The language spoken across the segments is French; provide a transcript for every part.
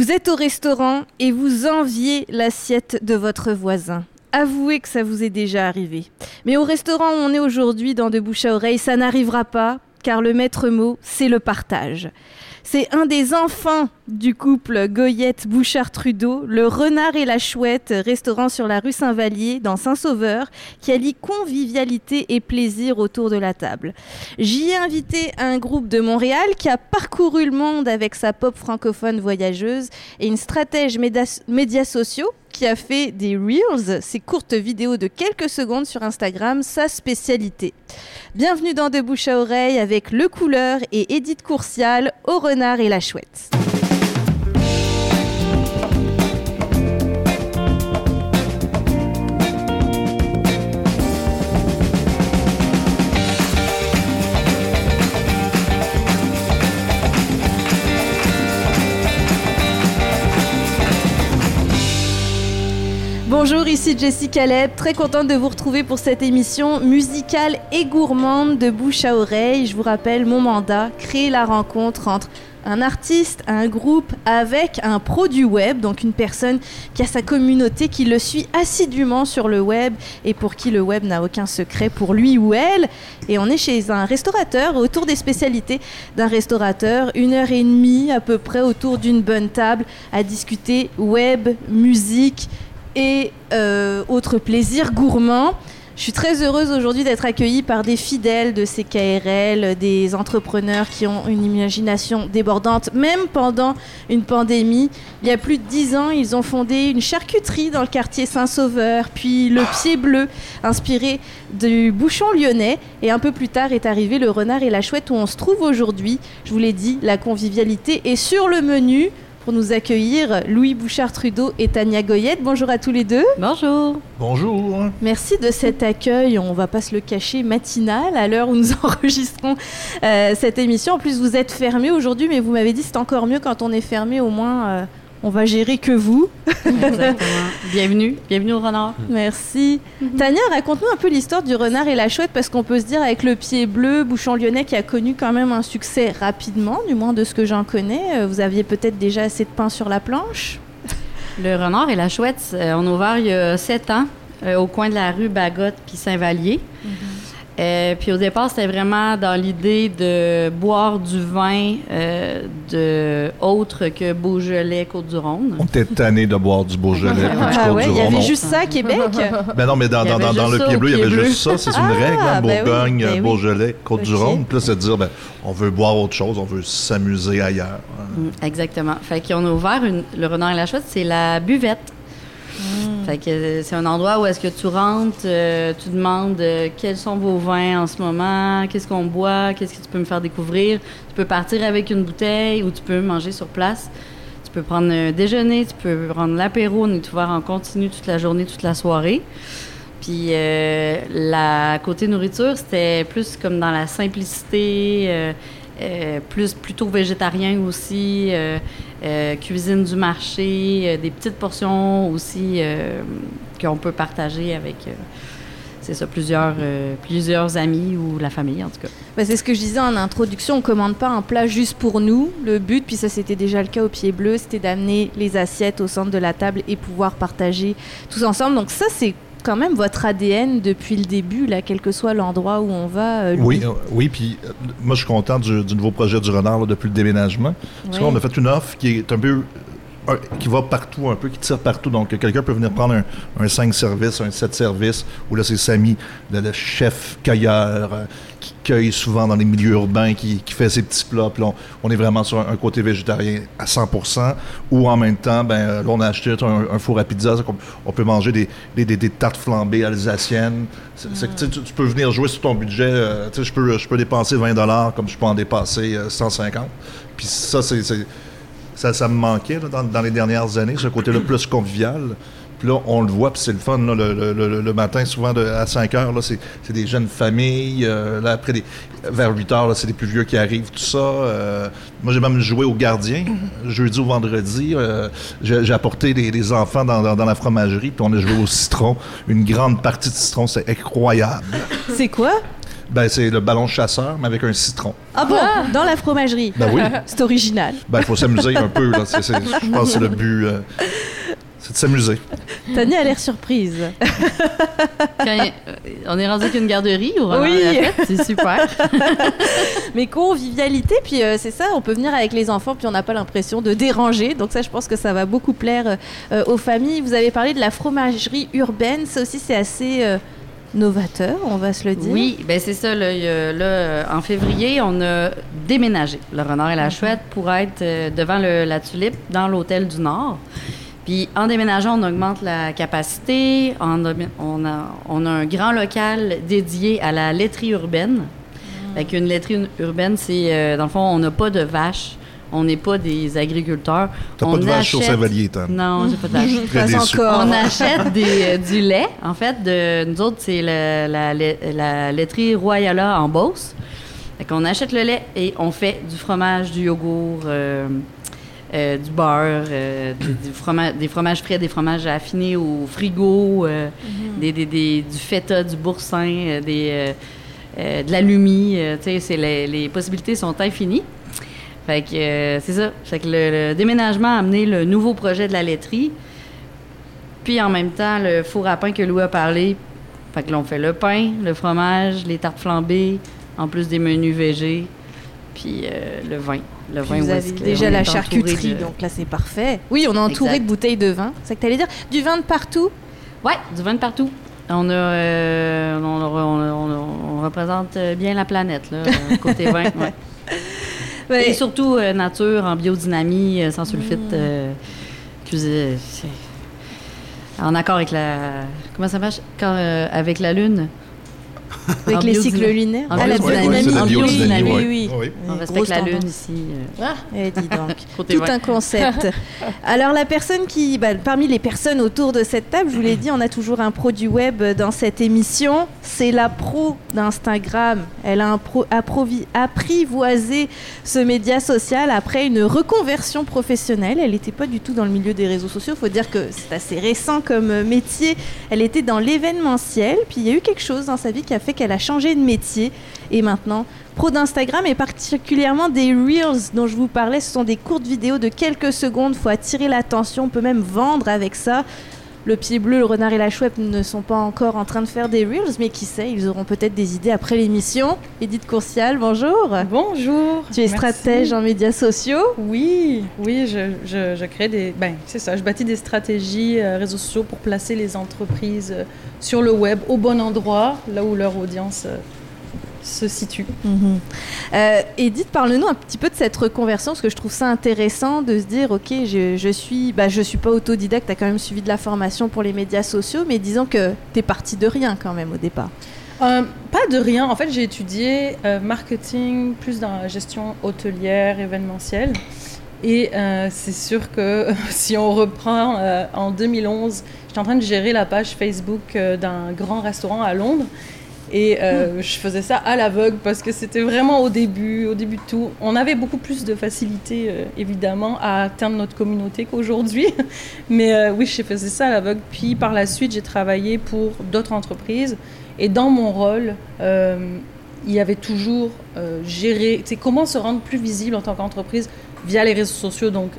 Vous êtes au restaurant et vous enviez l'assiette de votre voisin. Avouez que ça vous est déjà arrivé. Mais au restaurant où on est aujourd'hui dans De Bouche à Oreille, ça n'arrivera pas, car le maître mot, c'est le partage. C'est un des enfants du couple Goyette-Bouchard-Trudeau, le Renard et la Chouette, restaurant sur la rue Saint-Vallier, dans Saint-Sauveur, qui allie convivialité et plaisir autour de la table. J'y ai invité un groupe de Montréal qui a parcouru le monde avec sa pop francophone voyageuse et une stratège médias sociaux qui a fait des Reels, ces courtes vidéos de quelques secondes sur Instagram, sa spécialité. Bienvenue dans De Bouche à Oreille avec Le Couleur et Edith Courcial au Renard et la Chouette. Bonjour, ici Jessie Caleb, très contente de vous retrouver pour cette émission musicale et gourmande de bouche à oreille. Je vous rappelle mon mandat, créer la rencontre entre un artiste, un groupe avec un pro du web, donc une personne qui a sa communauté, qui le suit assidûment sur le web et pour qui le web n'a aucun secret pour lui ou elle. Et on est chez un restaurateur, autour des spécialités d'un restaurateur, une heure et demie à peu près autour d'une bonne table à discuter web, musique et euh, autres plaisirs gourmands. Je suis très heureuse aujourd'hui d'être accueillie par des fidèles de ces KRL, des entrepreneurs qui ont une imagination débordante, même pendant une pandémie. Il y a plus de dix ans, ils ont fondé une charcuterie dans le quartier Saint-Sauveur, puis le Pied Bleu, inspiré du bouchon lyonnais. Et un peu plus tard est arrivé le renard et la chouette où on se trouve aujourd'hui. Je vous l'ai dit, la convivialité est sur le menu pour nous accueillir Louis Bouchard-Trudeau et Tania Goyette. Bonjour à tous les deux. Bonjour. Bonjour. Merci de cet accueil, on va pas se le cacher, matinal, à l'heure où nous enregistrons euh, cette émission. En plus, vous êtes fermé aujourd'hui, mais vous m'avez dit c'est encore mieux quand on est fermé, au moins euh, on va gérer que vous. Exactement. bienvenue. Bienvenue au renard. Merci. Tania, raconte-nous un peu l'histoire du renard et la chouette, parce qu'on peut se dire avec le pied bleu, Bouchon Lyonnais, qui a connu quand même un succès rapidement, du moins de ce que j'en connais. Euh, Vous aviez peut-être déjà assez de pain sur la planche? Le renard et la chouette, euh, on a ouvert il y a sept ans euh, au coin de la rue Bagotte puis Saint-Vallier. Euh, puis au départ, c'était vraiment dans l'idée de boire du vin euh, de autre que Beaujolais, Côte-du-Rhône. On était tanné de boire du Beaujolais du Ah ouais, il y Côte-du-Rhône. avait juste ça à Québec. Ben non, mais dans, dans, dans, le pied bleu, il y avait juste ça. C'est une Ah, règle, hein, ben oui, Bourgogne, ben oui. Beaujolais, Côte-du-Rhône. Ok. Puis là, c'est de dire, ben, on veut boire autre chose, on veut s'amuser ailleurs. Mm, Exactement. Fait qu'on a ouvert une- le renard et la chouette, c'est la buvette. Fait que c'est un endroit où est-ce que tu rentres, euh, tu demandes euh, quels sont vos vins en ce moment, qu'est-ce qu'on boit, qu'est-ce que tu peux me faire découvrir. Tu peux partir avec une bouteille ou tu peux manger sur place. Tu peux prendre un déjeuner, tu peux prendre l'apéro, on est ouvert en continu toute la journée, toute la soirée. Puis euh, la côté nourriture, c'était plus comme dans la simplicité, euh, plus plutôt végétarien aussi, euh, euh, cuisine du marché, des petites portions aussi qu'on peut partager avec, c'est ça, plusieurs, plusieurs amis ou la famille en tout cas. Bah, c'est ce que je disais en introduction, on commande pas un plat juste pour nous. Le but, puis ça c'était déjà le cas au pied bleu, c'était d'amener les assiettes au centre de la table et pouvoir partager tous ensemble. Donc ça c'est quand même votre ADN depuis le début, là, quel que soit l'endroit où on va. euh, Oui, euh, oui, puis euh, moi, je suis content du, du nouveau projet du renard là, depuis le déménagement. Parce qu'on a fait une offre qui est un peu. Qui va partout un peu, qui tire partout. Donc, quelqu'un peut venir prendre un, un 5 services, un 7 services, où là, c'est Samy, le, chef cueilleur, euh, qui cueille souvent dans les milieux urbains, qui, qui fait ses petits plats. Puis on, on est vraiment sur un, côté végétarien à 100%, ou en même temps, ben, euh, là, on a acheté un, un four à pizza, on peut manger des, des, tartes flambées alsaciennes. Tu peux venir jouer sur ton budget. euh, je peux, je peux dépenser 20 comme je peux en dépenser euh, 150. Puis ça, c'est... ça, ça me manquait là, dans, dans les dernières années, ce côté-là plus convivial. Puis là, on le voit, puis c'est le fun. là, le, le- le- le matin, souvent de- à 5 heures, là, c'est, c'est des jeunes familles. euh, là, après, des- vers 8 heures, là, c'est des plus vieux qui arrivent, tout ça. Euh, moi, j'ai même joué au gardien, jeudi ou vendredi. euh, j'ai, j'ai apporté des, des enfants dans, dans- dans la fromagerie, puis on a joué au citron. Une grande partie de citron, c'est incroyable. C'est quoi? Ben, c'est le ballon chasseur, mais avec un citron. Ah bon? Dans la fromagerie. Ben oui. C'est original. Ben, il faut s'amuser un peu. Là. C'est- c'est- je pense que c'est le but. euh, c'est de s'amuser. Tania a l'air surprise. Quand euh, on est rendu qu'une garderie Renard Oui. et la Fête, c'est super. Mais convivialité, puis euh, c'est ça, on peut venir avec les enfants, puis on n'a pas l'impression de déranger. Donc ça, je pense que ça va beaucoup plaire euh, aux familles. Vous avez parlé de la fromagerie urbaine, ça aussi c'est assez euh, novateur, on va se le dire. Oui, ben c'est ça. Là, là, en février, on a déménagé le Renard et la Chouette pour être euh, devant le- la Tulipe dans l'hôtel du Nord. Puis en déménageant, on augmente la capacité. On a, on a, on a un grand local dédié à la laiterie urbaine. Fait qu'une laiterie urbaine, c'est euh, dans le fond, on n'a pas de vaches. On n'est pas des agriculteurs. T'as On pas de vache achète- Saint-Vallier, Tom. Non, j'ai pas de vache. On achète des, euh, du lait. En fait, de, nous autres, c'est la, lait- la laiterie Royala en Beauce. Fait qu'on achète le lait et on fait du fromage, du yogourt, euh, euh, du beurre, euh, du, du fromage, des fromages frais, des fromages affinés au frigo, euh, des, des- des- du feta, du boursin, euh, des, euh, euh, de l'alumi. euh, tu sais, c'est les, les possibilités sont infinies. Fait que euh, c'est ça. Fait que le, le déménagement a amené le nouveau projet de la laiterie. Puis en même temps, le four à pain que Lou a parlé. Fait que là, on fait le pain, le fromage, les tartes flambées, en plus des menus végés, puis euh, le vin. Le vin vous avez déjà la charcuterie, de- donc là c'est parfait. Oui, on est entouré Exact. de bouteilles de vin, c'est ça que tu allais dire? Du vin de partout? Ouais, du vin de partout. On, a, euh, on, on- on- on représente bien la planète, là, côté vin. ouais. Et surtout euh, nature, en biodynamie, euh, sans sulfite, euh, cuisine, c'est en accord avec la... Comment ça marche? Quand, euh, avec la Lune. Avec les cycles lunaires. En Ah, la biodynamie. La biodynamie. oui, oui. Oui. On Une respecte la Lune ici. euh, Eh, dis donc. Tout un concept. Alors la personne qui, bah, parmi les personnes autour de cette table, je vous l'ai dit, on a toujours un pro du web dans cette émission. C'est la pro d'Instagram. Elle a un pro- approvi- apprivoisé ce média social après une reconversion professionnelle. Elle n'était pas du tout dans le milieu des réseaux sociaux. Il faut dire que c'est assez récent comme euh, métier. Elle était dans l'événementiel. Puis il y a eu quelque chose dans sa vie qui a fait qu'elle a changé de métier. Et maintenant, pro d'Instagram et particulièrement des Reels dont je vous parlais. Ce sont des courtes vidéos de quelques secondes. faut attirer l'attention. On peut même vendre avec ça. Le pied bleu, le renard et la chouette ne sont pas encore en train de faire des Reels, mais qui sait, ils auront peut-être des idées après l'émission. Edith Courcial, bonjour. Bonjour. Tu es Merci. stratège en médias sociaux. Oui, oui, je, je, je crée des. Ben, c'est ça, je bâtis des stratégies euh, réseaux sociaux pour placer les entreprises euh, sur le web au bon endroit, là où leur audience euh, se situe. Euh, Edith, parle-nous un petit peu de cette reconversion, parce que je trouve ça intéressant de se dire, ok, je, je suis, bah, je suis pas autodidacte, tu as quand même suivi de la formation pour les médias sociaux, mais disons que tu es parti de rien quand même au départ. Euh, pas de rien. En fait, j'ai étudié euh, marketing plus dans la gestion hôtelière, événementielle. Et euh, c'est sûr que si on reprend euh, en 2011, j'étais en train de gérer la page Facebook euh, d'un grand restaurant à Londres. Et euh, je faisais ça à l'aveugle parce que c'était vraiment au début, au début de tout. On avait beaucoup plus de facilité, euh, évidemment, à atteindre notre communauté qu'aujourd'hui. Mais euh, oui, je faisais ça à l'aveugle. Puis par la suite, j'ai travaillé pour d'autres entreprises. Et dans mon rôle, il y avait toujours géré, sais, comment se rendre plus visible en tant qu'entreprise via les réseaux sociaux. Donc,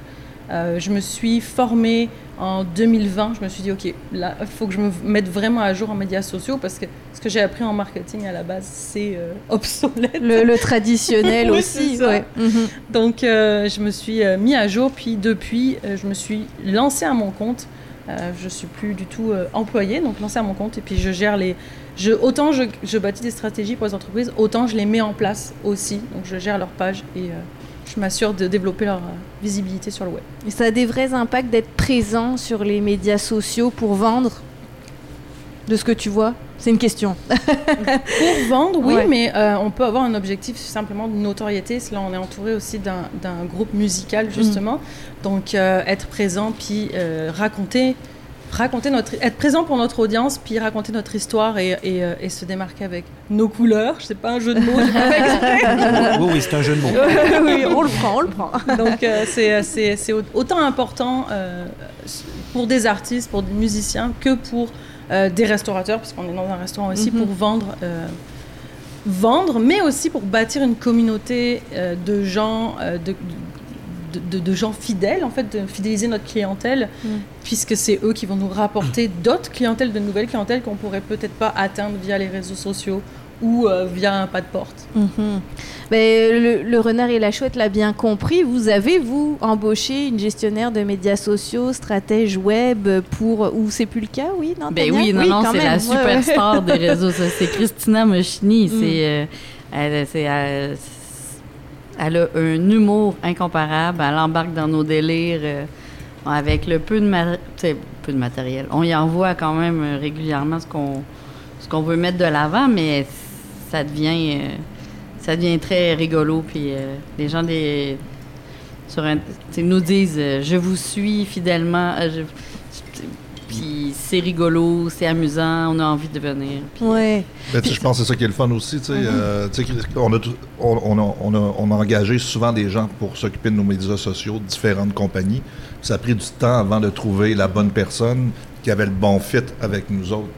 je me suis formée en 2020. Je me suis dit, OK, là, il faut que je me mette vraiment à jour en médias sociaux parce que ce que j'ai appris en marketing à la base, c'est euh, obsolète. Le, le traditionnel Oui, aussi. ouais. Mhm. Donc, euh, je me suis euh, mis à jour. Puis, depuis, je me suis lancée à mon compte. Je suis plus du tout employée, donc lancée à mon compte. Et puis, je gère les. Je, autant je, je bâtis des stratégies pour les entreprises, autant je les mets en place aussi. Donc, je gère leurs pages et je m'assure de développer leur euh, visibilité sur le web. Et ça a des vrais impacts d'être présent sur les médias sociaux pour vendre de ce que tu vois? C'est une question. Pour vendre, oui, Ouais. mais euh, on peut avoir un objectif simplement de notoriété. Là, on est entouré aussi d'un groupe musical, justement. Donc, euh, être présent, puis euh, raconter, raconter notre, être présent pour notre audience, puis raconter notre histoire et, et, euh, et se démarquer avec nos couleurs. Je sais pas, un jeu de mots, pas. Oui, oui, c'est un jeu de mots. oui, on le prend, on le prend. Donc, euh, c'est- au- autant important euh, pour des artistes, pour des musiciens, que pour euh, des restaurateurs, parce qu'on est dans un restaurant aussi, Mhm. pour vendre euh, vendre, mais aussi pour bâtir une communauté euh, de gens, euh, de, de, gens fidèles, en fait, de fidéliser notre clientèle, Mm. puisque c'est eux qui vont nous rapporter d'autres clientèles, de nouvelles clientèles qu'on pourrait peut-être pas atteindre via les réseaux sociaux ou euh, via un pas de porte. Mhm. Ben, le, le renard et la chouette l'a bien compris. Vous avez, vous, embauché une gestionnaire de médias sociaux, stratège web pour... Ou c'est plus le cas, oui? Non, Ben oui, non, non, c'est la Ouais, ouais. superstar des réseaux sociaux. C'est Christina Moschini. Mm. C'est, euh, elle, c'est, elle, elle a un humour incomparable. Elle embarque dans nos délires euh, avec le peu de, matériel. On y envoie quand même euh, régulièrement ce qu'on, ce qu'on veut mettre de l'avant, mais ça devient, euh, ça devient très rigolo. Puis les gens des, sur un- nous disent Je vous suis fidèlement. Puis c'est rigolo, c'est amusant, on a envie de venir. Puis, Ouais. Ben, tu sais, je pense que c'est ça qui est le fun aussi. tu sais, euh, tu sais, on, a, tout- on, on a, on, a, on a engagé souvent des gens pour s'occuper de nos médias sociaux, différentes compagnies. Ça a pris du temps avant de trouver la bonne personne qui avait le bon fit avec nous autres.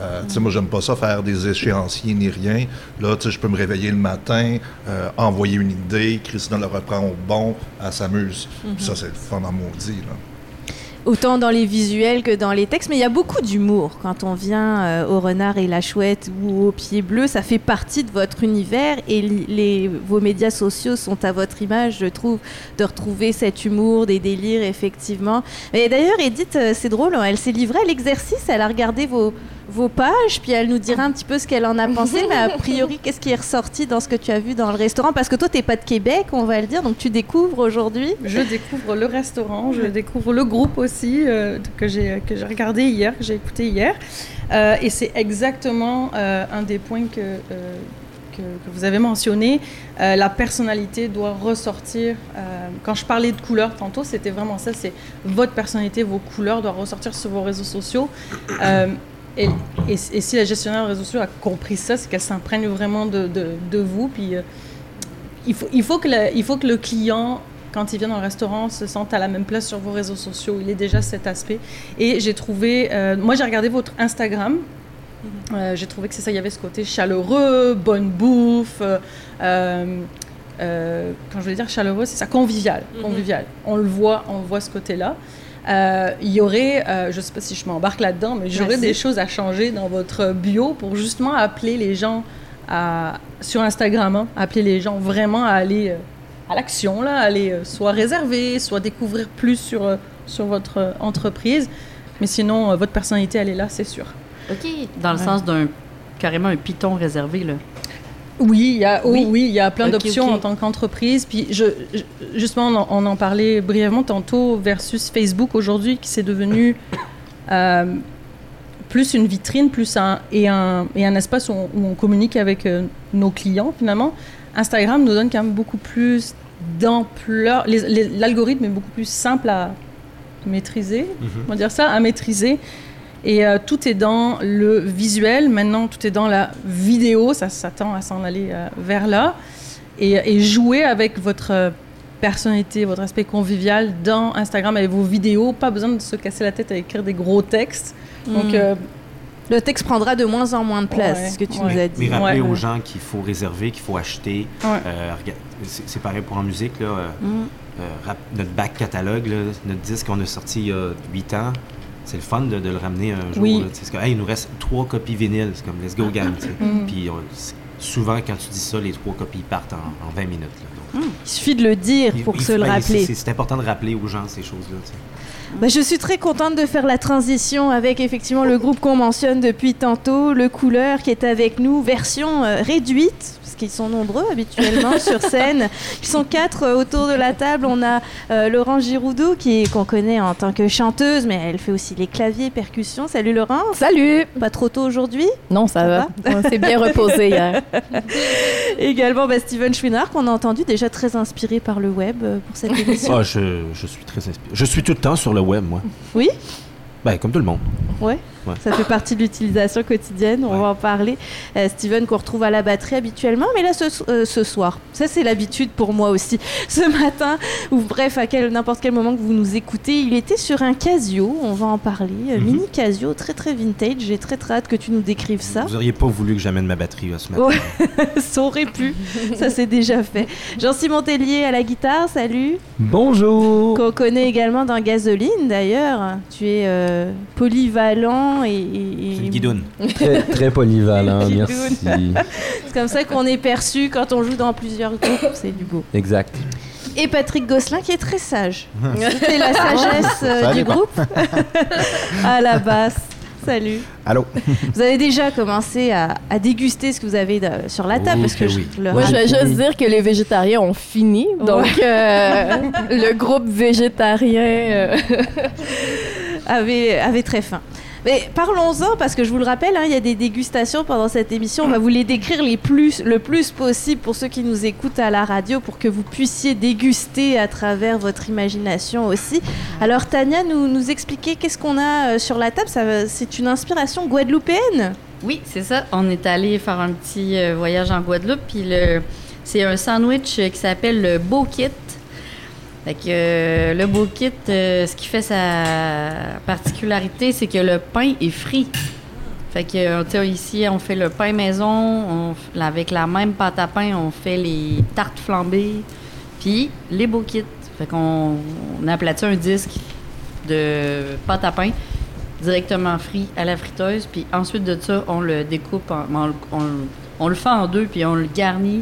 Euh, tu sais, moi, j'aime pas ça faire des échéanciers ni rien. Là, tu sais, je peux me réveiller le matin, euh, envoyer une idée, Christina le reprend au bon, elle s'amuse. Ça, c'est le fun en maudit. Là. Autant dans les visuels que dans les textes, mais il y a beaucoup d'humour quand on vient euh, au renard et la chouette ou au pied bleu. Ça fait partie de votre univers et vos médias sociaux sont à votre image, je trouve, de retrouver cet humour, des délires, effectivement. Et d'ailleurs, Edith, euh, c'est drôle, hein, elle s'est livrée à l'exercice, elle a regardé vos, vos pages, puis elle nous dira un petit peu ce qu'elle en a pensé, mais a priori, qu'est-ce qui est ressorti dans ce que tu as vu dans le restaurant? Parce que toi, t'es pas de Québec, on va le dire, donc tu découvres aujourd'hui. Je découvre le restaurant, je découvre le groupe aussi euh, que j'ai que j'ai regardé hier, que j'ai écouté hier, Euh, et c'est exactement euh, un des points que, que que vous avez mentionné. Euh, la personnalité doit ressortir. euh, quand je parlais de couleurs tantôt, c'était vraiment ça. C'est votre personnalité, vos couleurs doivent ressortir sur vos réseaux sociaux. Euh, et, et- et si la gestionnaire de réseaux sociaux a compris ça, c'est qu'elle s'imprègne vraiment de, de, de vous. Puis euh, il, faut, il, faut que le, il faut que le client, quand il vient dans le restaurant, se sente à la même place sur vos réseaux sociaux. Il est déjà cet aspect. Et j'ai trouvé. euh, moi, j'ai regardé votre Instagram. Euh, j'ai trouvé que c'est ça, il y avait ce côté chaleureux, bonne bouffe. quand je veux dire chaleureux, c'est ça, convivial, Mhm. convivial. On le voit, on voit ce côté-là. Euh, Il y aurait, euh, je ne sais pas si je m'embarque là-dedans, mais j'aurais des choses à changer dans votre bio pour justement appeler les gens à, sur Instagram, hein, appeler les gens vraiment à aller euh, à l'action, là, aller soit réserver, soit découvrir plus sur, sur votre entreprise. Mais sinon, votre personnalité, elle est là, c'est sûr. OK. Dans le Ouais. sens d'un carrément un piton réservé, là. Oui, il y a, oh Oui. oui. il y a plein d'options en tant qu'entreprise. Puis je, je- justement, on en, on en parlait brièvement tantôt versus Facebook aujourd'hui, qui s'est devenu euh, plus une vitrine, plus un et un et un espace où on, où on communique avec euh, nos clients finalement. Instagram nous donne quand même beaucoup plus d'ampleur. L'algorithme est beaucoup plus simple à maîtriser, on va dire ça, à maîtriser. Et euh, tout est dans le visuel. Maintenant, tout est dans la vidéo. Ça s'attend à s'en aller euh, vers là. Et, et jouer avec votre euh, personnalité, votre aspect convivial dans Instagram avec vos vidéos. Pas besoin de se casser la tête à écrire des gros textes. Donc, Mm. euh, Le texte prendra de moins en moins de place, Ouais, ce que tu ouais. nous as Mais dit. rappeler Ouais, aux ouais. gens qu'il faut réserver, qu'il faut acheter. Euh, c'est pareil pour en musique. Là, euh, Mm. euh, rap- notre bac catalogue, là, notre disque qu'on a sorti il y a 8 ans, c'est le fun de, de le ramener un jour. Oui. C'est comme, hey, il nous reste trois copies vinyles. C'est comme, let's go, gang. sais. Mhm. Puis on- souvent, quand tu dis ça, les trois copies partent en, en 20 minutes. là. Donc, Il suffit de le dire il- pour il- se le ben, rappeler. c'est- C'est important de rappeler aux gens ces choses-là. Bah, je suis très contente de faire la transition avec effectivement le groupe qu'on mentionne depuis tantôt, le Couleur qui est avec nous, version euh, réduite, parce qu'ils sont nombreux habituellement sur scène. Ils sont quatre euh, autour de la table. On a euh, Laurent Giroudot qui qu'on connaît en tant que chanteuse, mais elle fait aussi les claviers, percussions. Salut Laurent. Salut Pas trop tôt aujourd'hui? Non, ça, Ça va. On s'est bien reposé hier. Également bah, Steven Chouinard qu'on a entendu déjà très inspiré par le web euh, pour cette émission. Ah, je, je suis très inspiré. Je suis tout le temps sur le web, moi. Oui Ben, comme tout le monde. Ouais. Ouais. Ça fait partie de l'utilisation quotidienne, on Ouais. va en parler. Euh, Steven qu'on retrouve à la batterie habituellement, mais là ce, euh, ce soir, ça c'est l'habitude pour moi aussi. Ce matin, ou bref, à quel- n'importe quel moment que vous nous écoutez, il était sur un Casio, on va en parler. Euh, Mhm. Mini Casio, très très vintage, j'ai très très hâte que tu nous décrives ça. Vous auriez pas voulu que j'amène ma batterie ce matin. Ouais. ça aurait pu, ça c'est déjà fait. Jean-Simon Tellier à la guitare, salut. Bonjour Qu'on connaît également dans Gasoline d'ailleurs. Tu es euh, polyvalent et. et- guidoune. Très, très polyvalent, merci. C'est comme ça qu'on est perçu quand on joue dans plusieurs groupes. C'est du beau. Exact. Et Patrick Gosselin qui est très sage. C'est la sagesse euh, du groupe. à la basse. Salut. Allô? Vous avez déjà commencé à, à déguster ce que vous avez de- sur la table Oh, parce que que je- oui. Moi, je vais juste dire que les végétariens ont fini. Donc, euh, le groupe végétarien. euh, avait, avait très faim. Mais parlons-en parce que je vous le rappelle, hein, il y a des dégustations pendant cette émission. On va vous les décrire le plus possible pour ceux qui nous écoutent à la radio pour que vous puissiez déguster à travers votre imagination aussi. Alors Tania, nous, nous expliquer qu'est-ce qu'on a euh, sur la table. C'est une inspiration guadeloupéenne Oui, c'est ça. On est allé faire un petit euh, voyage en Guadeloupe, puis le, c'est un sandwich qui s'appelle le Beau Kit. Fait que euh, le Beau Kit, euh, ce qui fait sa particularité, c'est que le pain est frit. Fait que, euh, ici, on fait le pain maison, avec la même pâte à pain, on fait les tartes flambées, puis les Beau Kits. Fait qu'on on aplatit un disque de pâte à pain directement frit à la friteuse. Puis ensuite de ça, on le découpe, en- on, le- fait en deux, puis on le garnit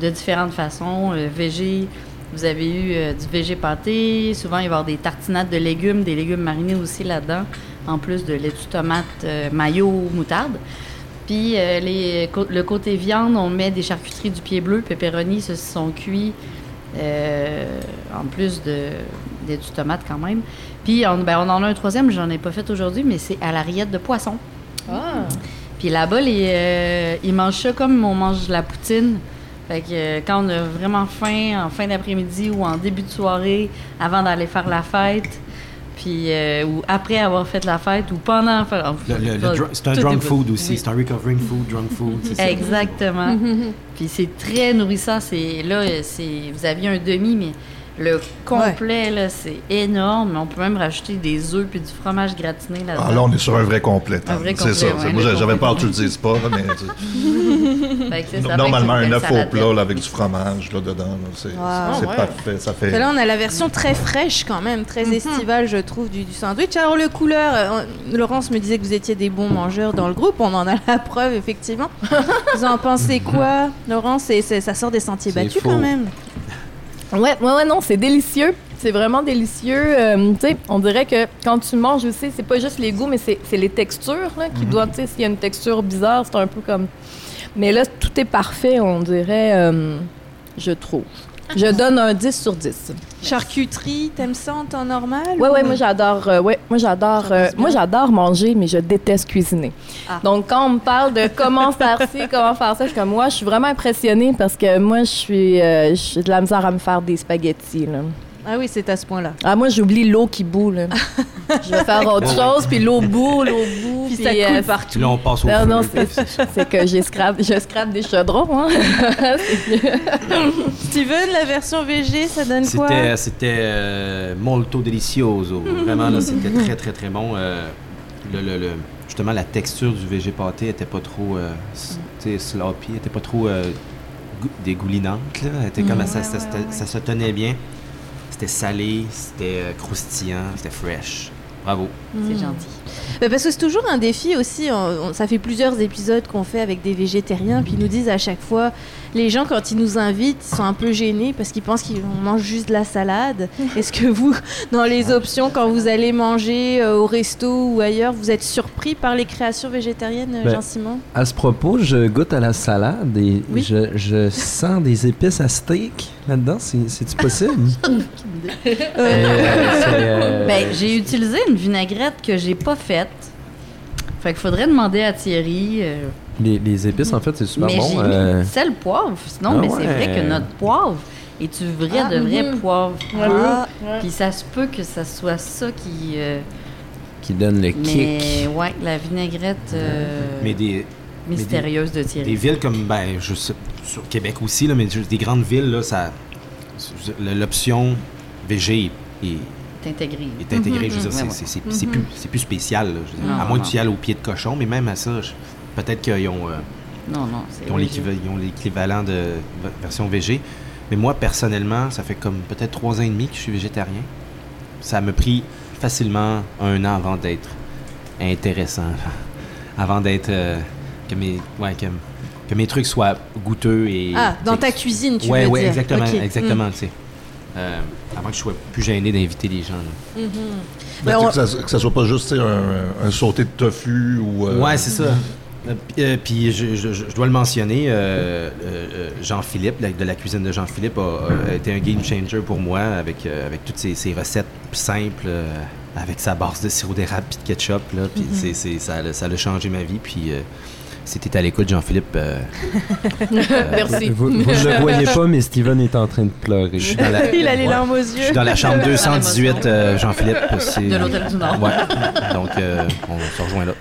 de différentes façons. Végé, vous avez eu euh, du végé pâté. Souvent, il va y avoir des tartinades de légumes, des légumes marinés aussi là-dedans, en plus de laitue tomate, euh, mayo, moutarde. Puis euh, les, le côté viande, on met des charcuteries du pied bleu, pepperoni, sont cuits, euh, en plus de laitue tomate quand même. Puis on, ben, on en a un troisième, j'en ai pas fait aujourd'hui, mais c'est à la rillette de poisson. Ah. Puis là-bas, les, ils mangent ça comme on mange de la poutine. Fait que euh, quand on a vraiment faim, en fin d'après-midi ou en début de soirée, avant d'aller faire la fête, puis euh, ou après avoir fait la fête ou pendant. faire- Le- le- le dr- c'est un drunk food aussi. Oui. C'est un recovering food, drunk food. c'est ça. Exactement. Puis c'est très nourrissant. C'est là, c'est vous aviez un demi, mais le complet là, c'est énorme. On peut même rajouter des œufs puis du fromage gratiné là-dedans. Ah, là, on est sur un vrai complet. Un vrai c'est ça. ouais, Moi, j'avais peur que tu le dises pas, là, mais tu- Fait que c'est ça. normalement, un œuf au plat là, avec du fromage là, dedans, là, c'est Wow. ouais. parfait. Ça fait. Là, on a la version très fraîche quand même, très estivale, je trouve, du, du sandwich. Alors, le couleur, euh, Laurence me disait que vous étiez des bons mangeurs dans le groupe. On en a la preuve, effectivement. vous en pensez quoi, Laurence? Ça sort des sentiers battus faux. quand même. Ouais, ouais, ouais, non, c'est délicieux. C'est vraiment délicieux. Euh, tu sais, on dirait que quand tu manges aussi, c'est pas juste les goûts, mais c'est les textures là, qui doivent. Tu sais, s'il y a une texture bizarre, c'est un peu comme. Mais là, tout est parfait, on dirait. euh, je trouve. Je donne un 10 sur 10. Charcuterie, t'aimes ça en temps normal Ouais, ou- ouais, moi j'adore. euh, ouais, moi j'adore. Euh, moi j'adore manger, mais je déteste cuisiner. Ah. Donc quand on me parle de comment faire ci, comment faire ça, je suis comme moi, je suis vraiment impressionnée parce que moi je suis, euh, j'ai de la misère à me faire des spaghettis. Là. Ah oui, c'est à ce point-là. Ah moi j'oublie l'eau qui bout là. je vais faire autre chose, puis l'eau bout, l'eau bout, Puis puis, ça euh, coule Puis partout. là, on passe au non, feu. non, c'est c'est que j'ai scrap, je scrape des chaudrons. Hein. Steven, la version VG, ça donne quoi? C'était, c'était euh, molto delicioso. Vraiment, là, c'était très, très, très bon. Euh, le, le- le- justement, la texture du VG pâté était pas trop euh, sais, sloppy, était pas trop euh, gou- dégoulinante. Là. Elle était comme, ça, ça, ça- ça se tenait bien. C'était salé, c'était euh, croustillant, c'était fresh. Bravo. C'est gentil. Bah, parce que c'est toujours un défi aussi. on- on- ça fait plusieurs épisodes qu'on fait avec des végétariens, puis ils nous disent à chaque fois, les gens quand ils nous invitent, ils sont un peu gênés parce qu'ils pensent qu'on mange juste de la salade. Est-ce que vous, dans les options, quand vous allez manger euh, au resto ou ailleurs, vous êtes surpris par les créations végétariennes, Ben, Jean-Simon À ce propos, je goûte à la salade et Oui. je, je sens des épices à steak là-dedans. C'est- C'est-tu possible? Euh, euh, Ben, j'ai utilisé une vinaigrette que j'ai pas faite. Fait qu'il faudrait demander à Thierry. euh, les, les épices, en fait, c'est super mais bon. euh, sel poivre. Sinon, Ah mais c'est vrai que notre poivre est du vrai Ah, de vrai mhm. poivre. Ah, Puis ça se peut que ça soit ça qui, euh, qui donne le kick. Mais ouais, la vinaigrette euh, Mais des, mystérieuse de Thierry. des villes comme, ben, je sais, sur Québec aussi, là, mais juste des grandes villes, là, ça, l'option VG est, est intégrée. est intégrée. Je veux dire, Ouais, c'est- ouais. plus, c'est plus spécial. là. Je veux dire, Non, à moins non. que tu y ailles au pied de cochon, mais même à ça, je- peut-être qu'ils ont, euh, Non, non, c'est ils ont l'équivalent de version VG. Mais moi, personnellement, ça fait comme peut-être trois ans et demi que je suis végétarien. Ça m'a pris facilement un an avant d'être intéressant. avant d'être. euh, que, mes, ouais, que, que mes trucs soient goûteux et. Ah, dans ta cuisine, tu ouais, veux ouais, dire. exactement, exactement, tu sais. Euh, avant que je sois plus gêné d'inviter les gens. là. Mhm. Ben, Ben, on- que, ça, que ça soit pas juste un sauté de tofu ou. euh, Ouais, c'est ça. Euh, puis- euh, je, je- je dois le mentionner, euh, Jean-Philippe, de la cuisine de Jean-Philippe, a, a été un game changer pour moi avec, euh, avec toutes ces, ces recettes simples, euh, avec sa base de sirop d'érable puis de ketchup. Là, puis c'est- c'est- ça, a- ça a changé ma vie. Puis euh, t'es à l'écoute, Jean-Philippe, euh, Merci. Vous, vous ne le voyez pas, mais Steven est en train de pleurer. je suis dans la, Il a les ouais, larmes aux je suis yeux. dans la chambre 218, euh, Jean-Philippe. c'est- De l'Hôtel du Nord. Ouais, donc euh, on se rejoint là.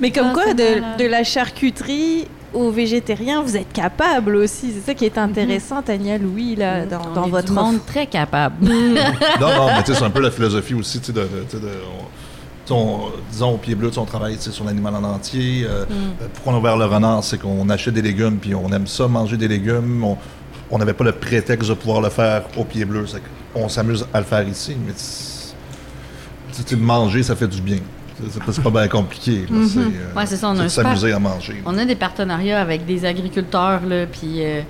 Mais comme Ah, quoi, de, la charcuterie aux végétariens, vous êtes capable aussi. C'est ça qui est intéressant, Tania Louis, là, dans, On dans votre monde très capable. Non, non, mais tu sais, c'est un peu la philosophie aussi, tu sais, de. de- on- on- disons, au pied bleu, on travaille sur l'animal en entier. euh, euh, pourquoi on a ouvert le renard, c'est qu'on achète des légumes, puis on aime ça, manger des légumes. On- n'avait pas le prétexte de pouvoir le faire au pied bleu. c'est On s'amuse à le faire ici, mais manger, ça fait du bien. C'est- pas, bien compliqué. là, c'est, euh, Ouais, c'est ça, on a s'amuser à manger. On a des partenariats avec des agriculteurs, là, puis euh,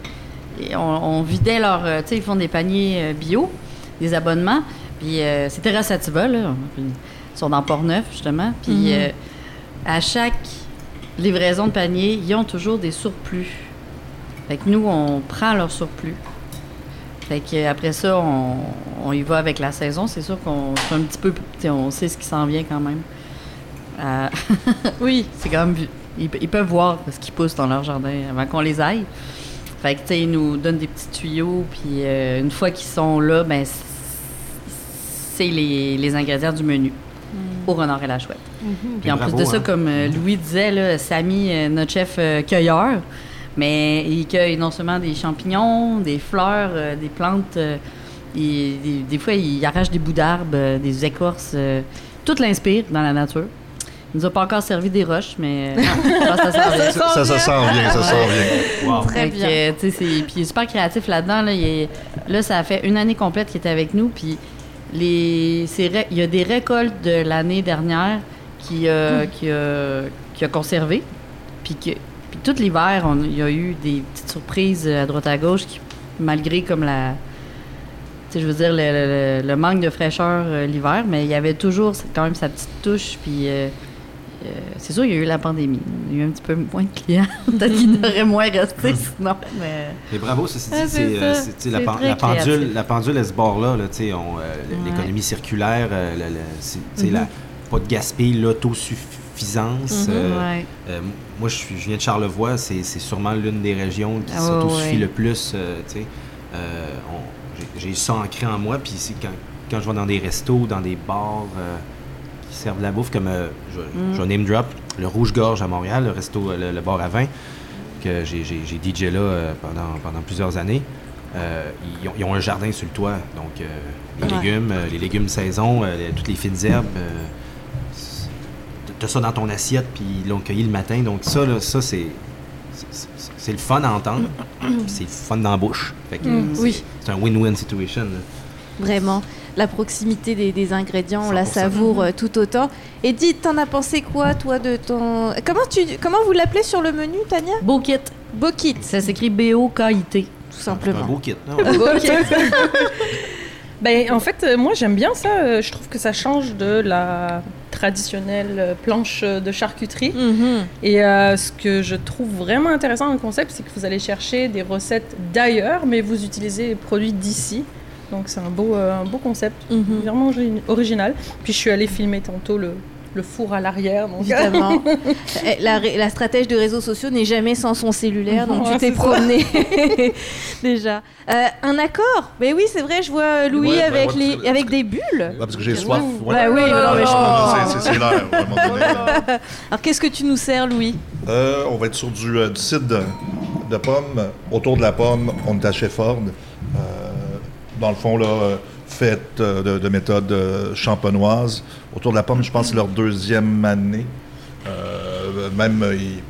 et on, on vidait leur... euh, tu sais, ils font des paniers euh, bio, des abonnements, puis euh, c'est Terra Sativa, là, puis ils sont dans Port-Neuf, justement, puis Mhm. euh, à chaque livraison de panier, ils ont toujours des surplus. Fait que nous, on prend leur surplus. Fait que après ça, on, on y va avec la saison. C'est sûr qu'on fait un petit peu... tu sais, On sait ce qui s'en vient quand même. Euh, oui, c'est quand même... Ils, ils peuvent voir ce qui pousse dans leur jardin avant qu'on les aille. Fait que, tu sais, ils nous donnent des petits tuyaux, puis euh, une fois qu'ils sont là, ben, c'est les, les ingrédients du menu au renard et la chouette. Puis en Bravo, plus de ça, hein. comme euh, Louis disait, là, Samy, notre chef euh, cueilleur, mais il cueille non seulement des champignons, des fleurs, euh, des plantes. euh, il- des, des fois, il arrache des bouts d'arbres, euh, des écorces. euh, tout l'inspire dans la nature. Il nous a pas encore servi des roches, mais euh, ça. Ça, ça, ça sent bien, ça sent bien. Wow. Très bien. c'est- puis il est super créatif là-dedans. Là, est- là, ça a fait une année complète qu'il était avec nous. Puis les, c'est il y a des récoltes de l'année dernière qui, euh, qui, a, qui a conservé. Puis, que, puis tout l'hiver, on- il y a eu des petites surprises à droite à gauche qui, malgré comme la... tu sais, je veux dire, le, le- le manque de fraîcheur euh, l'hiver, mais il y avait toujours quand même sa petite touche. Puis euh, euh, c'est sûr, il y a eu la pandémie. Il y a eu un petit peu moins de clients. Peut-être qu'il aurait moins resté sinon. Mais... Mais bravo, ceci dit, Ah, c'est, la, la pendule, la pendule, elle se barre là, euh, Ouais. l'économie circulaire, euh, la- pas de gaspille, l'autosuffisance. euh, Ouais. euh, moi, je, suis- je viens de Charlevoix, c'est, c'est sûrement l'une des régions qui Ah s'autosuffit ouais. le plus, euh. Euh, j'ai, j'ai ça ancré en moi, puis c'est quand, quand je vais dans des restos, dans des bars euh, qui servent de la bouffe, comme, euh, je, Mm. je name drop, le Rouge-Gorge à Montréal, le resto, le, le bar à vin, que j'ai, DJ là euh, pendant, pendant plusieurs années. Euh, ils, ont, ils ont un jardin sur le toit, donc euh, les Ouais. légumes, euh, les légumes saison, euh, les- toutes les fines herbes. euh, T'as ça dans ton assiette, puis ils l'ont cueilli le matin. Donc ça, là, ça c'est, c'est- le fun à entendre, c'est le fun dans la bouche. Fait que, Mm, c'est, oui. c'est un win-win situation. là. Vraiment. La proximité des, des ingrédients, on la 100%. savoure euh, tout autant. Edith, t'en as pensé quoi, toi, de ton... Comment, tu... Comment vous l'appelez sur le menu, Tania? Beau kit. Bokit, Ça s'écrit B-O-K-I-t. tout simplement. beau kit. non? Ben, en fait, euh, moi j'aime bien ça. Euh, Je trouve que ça change de la traditionnelle planche de charcuterie. Mhm. Et euh, ce que je trouve vraiment intéressant dans le concept, c'est que vous allez chercher des recettes d'ailleurs, mais vous utilisez les produits d'ici. Donc c'est un beau, euh, un beau concept, Mhm. vraiment ori- original. Puis je suis allée filmer tantôt le, le four à l'arrière. Donc, Évidemment. Eh, la, la stratège de réseaux sociaux n'est jamais sans son cellulaire, donc tu t'es promené déjà. Euh, un accord Mais oui, c'est vrai, je vois Louis Ouais, ben avec, ouais, les, parce que- avec des bulles. Parce que j'ai soif. ouais. Bah oui. C'est- c'est- C'est l'air, à un moment donné. Alors qu'est-ce que tu nous sers, Louis? Euh, on va être sur du, euh, du cidre de, de pomme. Autour de la pomme, on est à Shefford. Euh, dans le fond, là, euh, fait euh, de, de méthode euh, champenoise. Autour de la pomme, je pense que c'est leur deuxième année. Euh, même, ils...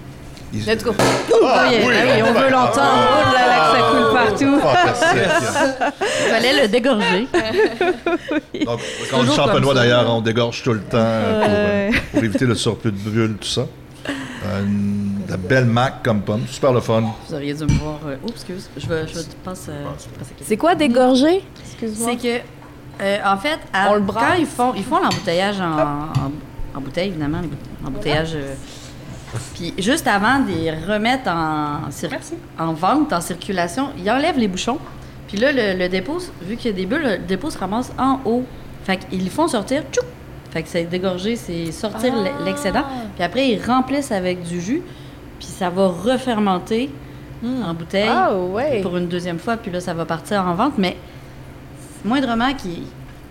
ils- Let's go. Ah, oui, ah oui, on veut l'entendre. Oh là là, que ça coule partout. Fantastique. Il fallait le dégorger. Donc, quand on dit toujours champenois, d'ailleurs, on dégorge tout le temps pour, euh, pour éviter le surplus de bulles, tout ça. Euh, une- de belles mac comme pomme, super le fun. Vous auriez dû me voir. euh, Oups, excuse. Je vais, je vais te passer. euh, passer quelque- C'est quoi dégorger? Excuse-moi. C'est que, euh, en fait, à- On le quand ils font, ils font l'embouteillage en, en, en bouteille, évidemment, l'embouteillage. euh, puis juste avant de les remettre en, cir- en vente, en circulation, ils enlèvent les bouchons. Puis là, le, le dépôt, vu qu'il y a des bulles, le dépôt se ramasse en haut. Fait qu'ils font sortir, tchouc! Fait que c'est dégorger, c'est sortir Ah. l'excédent. Puis après, ils remplissent avec du jus. Puis ça va refermenter en bouteille Ah ouais. pour une deuxième fois, puis là, ça va partir en vente, mais moindrement qui.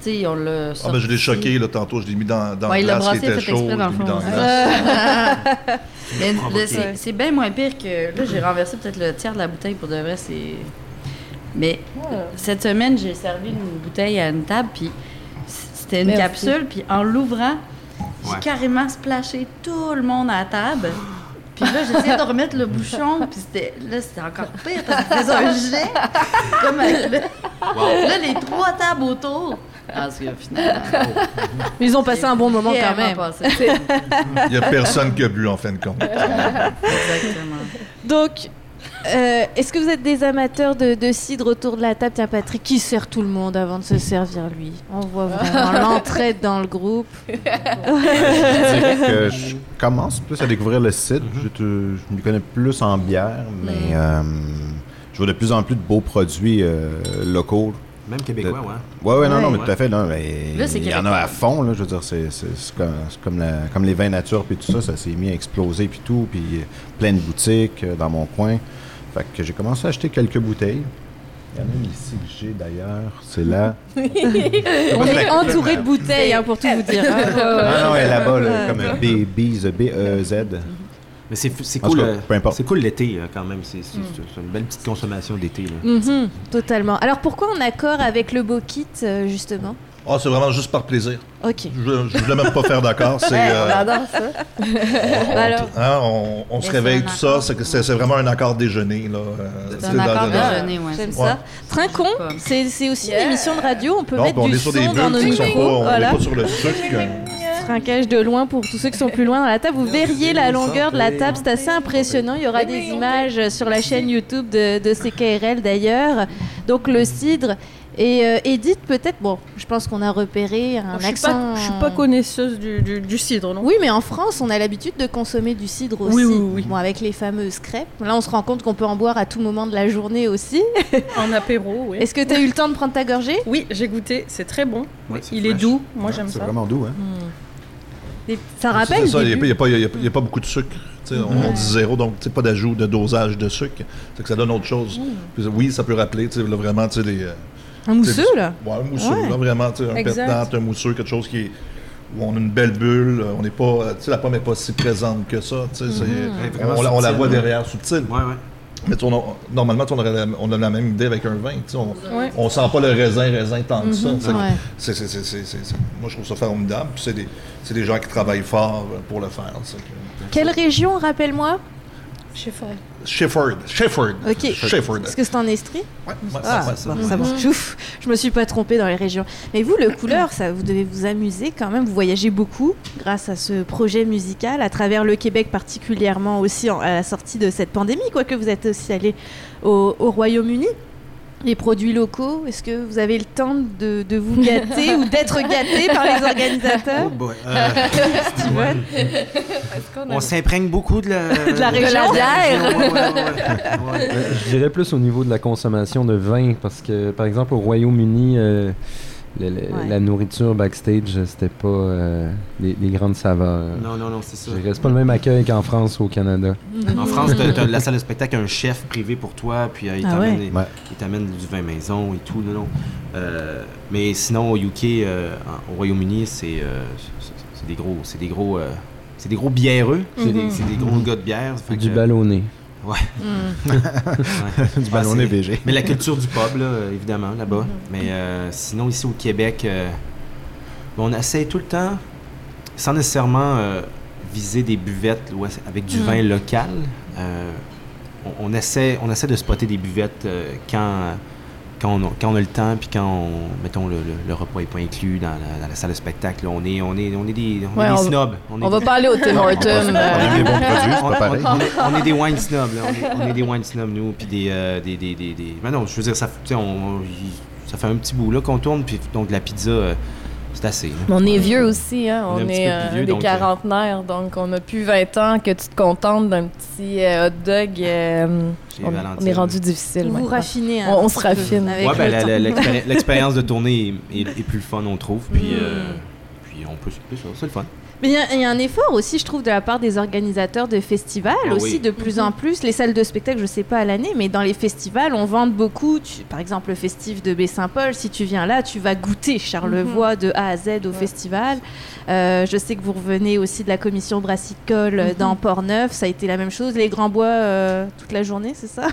Tu sais, on l'a. Ah, ben, je l'ai choqué, là, tantôt, je l'ai mis dans, dans Ouais, il le l'a glace brassé, était chaud, je l'ai mis dans glace. C'est bien moins pire que. Là, j'ai renversé peut-être le tiers de la bouteille pour de vrai, c'est. Mais cette semaine, j'ai servi une bouteille à une table, puis c'était une Merci. capsule, puis en l'ouvrant, j'ai carrément splashé tout le monde à la table. Puis là, j'essayais de remettre le bouchon, puis c'était, là, c'était encore pire parce que c'était un jet. Comme avec le- Là, les trois tables autour. Parce que finalement. Ils ont passé un bon moment quand même. passé. Il n'y a personne qui a bu, en fin de compte. Exactement. Donc, euh, est-ce que vous êtes des amateurs de, de cidre autour de la table? Tiens, Patrick, qui sert tout le monde avant de se servir lui On voit vraiment l'entraide dans le groupe. Je dirais que je commence plus à découvrir le site. je, te- je me connais plus en bière, mais euh, je vois de plus en plus de beaux produits euh, locaux. Même québécois, ouais. Ouais, ouais, non, non, Ouais. mais tout à fait. Non, mais Là, il y en a à fond, là. Je veux dire, c'est comme, comme, la- comme les vins nature, puis tout ça, ça s'est mis à exploser, puis tout, puis plein de boutiques dans mon coin. Fait que j'ai commencé à acheter quelques bouteilles. Il y en a une ici que j'ai d'ailleurs. C'est là. On est entouré de bouteilles, hein, pour tout vous dire. Ah non, elle est là-bas, là, comme B, B, B-E-Z. Mais c'est c'est En cool. tout cas, euh, peu importe. C'est cool l'été, euh, quand même. C'est c'est- c'est une belle petite consommation d'été. là. Mhm, totalement. Alors pourquoi en accord avec le beau kit, euh, justement? Ah, c'est vraiment juste par plaisir. Ok. Je ne voulais même pas faire d'accord. C'est, euh, On adore ça. on, alors? hein, on, on se réveille tout ça. C'est, que c'est, c'est vraiment un accord déjeuner. Là, euh, C'est un accord déjeuner, ouais. J'aime Ouais. ça. Trincon, c'est c'est aussi Yeah. une émission de radio. On peut Non, mettre on du est sur des son dans nos micros. on n'est Voilà. pas sur le sucre. Trinquage de loin pour tous ceux qui sont plus loin dans la table. Vous verriez la longueur de la table, c'est assez impressionnant. Il y aura des images sur la chaîne YouTube de, de CKRL d'ailleurs. Donc le cidre. Et euh, Edith, peut-être, bon, je pense qu'on a repéré un je suis accent. pas, je suis pas connaisseuse du, du, du cidre, non? Oui, mais en France, on a l'habitude de consommer du cidre aussi. Oui, oui, oui. Bon, avec les fameuses crêpes. Là, on se rend compte qu'on peut en boire à tout moment de la journée aussi. En apéro, oui. Est-ce que tu as eu le temps de prendre ta gorgée? Oui, j'ai goûté, c'est très bon. Ouais, c'est Il est doux, moi j'aime C'est ça. vraiment doux, hein? Et Ça C'est rappelle il n'y a, pas- a- beaucoup de sucre. On, on dit zéro, donc pas d'ajout, de dosage de sucre. C'est que ça donne autre chose. Puis, oui, ça peut rappeler tu sais, là, vraiment tu sais, les. Un mousseux, là? Ouais, un mousseux, Ouais. là, vraiment, tu sais, un Exact. pétnat, un mousseux, quelque chose qui est, où on a une belle bulle, euh, on n'est pas, euh, tu sais, la pomme n'est pas si présente que ça, tu sais, vraiment on, la- on la subtil, voit ouais. derrière, subtile. Ouais, ouais. Mais on a- normalement, on, aurait la, on a la même idée avec un vin, tu sais, on, Ouais. on sent pas le raisin, raisin tant que ça. Ouais. C'est- c'est- c'est- c'est- c'est- c'est- moi, je trouve ça formidable, c'est des, c'est des gens qui travaillent fort euh, pour le faire. Quelle région, rappelle-moi? Shefford. Shefford, Shefford, Ok. Shefford. Est-ce que c'est en Estrie Ouais, ouais, Ah, ouais, ça. bon, ça va. Ouf, je me suis pas trompée dans les régions. Mais vous, le couleur, ça, vous devez vous amuser quand même. Vous voyagez beaucoup grâce à ce projet musical, à travers le Québec particulièrement aussi en- à la sortie de cette pandémie, quoique vous êtes aussi allé au, au Royaume-Uni. Les produits locaux, est-ce que vous avez le temps de, de vous gâter ou d'être gâté par les Oh organisateurs boy. Euh, Steven on s'imprègne beaucoup de la, De la région. de bière. Ouais, ouais, ouais, ouais. Je dirais plus au niveau de la consommation de vin, parce que, par exemple, au Royaume-Uni, euh, le- le- Ouais. la nourriture backstage, c'était pas euh, les, les grandes saveurs. Non, non, non, c'est ça. C'est pas le même accueil qu'en France ou au Canada. En France, t'as, t'as la salle de spectacle, un chef privé pour toi, puis euh, il, Ah t'amène, ouais? des- Ouais. il t'amène du vin maison et tout. Non, non. Euh, mais sinon, au UK, euh, en- au Royaume-Uni, c'est, euh, c'est, c'est des gros, c'est des gros, euh, c'est des gros bièreux. C'est, des, c'est des gros gars de bière. Du que- ballonné. Ouais. Mm. Ouais. du Ah, ballonné c'est- VG. Mais la culture du pub, là, évidemment, là-bas. Mais euh, sinon, ici au Québec, euh, bon, on essaye tout le temps, sans nécessairement euh, viser des buvettes là, avec du Mm. vin local. euh, on, on essaie, on essaie de spotter des buvettes euh, quand, quand, on a, quand on a le temps, puis quand, on, mettons, le, le- le repas n'est pas inclus dans la, dans la salle de spectacle. on, est, on, est, on est des, on est Ouais, des on- snobs. est On va des- pas aller au Tim On Hortons. est euh, on, est, des wine snobs, là. On est, on est des wine snobs, nous. Puis des, euh, des, des, des, des- Ben non, je veux dire, ça, tu sais, on, il- ça fait un petit bout là qu'on tourne. Puis donc, la pizza, euh, c'est assez. On est vieux aussi, hein? On est On, euh, vieux, des donc, euh, quarantenaires, donc on a plus 20 ans que tu te contentes d'un petit euh, hot dog. euh, on, est rendu difficile. Vous raffinez. On- on se raffine. avec Ouais, ben, l'expérience de tournée est, est- est plus fun, on trouve. Puis, Mm. euh, puis on peut c'est le fun. Mais il y a- il y, a un effort aussi, je trouve, de la part des organisateurs de festivals, Ah aussi oui. de plus en plus. Les salles de spectacle, je sais pas à l'année, mais dans les festivals, on vend beaucoup. Tu- par exemple, le festif de Baie-Saint-Paul, si tu viens là, tu vas goûter Charlevoix de A à Z au festival. Euh, je sais que vous revenez aussi de la commission brassicole euh, dans Port-Neuf, ça a été la même chose. Les Grands Bois euh, toute la journée, c'est ça?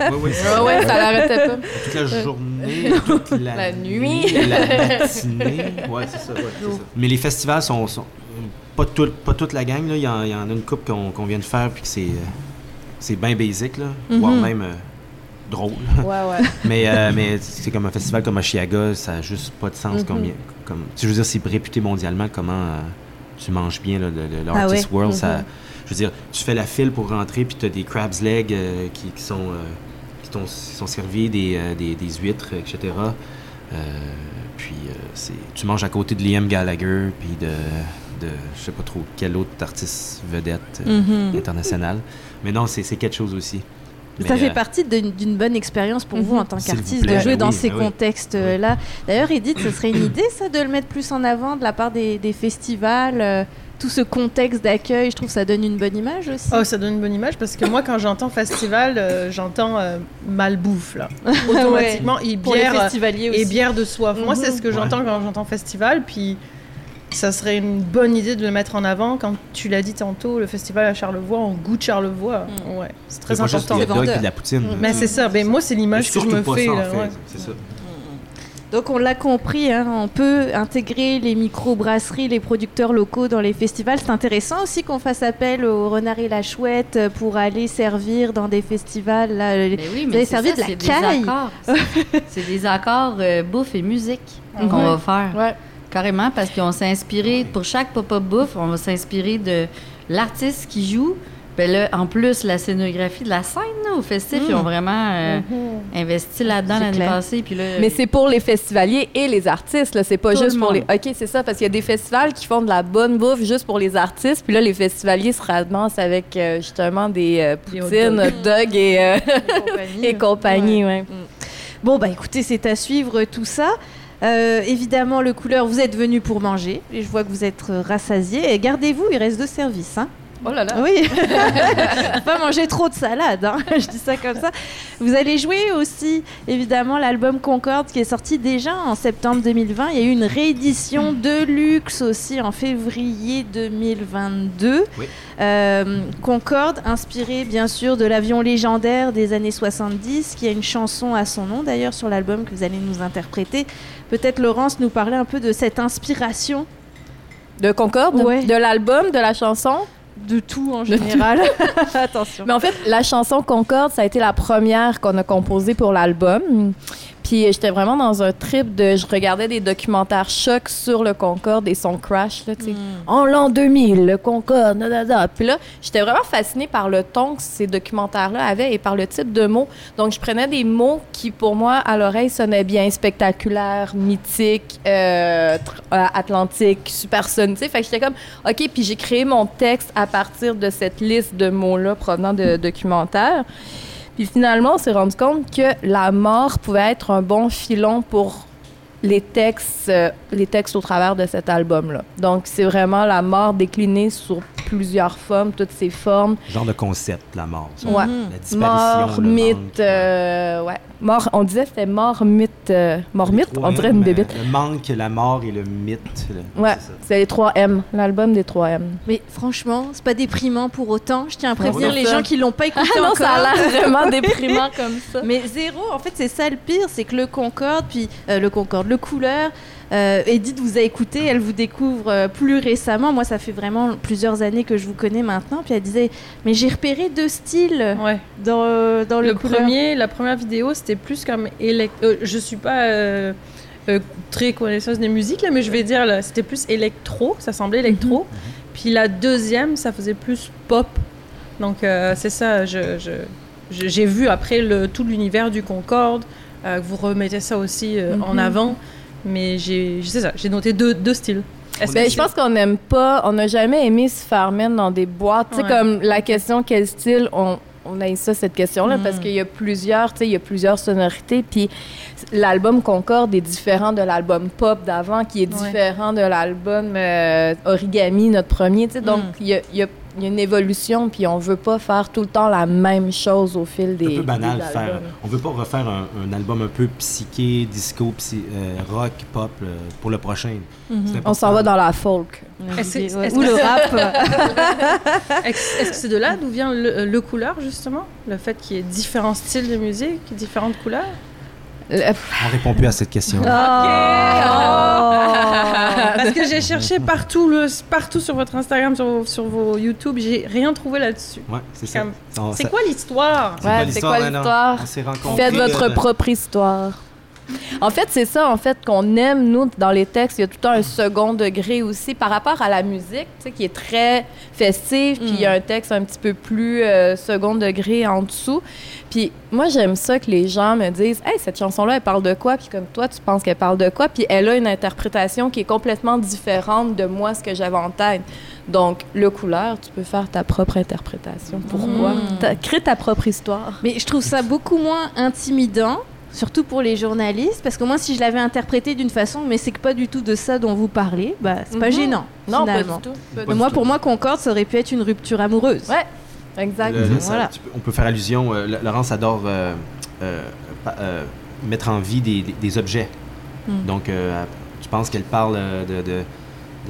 Ouais, c'est Ah ça. ouais, ça l'arrêtait pas. Toute la journée, toute la, La nuit. la matinée. Ouais, c'est ça, ouais, c'est ça. Mais les festivals sont, sont- pas, tout- pas toute la gang. là. Il y, en, il y en a une coupe qu'on vient de faire, puis que c'est euh, c'est bien basic, là, voire Mhm. même euh, drôle. Ouais, ouais. mais euh, mais c'est comme un festival comme Oshiaga, ça n'a juste pas de sens. Mhm. comme, je veux dire, c'est réputé mondialement comment euh, tu manges bien là, le, le- le Ah Artist. World. ça, Mhm. je veux dire, tu fais la file pour rentrer, puis tu as des crab's legs qui, qui sont, qui sont servis, des, des, des huîtres, etc. Puis euh, c'est, tu manges à côté de Liam Gallagher, puis de, de je sais pas trop quel autre artiste vedette euh, Mhm. international. Mais non, c'est, quelque chose aussi. Ça fait euh, partie d'une bonne expérience pour vous en tant qu'artiste de jouer dans oui, ces oui. contextes-là. D'ailleurs, Edith, ce serait une idée, ça, de le mettre plus en avant de la part des, des festivals, euh, tout ce contexte d'accueil. Je trouve que ça donne une bonne image aussi. Oh, ça donne une bonne image parce que moi, quand j'entends festival, euh, j'entends euh, malbouffe, là. Automatiquement, et pour les bière, euh, festivaliers aussi. et bière de soif. Moi, c'est ce que Ouais. j'entends quand j'entends festival, puis ça serait une bonne idée de le mettre en avant. Quand tu l'as dit tantôt, le festival à Charlevoix, on goûte Charlevoix. Mm. Ouais, c'est très important. dogs vendeur. et de la poutine. Mais c'est ça. Ben, moi, c'est l'image que je me fais. ça, en là, fait. ouais. C'est ça. Donc on l'a compris, hein, on peut intégrer les micro-brasseries, les producteurs locaux dans les festivals. C'est intéressant aussi qu'on fasse appel au Renard et la Chouette pour aller servir dans des festivals. Là, les- Mais oui, Vous mais avez c'est servi ça, de la c'est des caille. accords. C'est- C'est des accords euh, bouffe et musique qu'on va faire. Ouais. Carrément, parce qu'on s'est inspiré, pour chaque pop-up bouffe, on va s'inspirer de l'artiste qui joue. Ben là, en plus, la scénographie de la scène là, au festif, ils ont vraiment euh, investi là-dedans l'année clair. passée. Puis là, Mais c'est pour les festivaliers et les artistes, là. C'est pas Tout juste le pour les. Ok, c'est ça, parce qu'il y a des festivals qui font de la bonne bouffe juste pour les artistes, puis là, les festivaliers se ramassent avec euh, justement des euh, poutines, dogs. hot dogs et, euh, compagnie. et compagnie, ouais. Bon, bah écoutez, c'est à suivre tout ça. Euh, évidemment, le couleur, vous êtes venu pour manger. Et je vois que vous êtes euh, rassasié. Et gardez-vous, il reste deux services. Hein. Oh là là. Oui, pas manger trop de salade, hein. je dis ça comme ça. Vous allez jouer aussi, évidemment, l'album Concorde qui est sorti déjà en septembre 2020. Il y a eu une réédition de luxe aussi en février 2022. Oui. Euh, Concorde, inspiré bien sûr de l'avion légendaire des années 70, qui a une chanson à son nom d'ailleurs sur l'album que vous allez nous interpréter. Peut-être Laurence nous parler un peu de cette inspiration De Concorde, Ouais. de l'album, de la chanson? de tout en général. Attention. Mais en fait, la chanson Concorde, ça a été la première qu'on a composée pour l'album. Puis euh, j'étais vraiment dans un trip de. Je regardais des documentaires chocs sur le Concorde et son crash, là, tu sais. En l'an 2000, le Concorde, nadada. Puis là, j'étais vraiment fascinée par le ton que ces documentaires-là avaient et par le type de mots. Donc, je prenais des mots qui, pour moi, à l'oreille, sonnaient bien spectaculaire, mythique, euh, euh, atlantique, supersonique. tu sais. Fait que j'étais comme, OK, puis j'ai créé mon texte à partir de cette liste de mots-là provenant de documentaires. Puis finalement, on s'est rendu compte que la mort pouvait être un bon filon pour les textes, euh, les textes au travers de cet album-là. Donc, c'est vraiment la mort déclinée sur plusieurs formes, toutes ces formes. Genre de concept, la mort. ça. Ouais. La disparition. Mort, le mythe, manque, euh, ouais. Mort, on disait que c'était mort, mythe, euh, mort, Les mythe, on dirait M, une bébête. Le manque, la mort et le mythe. le- Ouais, c'est les 3 M, l'album des 3 M. Mais franchement, c'est pas déprimant pour autant. Je tiens à prévenir les ça. gens qui l'ont pas écouté Ah non, encore. ça a l'air vraiment déprimant comme ça. Mais zéro, en fait, c'est ça le pire, c'est que le Concorde, puis euh, le Concorde, le Couleur, euh, Edith vous a écouté, elle vous découvre euh, plus récemment. Moi, ça fait vraiment plusieurs années que je vous connais maintenant. Puis elle disait, mais j'ai repéré deux styles Ouais. dans, euh, dans le, Le premier, la première vidéo, c'était plus comme élec- euh, je suis pas euh, euh, très connaisseuse des musiques là, mais je vais dire là, c'était plus électro, ça semblait électro. Puis la deuxième, ça faisait plus pop. Donc euh, c'est ça, je, je- je- j'ai vu après le, tout l'univers du Concorde, vous remettez ça aussi euh, en Mhm. avant, mais j'ai, c'est ça, j'ai noté deux, deux styles. Ben, je pense qu'on n'aime pas, on n'a jamais aimé se faire mettre dans des boîtes. Tu sais, comme la question quel style, on, on a eu ça, cette question-là, Mm. parce qu'il y a plusieurs, tu sais, il y a plusieurs sonorités. Puis l'album Concorde est différent de l'album pop d'avant, qui est Ouais. différent de l'album euh, Origami, notre premier. Tu sais, donc, Mm. il y, a, il y a- il y a une évolution, puis on veut pas faire tout le temps la même chose au fil des. un peu banal des faire. On veut pas refaire un, un album un peu psyché, disco, psy- euh, rock, pop euh, pour le prochain. C'est On s'en va dans la folk. Est-ce- Ouais. est-ce Ou le rap. Est-ce que c'est de là d'où vient le, le couleur, justement? Le fait qu'il y ait différents styles de musique, différentes couleurs? Le- On répond plus à cette question. Ah. Parce que j'ai cherché partout, le, partout sur votre Instagram, sur, vos- sur vos YouTube, j'ai rien trouvé là-dessus. Ouais, c'est ça. Comme- C'est ça- quoi l'histoire? C'est Ouais, quoi c'est l'histoire, quoi. Faites votre euh, propre histoire. En fait, c'est ça, en fait, qu'on aime, nous, dans les textes. Il y a tout un second degré aussi par rapport à la musique, tu sais, qui est très festive, puis il y a un texte un petit peu plus euh, second degré en dessous. Puis moi, j'aime ça que les gens me disent « Hey, cette chanson-là, elle parle de quoi? » Puis comme toi, tu penses qu'elle parle de quoi? Puis elle a une interprétation qui est complètement différente de moi, ce que j'avais en tête. Donc, le couleur, tu peux faire ta propre interprétation. Pourquoi? Mm. Crée ta propre histoire. Mais je trouve ça beaucoup moins intimidant, surtout pour les journalistes, parce que moi, si je l'avais interprété d'une façon, mais c'est que pas du tout de ça dont vous parlez, bah, c'est pas Mhm. gênant. Non, pas finalement. du tout. Pas du moi, tout. pour moi, Concorde, ça aurait pu être une rupture amoureuse. Ouais. Exact. Le- le- ça- Voilà. peux- on peut faire allusion. euh, Laurence adore euh, euh, pa- euh, mettre en vie des, des- des objets. Mm. Donc, euh, tu penses qu'elle parle de. de- de-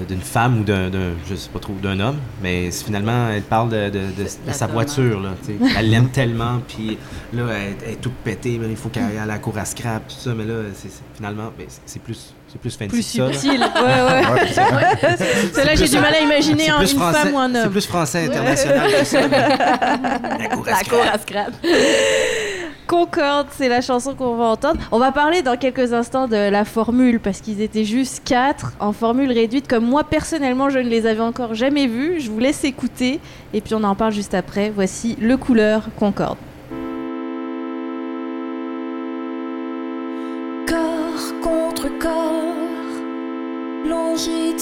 d'une femme ou d'un, d'un- je sais pas trop, d'un homme, mais finalement, elle parle de, de- de- de la sa voiture, là. Elle l'aime tellement, puis là, elle, elle est toute pétée, mais il faut qu'elle aille à la cour à scrap, tout ça, mais là, c'est, finalement, c'est plus, c'est plus fancy Plus subtil. Ouais, ouais. Ouais, c'est. C'est là, j'ai du mal à imaginer C'est un- une français- femme ou un C'est homme. plus français international que ça. La cour à La scrap. cour à scrap. Concorde, c'est la chanson qu'on va entendre. On va parler dans quelques instants de la formule parce qu'ils étaient juste quatre en formule réduite. Comme moi personnellement, je ne les avais encore jamais vus. Je vous laisse écouter et puis on en parle juste après. Voici le couleur Concorde.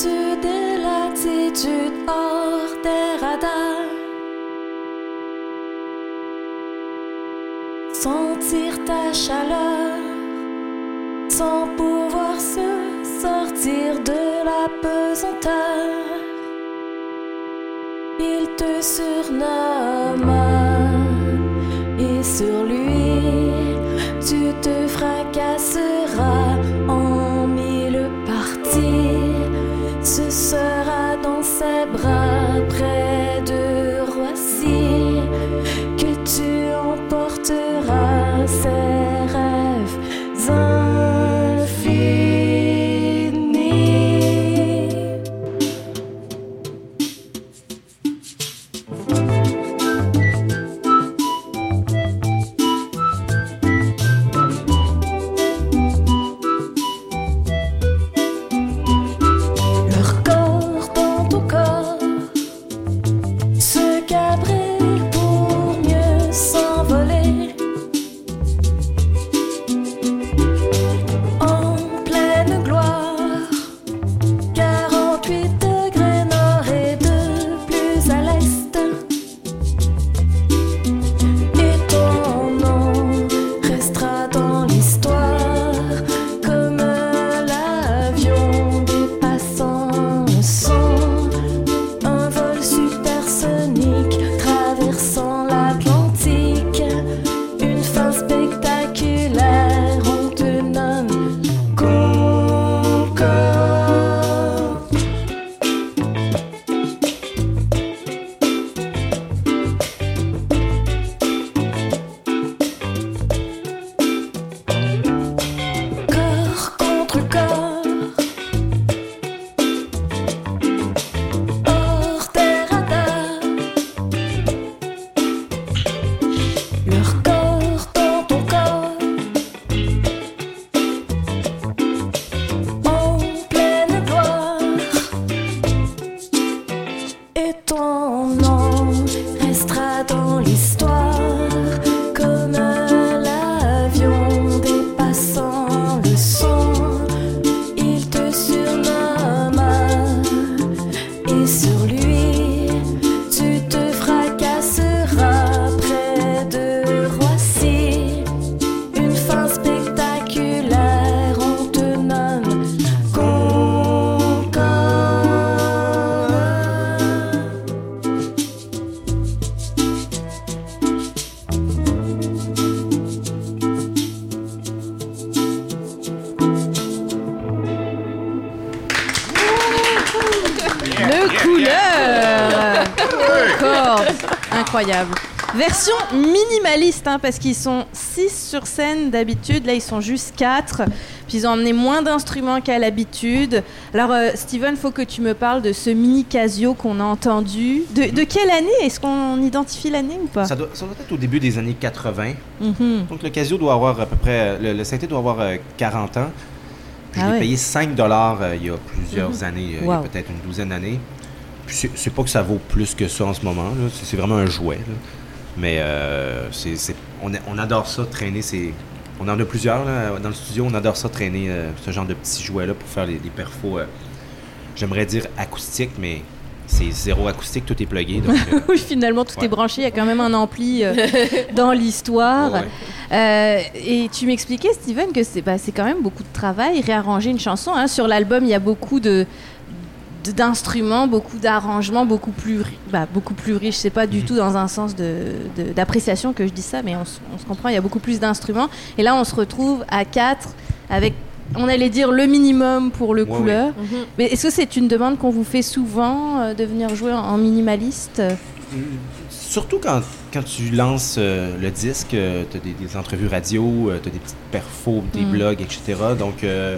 Longitude et hors des radars. Sentir ta chaleur sans pouvoir se sortir de la pesanteur. Il te surnomme et sur lui tu te fracasseras Ce sera dans ses bras minimaliste, hein, parce qu'ils sont 6 sur scène d'habitude. Là, ils sont juste 4. Puis ils ont emmené moins d'instruments qu'à l'habitude. Alors, euh, Steven, faut que tu me parles de ce mini Casio qu'on a entendu. De, de quelle année? Est-ce qu'on identifie l'année ou pas? Ça doit, ça doit être au début des années 80. Mhm. Donc le Casio doit avoir à peu près, le, le synthé doit avoir euh, 40 ans. Puis Ah je l'ai ouais. payé 5 dollars euh, il y a plusieurs années, euh, il y a Wow. peut-être une douzaine d'années. Puis c'est- pas que ça vaut plus que ça en ce moment. C'est- c'est vraiment un jouet. là. Mais euh, on, a- on adore ça, traîner. On en a plusieurs là, dans le studio, on adore ça, traîner euh, ce genre de petits jouets-là pour faire les, les perfos, euh, j'aimerais dire acoustiques, mais c'est zéro acoustique, tout est plugué. Donc, euh, Oui, finalement, tout Ouais. est branché. Il y a quand même un ampli euh, dans l'histoire. ouais, ouais. Euh, et tu m'expliquais, Steven, que c'est bah, c'est quand même beaucoup de travail, réarranger une chanson. hein. Sur l'album, il y a beaucoup de- d'instruments, beaucoup d'arrangements, beaucoup plus bah, beaucoup plus riches. C'est pas du Mhm. tout dans un sens de- de- d'appréciation que je dis ça, mais on, se comprend. Il y a beaucoup plus d'instruments. Et là, on se retrouve à quatre avec, on allait dire le minimum pour le Ouais, couleur. Mhm. Mais est-ce que c'est une demande qu'on vous fait souvent euh, de venir jouer en, en minimaliste? Surtout quand, quand tu lances euh, le disque, tu as des, des entrevues radio, tu as des petites perfos, des Mm. blogs, etc. Donc euh,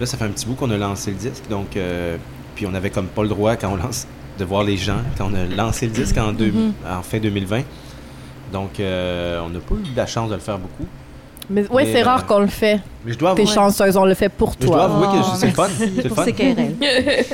là, ça fait un petit bout qu'on a lancé le disque. Donc, euh, puis on avait comme pas le droit quand on lance de voir les gens quand on a lancé le disque en, deux- Mhm. en fin 2020. Donc, euh, on n'a pas eu la chance de le faire beaucoup. Mais ouais, Mais, c'est euh, rare qu'on le fait. Mais je dois T'es avouer, chanceuse, on le fait pour mais je dois toi. avouer que c'est le fun. C'est le fun.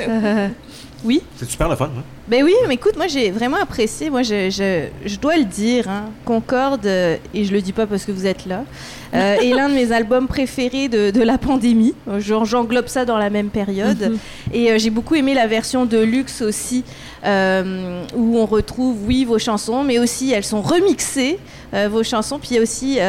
Euh, oui C'est super le fun. hein. Ben oui, mais écoute, moi j'ai vraiment apprécié. Moi, je, je, je dois le dire, hein, Concorde, euh, et je le dis pas parce que vous êtes là, euh, est l'un de mes albums préférés de, de la pandémie. Euh, Genre, j'englobe ça dans la même période. Et euh, j'ai beaucoup aimé la version de luxe aussi, où on retrouve, oui, vos chansons, mais aussi elles sont remixées, vos chansons. Puis il y a aussi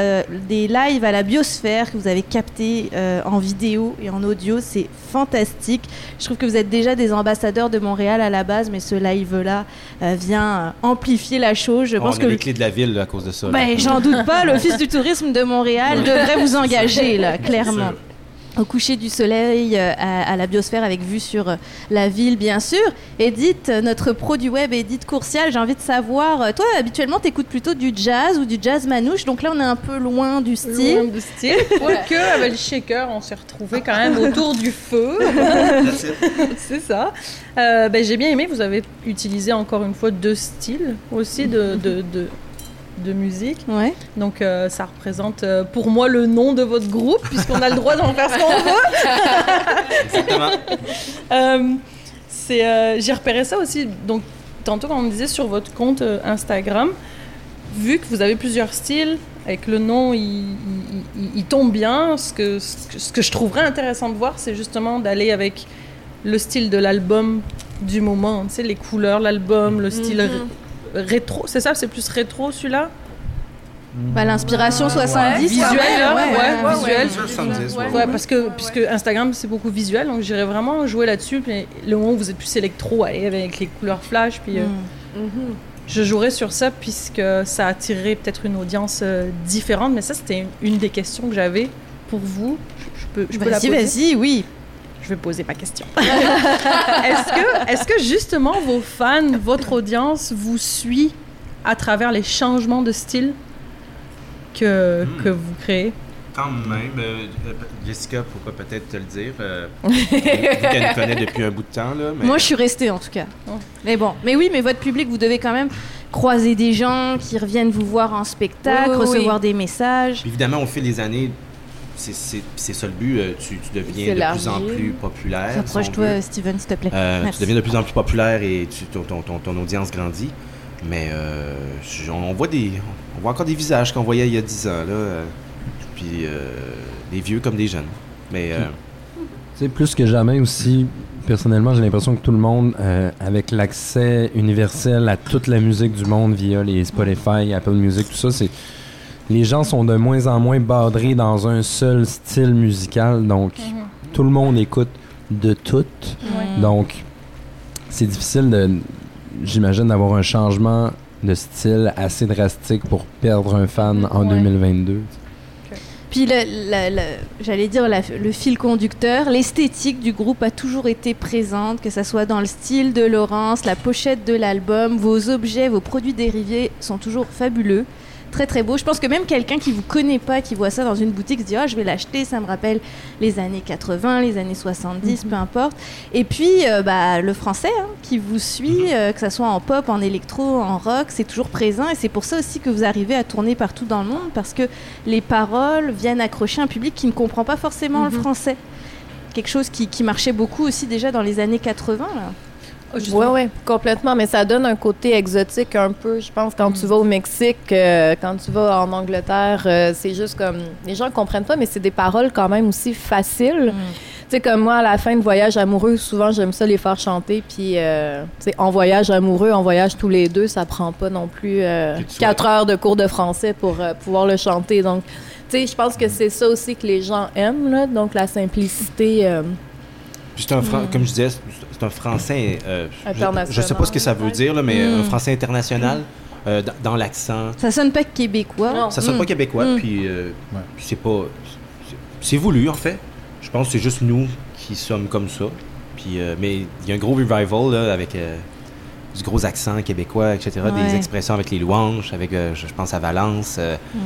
des lives à la biosphère que vous avez captés euh, en vidéo et en audio. C'est fantastique. Je trouve que vous êtes déjà des ambassadeurs de Montréal à la base, mais ce live-là euh, vient euh, amplifier la chose. Je On pense a que les clés de la ville à cause de ça. ben, j'en doute pas, l'Office du tourisme de Montréal devrait vous engager, là, clairement. Au coucher du soleil, euh, à, à la biosphère, avec vue sur euh, la ville, bien sûr. Edith, euh, notre pro du web, Edith Courcial, j'ai envie de savoir, toi, habituellement, t'écoutes plutôt du jazz ou du jazz manouche, donc là, on est un peu loin du Loin style. de style. Quoique, avec le shaker, on s'est retrouvés quand même autour du feu. C'est ça. Euh, ben, J'ai bien aimé, vous avez utilisé encore une fois deux styles aussi de, de, de, de musique. Ouais. Donc euh, ça représente euh, pour moi le nom de votre groupe, puisqu'on a le droit d'en faire ce qu'on veut. Exactement. Euh, c'est, euh, J'ai repéré ça aussi. Donc, tantôt, quand on me disait sur votre compte euh, Instagram, vu que vous avez plusieurs styles, avec le nom, il, il- il- il tombe bien. Ce que, ce que- que je trouverais intéressant de voir, c'est justement d'aller avec le style de l'album du moment. Tu sais, les couleurs, l'album, le style Mhm. Rétro. C'est ça, c'est plus rétro celui-là Bah, L'inspiration 70, Visuel, ouais, ouais, ouais, ouais, visuel. 70, ouais. Ouais, parce que puisque Instagram c'est beaucoup visuel, donc j'irais vraiment jouer là-dessus. Puis le moment où vous êtes plus électro, aller avec les couleurs flash, puis euh, Mm. je jouerais sur ça puisque ça attirerait peut-être une audience euh, différente. Mais ça, c'était une, une des questions que j'avais pour vous. Je, je peux, je peux la Vas-y, poser. vas-y, oui. Je vais poser ma question. est-ce que, justement vos fans, votre audience vous suit à travers les changements de style que, Hmm. que vous créez? Quand même, euh, euh, Jessica pourra peut-être te le dire, euh, vu qu'elle connaît depuis un bout de temps. Là, mais, Moi, je suis restée en tout cas. Oh. Mais bon, mais oui, mais votre public, vous devez quand même croiser des gens qui reviennent vous voir en spectacle, Oui, oui, oui. recevoir des messages. Puis évidemment, au fil des années, c'est- c'est c'est ça le but, euh, tu, tu deviens de plus en plus populaire. si. Rapproche-toi, Steven, s'il te plaît. Euh, tu deviens de plus en plus populaire et tu- ton, ton- ton- ton audience grandit. Mais euh, on, voit des, on voit encore des visages qu'on voyait il y a 10 ans. Là, euh, puis euh, des vieux comme des jeunes. Mais euh, Tu sais, plus que jamais aussi, personnellement, j'ai l'impression que tout le monde, euh, avec l'accès universel à toute la musique du monde via les Spotify, Apple Music, tout ça, c'est les gens sont de moins en moins badrés dans un seul style musical, donc tout le monde écoute de tout. Mm. Donc, c'est difficile de, j'imagine, d'avoir un changement de style assez drastique pour perdre un fan en Ouais. 2022. Puis j'allais dire la- le fil conducteur, l'esthétique du groupe a toujours été présente, que ce soit dans le style de Laurence, la pochette de l'album, vos objets, vos produits dérivés sont toujours fabuleux. Très très beau. Je pense que même quelqu'un qui vous connaît pas, qui voit ça dans une boutique, se dit ah je vais l'acheter, ça me rappelle les années 80, les années 70, peu importe. Et puis euh, bah, le français hein, qui vous suit, euh, que ce soit en pop, en électro, en rock, c'est toujours présent et c'est pour ça aussi que vous arrivez à tourner partout dans le monde parce que les paroles viennent accrocher un public qui ne comprend pas forcément le français. Quelque chose qui, qui marchait beaucoup aussi déjà dans les années 80. Là. Oui, oui, complètement. Mais ça donne un côté exotique un peu, je pense, quand tu vas au Mexique, euh, quand tu vas en Angleterre, euh, c'est juste comme... Les gens comprennent pas, mais c'est des paroles quand même aussi faciles. Tu sais, comme moi, à la fin de Voyage amoureux, souvent, j'aime ça les faire chanter. Puis, euh, tu sais, en voyage amoureux, en voyage tous les deux, ça prend pas non plus euh, quatre heures de cours de français pour euh, pouvoir le chanter. Donc, tu sais, je pense que c'est ça aussi que les gens aiment, là. Donc, la simplicité... euh, Puis c'est un fran- comme je disais, c'est- un français. euh, je- International. Je, sais pas ce que ça veut dire, là, mais Mm. un français international euh, dans, dans l'accent. Ça sonne pas québécois. Non. Ça sonne Mm. pas québécois, Mm. puis, euh, Ouais. puis c'est pas. c'est- voulu, en fait. Je pense que c'est juste nous qui sommes comme ça. Puis, euh, mais il y a un gros revival là, avec euh, du gros accent québécois, etc. Ouais. Des expressions avec les louanges, avec, euh, je pense à Valence. euh, Mm.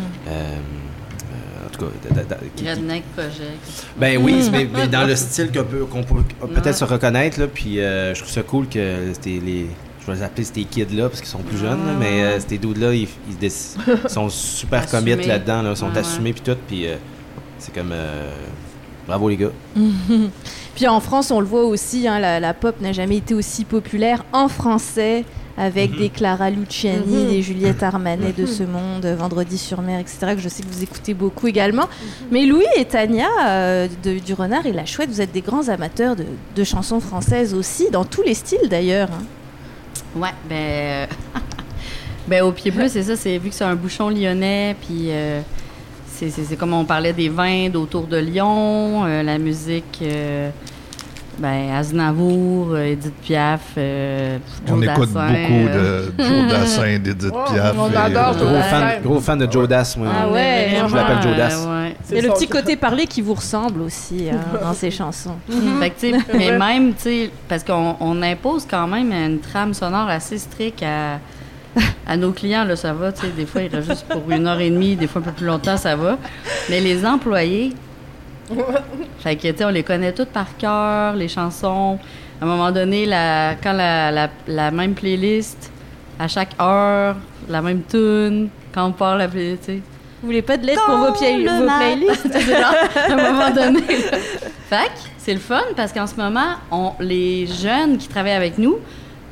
En tout cas, qui- Redneck Project. ben oui, Mm. mais, mais dans le style qu'on peut, qu'on peut peut-être se reconnaître, là, puis euh, je trouve ça cool que c'était les... Je vais les appeler ces kids-là parce qu'ils sont plus jeunes, là, mais euh, ces dudes-là, ils, sont super commit là-dedans, là, ils sont assumés puis tout, puis euh, c'est comme... euh, bravo les gars. Puis en France, on le voit aussi, hein, la, la pop n'a jamais été aussi populaire en français, avec Mhm. des Clara Luciani, Mhm. des Juliette Armanet de ce monde, Vendredi sur mer, etc., que je sais que vous écoutez beaucoup également. Mais Louis et Tania, euh, de- du Renard et la Chouette, vous êtes des grands amateurs de, de chansons françaises aussi, dans tous les styles d'ailleurs. hein. Ouais, ben. euh, ben, au pied bleu, c'est ça. C'est vu que c'est un bouchon lyonnais, puis. euh, c'est- comme on parlait des vins d'autour de Lyon, euh, la musique. Euh, ben, Aznavour, euh, Edith Piaf, euh, Joe On écoute Dassin, beaucoup euh, de Joe Dassin, d'Edith Oh, Piaf. on adore euh, Joe Gros Dassin. fan, gros fan de Joe Dass, moi. Ah ouais, vraiment, je l'appelle Joe Dass. euh, ouais. Il y a le petit côté parlé qui vous ressemble aussi hein, dans ces chansons. Fait que, tu sais, mais même, tu sais, parce qu'on on impose quand même une trame sonore assez stricte à, à nos clients, là, ça va, tu sais, des fois, ils restent juste pour une heure et demie, des fois un peu plus longtemps, ça va. Mais les employés, fait que, tu sais, on les connaît toutes par cœur, les chansons. À un moment donné, la, quand la, la, la même playlist, à chaque heure, la même tune, quand on part la playlist, tu sais. Vous voulez pas de lettres pour vos, le vos playlists? À un moment donné. Fait que c'est le fun parce qu'en ce moment, on, les jeunes qui travaillent avec nous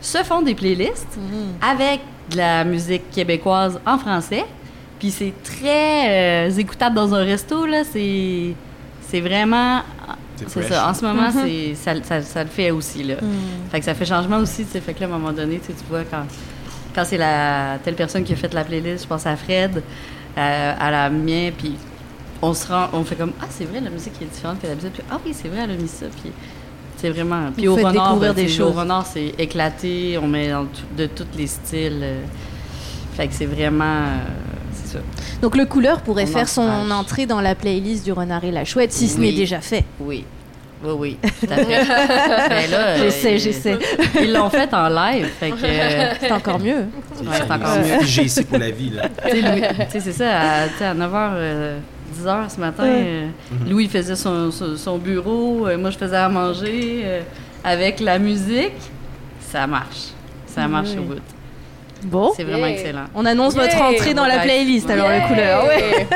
se font des playlists avec de la musique québécoise en français. Puis c'est très euh, écoutable dans un resto, là. C'est, c'est vraiment... C'est ça. En ce moment, c'est, ça, ça- ça le fait aussi, là. Mm. Fait que ça fait changement aussi, tu sais. Fait que là, à un moment donné, tu sais, tu vois, quand, quand c'est la telle personne qui a fait la playlist, je pense à Fred, euh, à la mienne, puis on se rend, on fait comme, ah, c'est vrai, la musique est différente que d'habitude, puis ah oui, c'est vrai, elle a mis ça, puis c'est vraiment... Puis au renard, découvrir ben, des choses. Au renard, c'est éclaté, on met dans de tous les styles. euh, fait que c'est vraiment... euh, Donc le couleur pourrait On faire son entrée dans la playlist du Renard et la Chouette, si ce n'est déjà fait. Oui. Oui, oui, tout à fait. Ben là, J'essaie, euh, j'essaie. Ils l'ont fait en live, fait que... euh, C'est encore mieux. ouais, c'est encore mieux. J'ai ici pour la vie, là. Tu sais, c'est ça, à, tu sais, à 9h, 10h ce matin, euh, Louis faisait son, son, son bureau, euh, moi je faisais à manger euh, avec la musique. Ça marche. Ça marche au bout. Bon. C'est vraiment Yeah. excellent. On annonce votre entrée dans la playlist, alors le couleur. Ouais.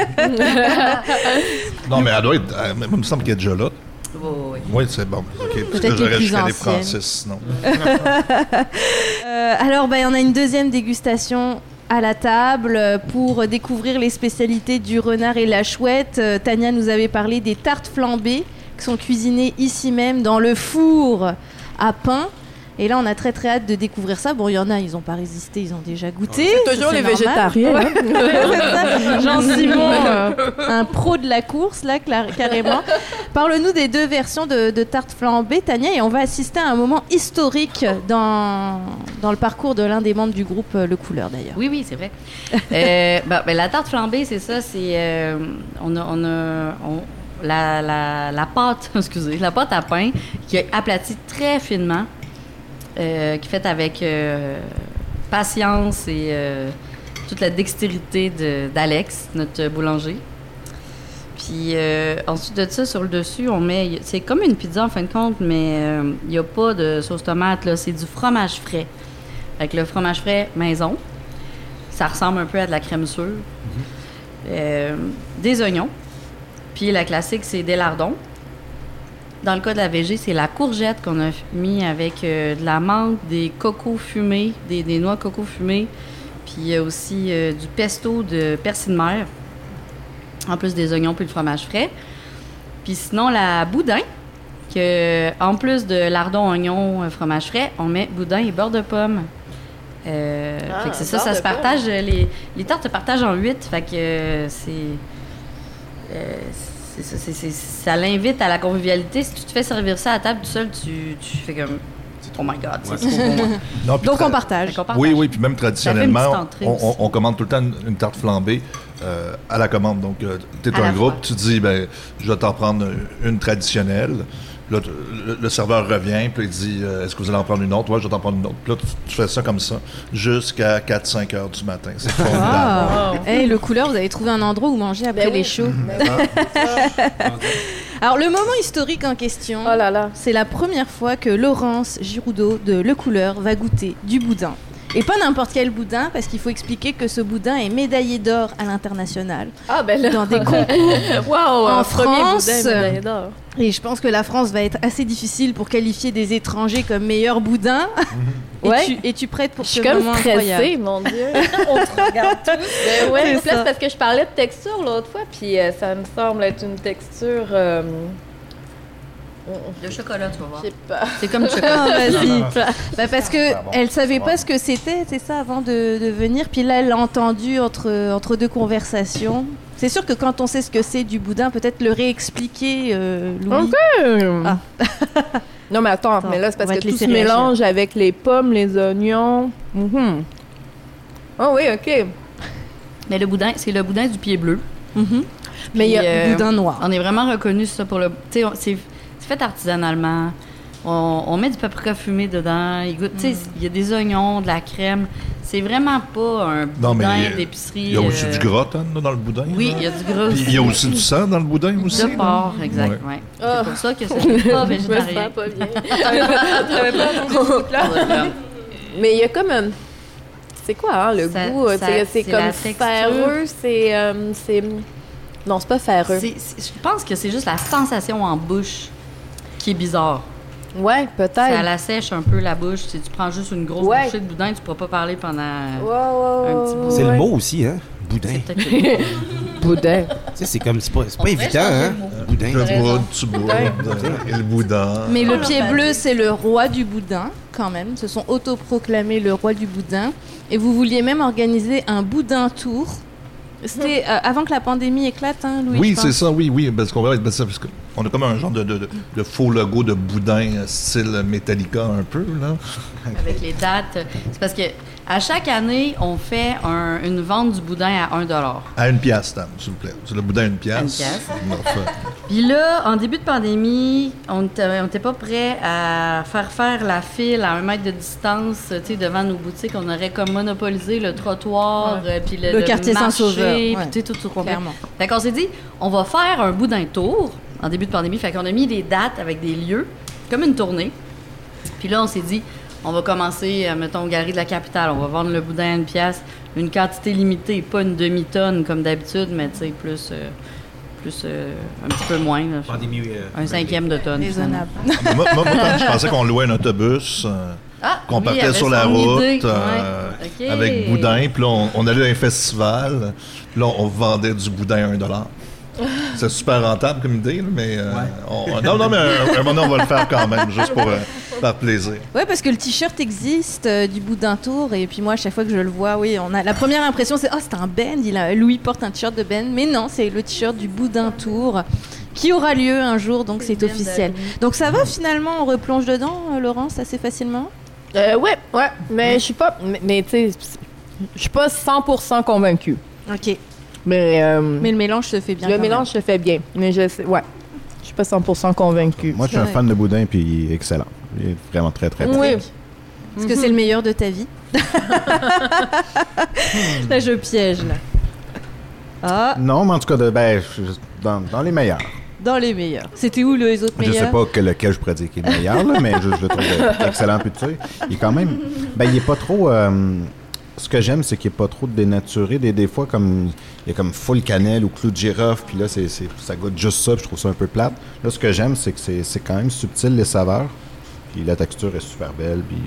Non, mais elle doit être. elle- il me semble qu'elle est déjà là. Oui, oui, Oui, c'est bon. OK. Parce Peut-être que les j'aurais plus jusqu'à anciennes. Francis, sinon. Euh, alors, ben, on a une deuxième dégustation à la table euh, pour découvrir les spécialités du renard et la chouette. Euh, Tania nous avait parlé des tartes flambées qui sont cuisinées ici même dans le four à pain. Et là, on a très très hâte de découvrir ça. Bon, il y en a, ils n'ont pas résisté, ils ont déjà goûté. C'est toujours ça, les normal. végétariens. Ouais. Jean-Simon, euh, un pro de la course, là, carrément. Parle-nous des deux versions de, de tarte flambée, Tania, et on va assister à un moment historique dans, dans le parcours de l'un des membres du groupe euh, Le Couleur, d'ailleurs. Oui, oui, c'est vrai. Euh, ben, ben, la tarte flambée, c'est ça. C'est euh, on a, on a on- la, la, la pâte, excusez, la pâte à pain qui est aplatie très finement, euh, qui est faite avec euh, patience et euh, toute la dextérité de- d'Alex, notre boulanger. Puis ensuite de ça, sur le dessus, on met. C'est comme une pizza en fin de compte, mais il n'y a pas de sauce tomate, là. C'est du fromage frais. Avec le fromage frais maison. Ça ressemble un peu à de la crème sûre. Euh, des oignons. Puis la classique, c'est des lardons. Dans le cas de la VG, c'est la courgette qu'on a mis avec euh, de la menthe, des cocos fumés, des, des noix coco fumées. Puis il y a aussi euh, du pesto de persil de mer. En plus des oignons puis le fromage frais. Puis sinon, la boudin, que en plus de lardons, oignons, euh, fromage frais, on met boudin et beurre de pomme. Euh, Ah, fait que c'est ça, ça se partage. Les, les tartes se partagent en huit. Fait que c'est. Euh, c'est ça, c'est- c'est- ça l'invite à la convivialité. Si tu te fais servir ça à table tout seul, tu, tu fais comme. Oh my god, c'est trop. Non, puis Donc tra- on partage. Qu'on partage. Oui, oui, puis même traditionnellement, entrée on, on- on commande tout le temps une, une tarte flambée euh, à la commande. Donc, tu es À un groupe, fois. tu dis, ben, je vais t'en prendre une traditionnelle. Là, le, le serveur revient, puis il dit, euh, est-ce que vous allez en prendre une autre? Ouais, je vais t'en prendre une autre. Puis là, tu, tu fais ça comme ça jusqu'à 4-5 heures du matin. C'est formidable. Ah. Hey, le couleur, vous avez trouvé un endroit où manger après Ben oui. les shows. Ben Alors, le moment historique en question, Oh là là. c'est la première fois que Laurence Giroudot de Le Couleur va goûter du boudin. Et pas n'importe quel boudin, parce qu'il faut expliquer que ce boudin est médaillé d'or à l'international. Ah ben là. Dans des concours. Waouh, En France, boudin médaillé d'or. Et je pense que la France va être assez difficile pour qualifier des étrangers comme meilleur boudin. et, Ouais. tu, es-tu prête pour Je ce suis comme moment stressée, incroyable mon Dieu. On te regarde tous. Ben ouais, ça. c'est parce que je parlais de texture l'autre fois, puis euh, ça me semble être une texture. euh, Le chocolat, tu vas voir. je sais pas. C'est comme le chocolat. vas-y. Bah, parce que Ah bon, elle savait pas ce que c'était, c'est ça, avant de, de venir. Puis là, elle l'a entendu entre, entre deux conversations. C'est sûr que quand on sait ce que c'est du boudin, peut-être le réexpliquer, euh, Louis. Ah. non, mais attends, Attends, mais là, c'est on parce va que te tout laisser se réagir. mélange avec les pommes, les oignons. Mhm. Ah oui, OK. Mais le boudin, c'est le boudin du pied bleu. Mhm. Mais il y a Puis, euh, boudin noir. On est vraiment reconnu ça pour le. Tu sais, on- c'est c'est fait artisanalement. On, on met du paprika fumé dedans. Il goûte- tu sais, Il y a des oignons, de la crème. C'est vraiment pas un boudin il y a- d'épicerie. Il y a aussi euh, du gras hein, dans le boudin. Oui, il y a du gras aussi. il y a aussi du sang dans le boudin aussi. De porc, exact. Ouais. Ouais. C'est pour ça que c'est pas végétarien. pas bien. Pas. Mais il y a comme un... C'est quoi, hein, le Ça- goût? euh, C'est- comme ferreux, c'est... euh, c'est... Non, c'est pas ferreux. Je pense que c'est juste la sensation en bouche qui est bizarre. Ouais, Ça peut-être. la sèche un peu la bouche. Si tu prends juste une grosse Ouais. bouchée de boudin, tu pourras pas parler pendant. Ouais, ouais, Un petit bout. C'est ouais. le mot aussi, hein? Boudin. Boudin. Tu sais, c'est comme, c'est pas, pas évident, hein? le mot. Boudin. Le raison. boud, tu boudes, et le boudin. Mais le pied bleu, c'est le roi du boudin, quand même. Se sont autoproclamés le roi du boudin. Et vous vouliez même organiser un boudin tour. C'était euh, avant que la pandémie éclate, hein, Louis Oui, c'est ça, oui, oui. Parce qu'on va parce que- on a comme un genre de, de- de- de faux logo de boudin euh, style Metallica un peu, là. avec les dates. C'est parce que à chaque année, on fait un- une vente du boudin à 1 À une pièce, Stan, s'il vous plaît. C'est le boudin à une pièce. À une pièce. Puis là, en début de pandémie, on n'était pas prêt à faire faire la file à un mètre de distance, tu sais, devant nos boutiques. On aurait comme monopolisé le trottoir, euh, puis le, Le quartier Saint-Sauveur, puis ouais. tu sais, tout tout. Clairement. Fait qu'on s'est dit, on va faire un boudin tour en début de pandémie. Fait qu'on a mis des dates avec des lieux, comme une tournée. Puis là, on s'est dit, on va commencer, euh, mettons, au Galerie de la Capitale. On va vendre le boudin à une pièce, une quantité limitée, pas une demi-tonne comme d'habitude, mais tu sais, plus, euh, plus euh, un petit peu moins. là. Pandémie. euh, un cinquième de tonne. Raisonnable. moi, moi, moi, quand je pensais qu'on louait un autobus, euh, Ah, qu'on oui, partait sur la route euh, ouais. Avec boudin, puis là, on, on allait à un festival, puis là, on vendait du boudin à un dollar. C'est super rentable comme idée, là, mais... euh, on- non, non, mais un, un moment donné, on va le faire quand même, juste pour... euh, Par plaisir. Ouais, parce que le t-shirt existe euh, du bout d'un tour, et puis moi, à chaque fois que je le vois, oui, on a la première impression, c'est oh, c'est un band. Il a, Louis porte un t-shirt de band, mais non, c'est le t-shirt du bout d'un tour qui aura lieu un jour, donc c'est officiel. Donc ça va finalement, on replonge dedans, euh, Laurence, assez facilement? Euh, ouais, ouais, mais je suis pas. Mais, mais tu sais, je suis pas 100% convaincue. Ok. Mais, euh, Mais le mélange se fait bien. le mélange se fait bien. Mais je sais, ouais. Je suis pas 100% convaincue. Moi, je suis un fan de boudin, puis il est excellent. Il est vraiment très, très, très Oui. Est-ce que c'est le meilleur de ta vie Là, je piège, là. Ah, Non, mais en tout cas, de, ben, je- dans, dans les meilleurs. dans les meilleurs. C'était où les autres Je meilleurs? sais pas que lequel je pourrais dire qui est le meilleur, là, mais je, je le trouve excellent. Puis tu sais, il est quand même. Ben, il est pas trop. euh, ce que j'aime, c'est qu'il est pas trop dénaturé. Des, des fois, comme il y a comme full cannelle ou clou de girofle, puis là, c'est, c'est- ça goûte juste ça, je trouve ça un peu plate. Là, ce que j'aime, c'est que c'est, c'est quand même subtil les saveurs. Puis la texture est super belle. Puis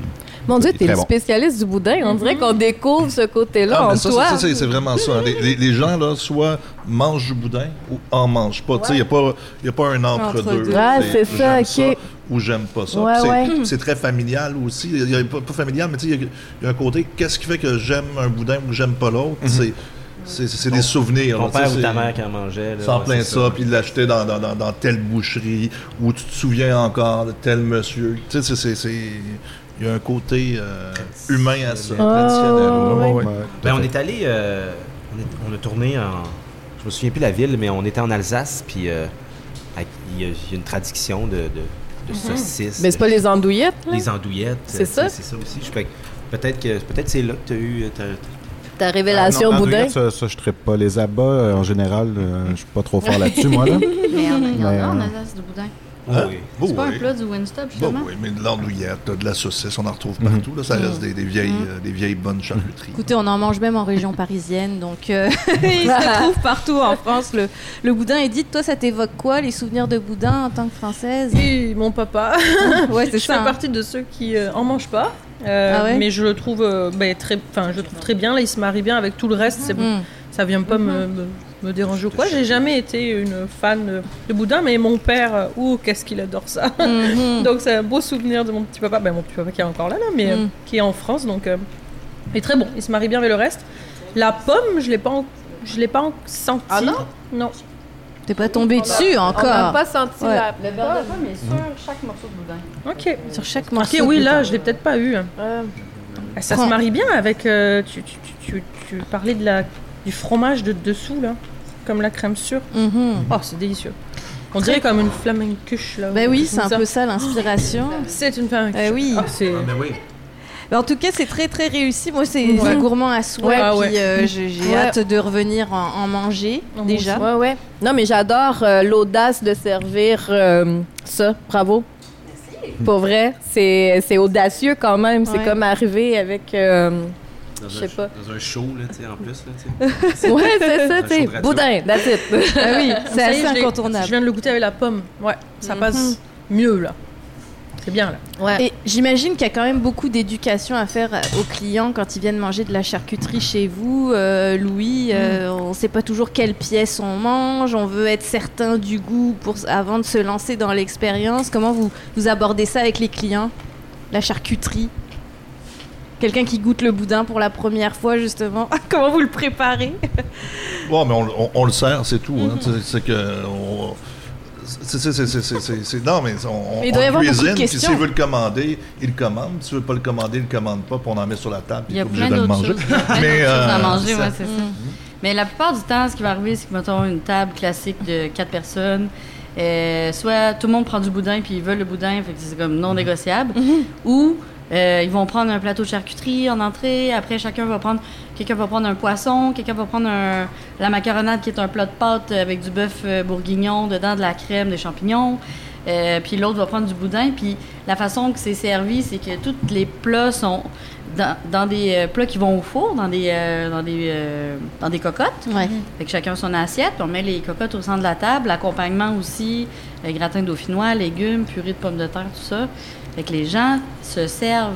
Mon Dieu, t'es le bon. spécialiste du boudin. On dirait qu'on découvre ce côté-là Ah, en ça, toi. ça, c'est- vraiment ça. hein. Les, les- les gens, là, soit mangent du boudin ou en mangent pas. Tu sais, il n'y a, pas- y a pas un entre-deux. Ah, c'est ça, ok. ou j'aime pas ça. Ouais, c'est, ouais. c'est très familial aussi. Il y a pas, pas familial, mais tu sais, il y a- il y, a un côté, qu'est-ce qui fait que j'aime un boudin ou que j'aime pas l'autre? C'est, c'est, c'est des souvenirs. Ton là, père ou ta mère qui en mangeait. là, ouais, plein ça, puis il l'achetait dans, dans, dans, dans telle boucherie, ou tu te souviens encore de tel monsieur. Tu sais, c'est- c'est- c'est... Il y a un côté euh, humain à ça, Ah, traditionnel. Ouais. Ben, on est allé, euh, on, est- on a tourné en, je me souviens plus la ville, mais on était en Alsace, puis euh, il y, a- il y a une traduction de, de, de saucisses. Mais c'est pas les andouillettes, là? les andouillettes. C'est ça? C'est ça aussi. Peut-être que peut-être c'est là que tu as eu. Ta révélation Ah, non, boudin? Ça, ça, je ne pas. Les abats, euh, en général, euh, je suis pas trop fort là-dessus, moi. Là. Mais il y en a- en Alsace de boudin. Hein? oui. Bon, C'est pas un oui. plat du Winstop, justement? oui, mais de l'andouillette, de la saucisse, on en retrouve partout. Là, ça reste des, des vieilles, euh, des vieilles bonnes charcuteries. Écoutez, on en mange même en région parisienne, donc euh, il se trouve partout en France. Le, le boudin, Edith, toi, ça t'évoque quoi, les souvenirs de boudin en tant que française? Et mon papa, Ouais, je c'est fais hein. partie de ceux qui euh, en mangent pas. Euh, Ah ouais? mais je le trouve euh, ben, très, enfin, je le trouve très bien. Là, il se marie bien avec tout le reste. C'est Mm. ça vient pas me, me, me déranger ou quoi. J'ai jamais été une fan de, boudin, mais mon père, euh, ouh, qu'est-ce qu'il adore ça. Mhm. donc c'est un beau souvenir de mon petit papa, ben, mon petit papa qui est encore là, là mais euh, Mm. qui est en France, donc euh, il est très bon. Il se marie bien avec le reste. La pomme, je l'ai pas, en- je l'ai pas en- senti. Ah non Non. T'es pas tombé dessus On n'a encore pas senti Ouais. la... Le beurre de pomme est sur chaque morceau de boudin. Ok. sur chaque Ok, morceau. oui, de là, je l'ai peut-être pas eu. Euh, Ah, Ça Prends. se marie bien avec. euh, tu, tu, tu, tu, tu parlais de la, du fromage de dessous, là. Comme la crème sûre. Mhm. Oh, c'est délicieux. On dirait comme une flamencuche, là. Ben oui, c'est un Ça. peu ça l'inspiration. C'est une flamencuche. Eh oui. Ah, c'est... Ah, mais oui. Ben, en tout cas, c'est très très réussi. Moi, c'est Ouais. gourmand à souhait. Ouais, ah puis ouais. euh, j'ai j'ai Ouais. hâte de revenir en, en manger déjà. Ouais, ouais. Non, mais j'adore euh, l'audace de servir euh, ça. Bravo. Pour vrai, c'est audacieux quand même. C'est comme arriver avec. Euh, Dans Je un- sais pas. Dans un show, là, tu sais, en plus, là, tu sais. ouais, c'est ça, tu sais. Boudin, that's it. Ah oui, c'est assez incontournable. Je viens de le goûter avec la pomme. Ouais, ça Mhm. passe mieux, là. C'est bien, là. Ouais. Et j'imagine qu'il y a quand même beaucoup d'éducation à faire aux clients quand ils viennent manger de la charcuterie chez vous. Euh, Louis, euh, on ne sait pas toujours quelle pièce on mange, on veut être certain du goût pour, avant de se lancer dans l'expérience. Comment vous, vous abordez ça avec les clients? La charcuterie Quelqu'un qui goûte le boudin pour la première fois, justement. Comment vous le préparez? Bon, mais on, on- on le sert, c'est tout. Hein. C'est- C'est que. on- c'est- c'est- c'est- c'est- c'est- c'est- c'est- non, mais on, Mais il doit y on avoir cuisine, puis s'il veut le commander, il le commande. Si tu veux pas le commander, il le commande pas, puis on en met sur la table, puis Il y a est obligé plein de le d'autres manger. choses. Il y a plein Mais, d'autres choses à euh, manger, c'est ouais, ça. c'est ça. Mais la plupart du temps, ce qui va arriver, c'est que, mettons, une table classique de quatre personnes, euh, soit tout le monde prend du boudin, puis ils veulent le boudin, fait que c'est comme non négociable, ou euh, ils vont prendre un plateau de charcuterie en entrée, après chacun va prendre, quelqu'un va prendre un poisson, quelqu'un va prendre un- la macaronade qui est un plat de pâte avec du bœuf euh, bourguignon, dedans de la crème, des champignons. Euh, puis l'autre va prendre du boudin. Puis la façon que c'est servi, c'est que tous les plats sont dans, dans des euh, plats qui vont au four, dans des, euh, dans des, euh, dans des cocottes. Ouais. Fait que chacun son assiette, puis on met les cocottes au centre de la table, l'accompagnement aussi, gratin dauphinois, légumes, purée de pommes de terre, tout ça. Fait que les gens se servent.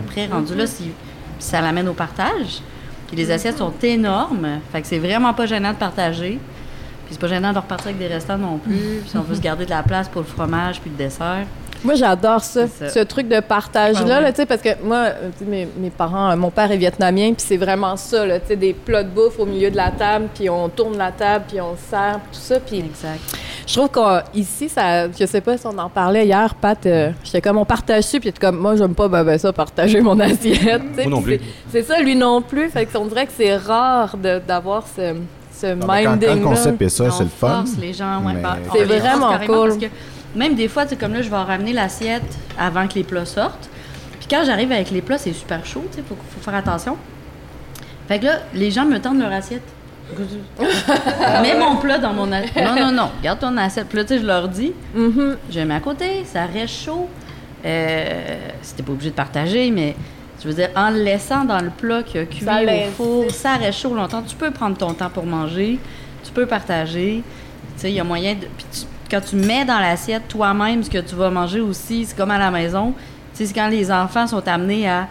Après, rendu là, si, ça l'amène au partage. Puis les assiettes sont énormes. Fait que c'est vraiment pas gênant de partager. Puis c'est pas gênant de repartir avec des restants non plus. Puis si on veut se garder de la place pour le fromage puis le dessert. Moi, j'adore ça, ce truc de partage-là, Ah ouais. là, parce que moi, euh, mes, mes parents, euh, mon père est vietnamien, puis c'est vraiment ça, là, des plats de bouffe au milieu de la table, puis on tourne la table, puis on se sert, tout ça, puis Exact. Je trouve qu'ici, ça, je sais pas si on en parlait hier, Pat, euh, j'étais comme, on partage ça, puis comme, moi, j'aime pas ben, ben, ça, partager mon assiette, Moi non plus. c'est ça, lui non plus, fait qu'on dirait que c'est rare de- d'avoir ce, ce Non, mais quand, quand minding le concept est ça, On c'est le fun. force les gens, ouais, mais- par- C'est on vraiment carrément cool. Parce que même des fois, tu sais, comme là, je vais ramener l'assiette avant que les plats sortent. Puis quand j'arrive avec les plats, c'est super chaud, tu sais, faut, faut faire attention. Fait que là, les gens me tendent leur assiette. Mets mon plat dans mon assiette. Non, non, non, garde ton assiette. Puis là, tu sais, je leur dis, Mhm. je le mets à côté, ça reste chaud. Euh, C'était pas obligé de partager, mais je veux dire, en le laissant dans le plat qui a cuit Ça au four, ça reste chaud longtemps. Tu peux prendre ton temps pour manger, tu peux partager. Tu sais, il y a moyen de. Puis tu- quand tu mets dans l'assiette toi-même ce que tu vas manger aussi, c'est comme à la maison. Tu sais, c'est quand les enfants sont amenés à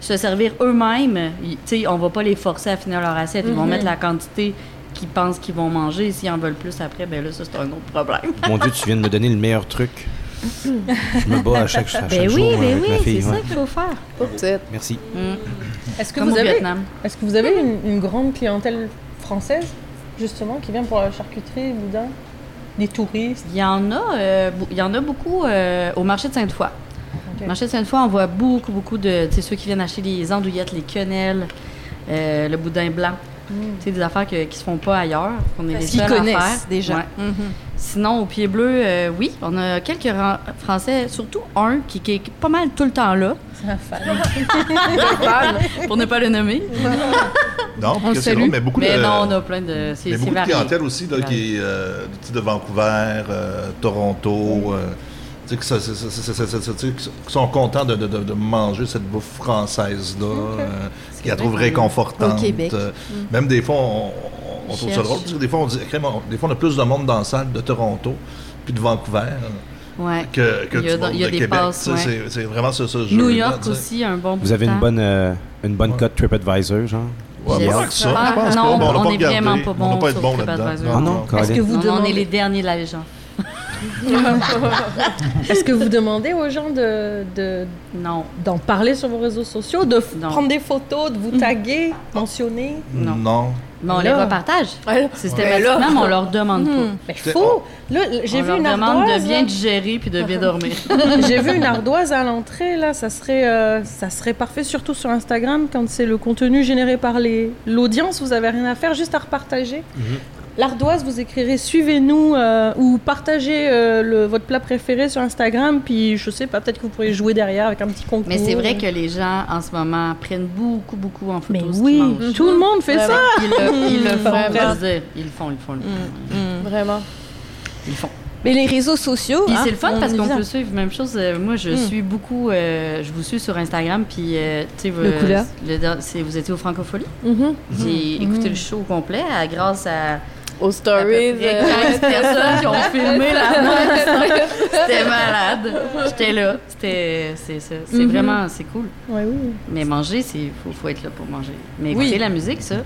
se servir eux-mêmes, ils- tu sais, on va pas les forcer à finir leur assiette. Ils vont Mhm. mettre la quantité qu'ils pensent qu'ils vont manger. S'ils en veulent plus après, ben là, ça, c'est un autre problème. Mon Dieu, tu viens de me donner le meilleur truc. Je me bats à chaque, à chaque Ben jour oui, euh, ben avec oui, ma c'est ça qu'il faut faire. Merci. Mm. Est-ce que, Comme vous au avez, Vietnam. est-ce que vous avez une, une grande clientèle française, justement, qui vient pour la charcuterie, boudin? Des touristes? Il y en a, euh, il y en a beaucoup euh, au marché de Sainte-Foy. Ok. Au marché de Sainte-Foy, on voit beaucoup, beaucoup de. Tu sais, ceux qui viennent acheter les andouillettes, les quenelles, euh, le boudin blanc. Tu sais, des affaires que- qui se font pas ailleurs, qu'on est les Qu'ils seuls à connaissent faire. déjà. Ouais. Mhm. Sinon, au pied bleu, euh, oui, on a quelques ran- Français, surtout un qui, qui est pas mal tout le temps là, C'est un fan. pour ne pas le nommer. Non, On parce que le c'est salue. drôle, mais beaucoup Mais de, non, on a plein de. C'est mais c'est beaucoup de clientèle aussi là, qui est euh, de Vancouver, euh, Toronto, euh, tu sais, que ça- ça- ça- ça- ça- ça- ça- tu sais, qui sont- qui contents de, de- de- de manger cette bouffe française-là, euh, qu'ils la trouvent qu'on- réconfortante. Au Québec. Euh, Même des fois, on, on trouve ça drôle. Des, fois, on dit, crème, on- des fois, on a plus de monde dans la salle de Toronto puis de Vancouver euh, Ouais. que, que Il y a du dans- monde il y a de des Québec. ouais. C'est vraiment ce, ce jeu New York aussi, un bon Vous avez une bonne, euh, une bonne Ouais. cote TripAdvisor, genre? Ouais, Yes. pas que ça, je pense non, pas. on- Bon, on n'a est regardé. vraiment pas On n'a bon pas être bon TripAdvisor. là-dedans. Ah Est-ce que vous demandez, les derniers de la légende. est-ce que vous demandez aux gens de, de- Non. d'en parler sur vos réseaux sociaux, de Non. prendre des photos, de vous taguer, mentionner? Non. Non. Mais on les repartage. Ouais. Systématiquement, mais on leur demande pas. Mais C'est- faut Là, j'ai on vu leur une demande ardoise. de bien digérer puis de bien dormir. J'ai vu une ardoise à l'entrée, là, ça serait, euh, ça serait parfait, surtout sur Instagram, quand c'est le contenu généré par les- l'audience, vous avez rien à faire, juste à repartager. L'ardoise, vous écrirez suivez-nous euh, ou partagez euh, le- votre plat préféré sur Instagram, puis je sais pas, peut-être que vous pourrez jouer derrière avec un petit concours. Mais c'est vrai que les gens, en ce moment, prennent beaucoup, beaucoup en photo Mais ce oui, mangent. tout le monde fait Vraiment. ça. Ils le, ils le font. Ils le font, ils le font, ils le font. Vraiment. Ils le font. Mais les réseaux sociaux. Puis hein, c'est le fun parce qu'on peut suivre même chose. euh, moi, je Mm. suis beaucoup. euh, je vous suis sur Instagram, puis euh, tu sais, euh, c'est- vous étiez au Francophonie? Mhm. J'ai écouté le show au complet à- grâce à Aux stories. près euh, 15 personnes qui ont filmé la moitié. C'était malade. J'étais là. C'était, c'est, c'est, c'est Mhm. vraiment, c'est cool. Ouais, oui. Mais manger, c'est, faut, faut être là pour manger. Mais Oui. écouter la musique, ça,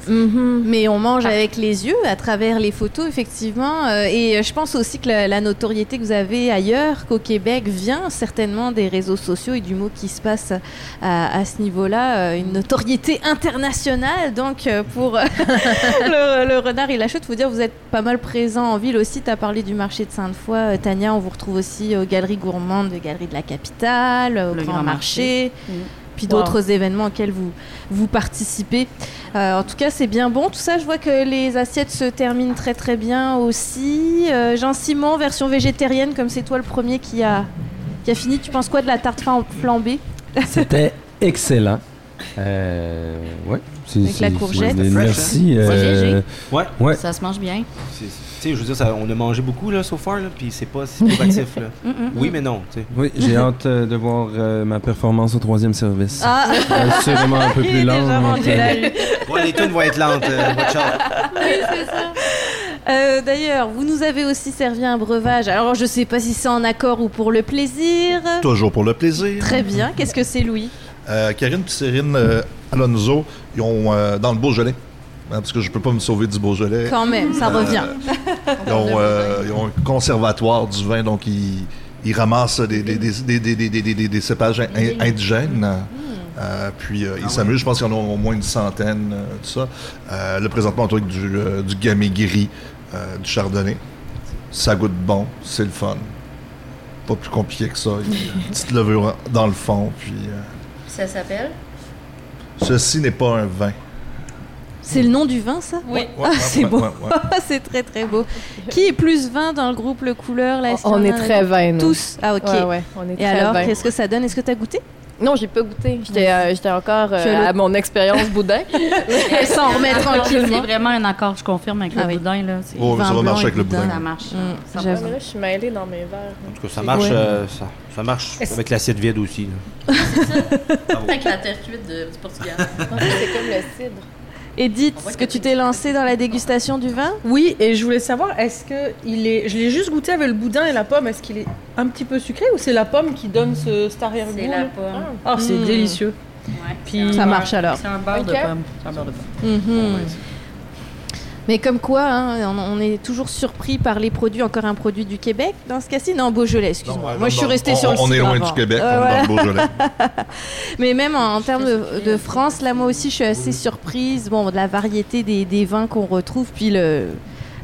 c'est, Mhm. Mais on mange avec les yeux, à travers les photos, effectivement. euh, et euh, je pense aussi que la, la notoriété que vous avez ailleurs qu'au Québec vient certainement des réseaux sociaux et du mot qui se passe à, à ce niveau-là. euh, une notoriété internationale. Donc, euh, pour le, le renard et la chute, faut dire vous êtes pas mal présent en ville aussi. Tu as parlé du marché de Sainte-Foy. Euh, Tania, on vous retrouve aussi aux Galeries Gourmandes, de Galeries de la Capitale, au Le Grand, Grand Marché. Marché. Mm. Puis Wow. d'autres événements auxquels vous, vous participez. Euh, en tout cas, c'est bien bon. Tout ça, je vois que les assiettes se terminent très très bien aussi. Euh, Jean-Simon, version végétarienne, comme c'est toi le premier qui a, qui a fini. Tu penses quoi de la tarte flam- flambée? C'était excellent. Euh, ouais. Avec la courgette. c'est- Fresh, Merci. Euh. Ouais. ouais. ça se mange bien. C'est- Tu sais, je veux dire, ça- on a mangé beaucoup, là, so far, là, puis c'est pas si négatif, là. Mm, mm. Oui, mais non, tu sais. Oui, j'ai hâte euh, de voir euh, ma performance au troisième service. Ah, Euh, c'est vraiment un peu plus lent. euh. Ouais, les tunes vont être lentes, euh, watch out. Euh, D'ailleurs, vous nous avez aussi servi un breuvage. Alors, je sais pas si c'est en accord ou pour le plaisir. Toujours pour le plaisir. Très bien. Qu'est-ce que c'est, Louis? Euh, Karine et Cyrine euh, Alonso, ils ont euh, dans le Beaujolais. Hein, parce que je peux pas me sauver du Beaujolais. Quand même, ça Euh, revient. Ils ont, euh, ils ont un conservatoire du vin, donc ils, ils ramassent des, des, des, des, des, des, des- des- des cépages in- indigènes. Euh, puis euh, ils s'amusent, je pense qu'il y en a au moins une centaine, euh, tout ça. Euh, là, présentement, on trouve du, euh, du gamay gris, euh, du chardonnay. Ça goûte bon, c'est le fun. Pas plus compliqué que ça. Il y a une petite levure dans le fond. Puis, euh, Ça s'appelle? ceci n'est pas un vin. C'est le nom du vin, ça Oui. Ah, c'est beau. ouais, ouais. c'est très très beau. Qui est plus vin dans le groupe Le Couleur là On en est très vin, nous. Tous Ah, ok. Ouais, ouais, on est Et très alors, qu'est-ce que ça donne? Est-ce que tu as goûté? Non, j'ai pas goûté. J'étais euh, j'étais encore euh, à mon expérience boudin. Sans remettre C'est tranquillement. vraiment un accord, je confirme, avec Ah le oui. boudin. Là, c'est- Oh, ça va marcher avec le boudin. boudin. ça marche. Mm, ça là, je suis mêlée dans mes verres. En tout cas, ça marche, Ouais. euh, ça, ça marche avec l'assiette vide aussi. là. Avec la terre cuite de- du Portugal. C'est comme le cidre. Edith, est-ce que tu t'es lancée dans la dégustation du vin Oui, et je voulais savoir, est-ce que il est, je l'ai juste goûté avec le boudin et la pomme, est-ce qu'il est un petit peu sucré ou c'est la pomme qui donne ce, cet arrière-goût C'est la pomme. Ah, c'est Mm. délicieux. Ouais, Puis- Ça marche alors. C'est un beurre de pomme. C'est un beurre de pomme. Mais comme quoi, hein, on, on est toujours surpris par les produits, encore un produit du Québec dans ce cas-ci Non, Beaujolais, excuse-moi. Moi, je suis on- sur le On est loin avant. du Québec, Euh, dans le Beaujolais. Mais même en, en termes de, de France, là, moi aussi, je suis assez surprise bon, de la variété des, des vins qu'on retrouve. Puis le,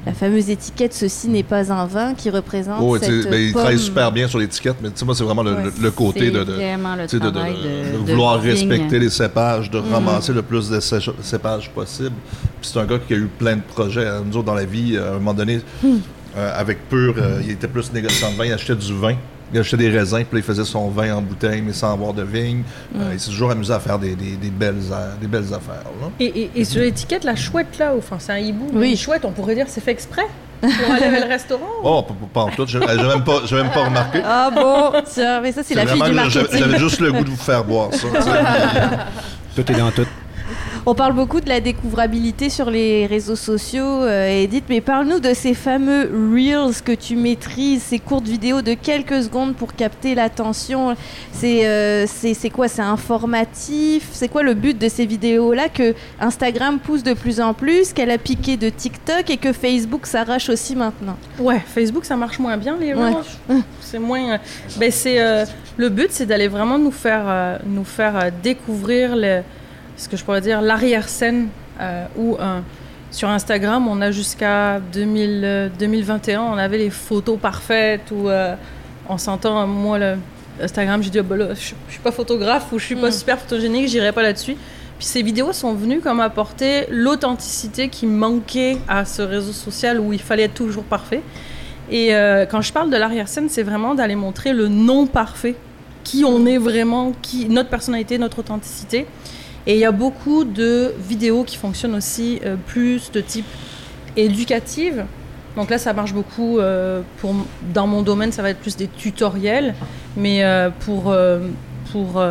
la fameuse étiquette Ceci n'est pas un vin qui représente Oh, cette ben, il pomme. travaille super bien sur l'étiquette, mais tu sais, moi, c'est vraiment le, Ouais, le- le côté de, le vouloir respecter les cépages, de Mm. ramasser le plus de cé- cépages possible. Puis c'est un gars qui a eu plein de projets. Nous autres, dans la vie, euh, à un moment donné, Mm. euh, avec Pur, euh, il était plus négociant de vin, il achetait du vin. Il achetait des raisins, puis là, il faisait son vin en bouteille, mais sans avoir de vigne. Mm. Euh, il s'est toujours amusé à faire des, des- des belles, a- des belles affaires. là. Et, et- et sur l'étiquette, la chouette là, enfin c'est un hibou, Oui. chouette, on pourrait dire c'est fait exprès pour aller vers le restaurant. Oh, pas, en tout. Je n'ai même, pas- j'ai même pas remarqué. Ah bon, tiens, mais ça, c'est la fille du marketing. J'avais juste le goût de vous faire boire ça. Tout est dans tout. On parle beaucoup de la découvrabilité sur les réseaux sociaux, euh, Edith, mais parle-nous de ces fameux Reels que tu maîtrises, ces courtes vidéos de quelques secondes pour capter l'attention. C'est euh, c'est quoi? C'est informatif? C'est quoi le but de ces vidéos-là que Instagram pousse de plus en plus, qu'elle a piqué de TikTok et que Facebook s'arrache aussi maintenant? Ouais, Facebook ça marche moins bien les Ouais. Reels. C'est moins. euh, Ben c'est euh, le but, c'est d'aller vraiment nous faire nous faire découvrir le, ce que je pourrais dire l'arrière scène euh, où euh, sur Instagram on a jusqu'à 2000, euh, 2021 on avait les photos parfaites où euh, on s'entend moi le Instagram j'ai dit oh, ben là, je, je suis pas photographe ou je suis pas Mm. super photogénique j'irai pas là-dessus. Puis ces vidéos sont venues comme apporter l'authenticité qui manquait à ce réseau social où il fallait être toujours parfait. Et euh, quand je parle de l'arrière-scène, c'est vraiment d'aller montrer le non parfait, qui on est vraiment, qui, notre personnalité, notre authenticité. Et il y a beaucoup de vidéos qui fonctionnent aussi euh, plus de type éducative. Donc là, ça marche beaucoup. euh, pour, dans mon domaine, ça va être plus des tutoriels. Mais euh, pour, pour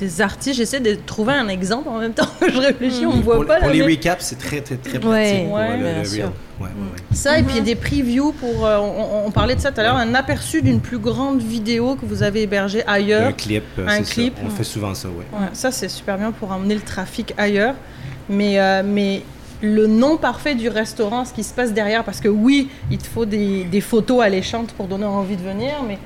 des artistes, j'essaie de trouver un exemple en même temps que je réfléchis. On ne voit pour, pas pour là, les mais- recaps, c'est très, très, très pratique. Ouais, ouais, le, bien le sûr. Ouais. Ça, et puis il y a des previews pour. euh, on, on parlait de ça tout à l'heure, un aperçu d'une plus grande vidéo que vous avez hébergée ailleurs. Un clip, euh, Un ça. On fait souvent ça. Ouais, ça, c'est super bien pour emmener le trafic ailleurs. Mais, euh, mais le non parfait du restaurant, ce qui se passe derrière, parce que oui, il te faut des, des photos alléchantes pour donner envie de venir, mais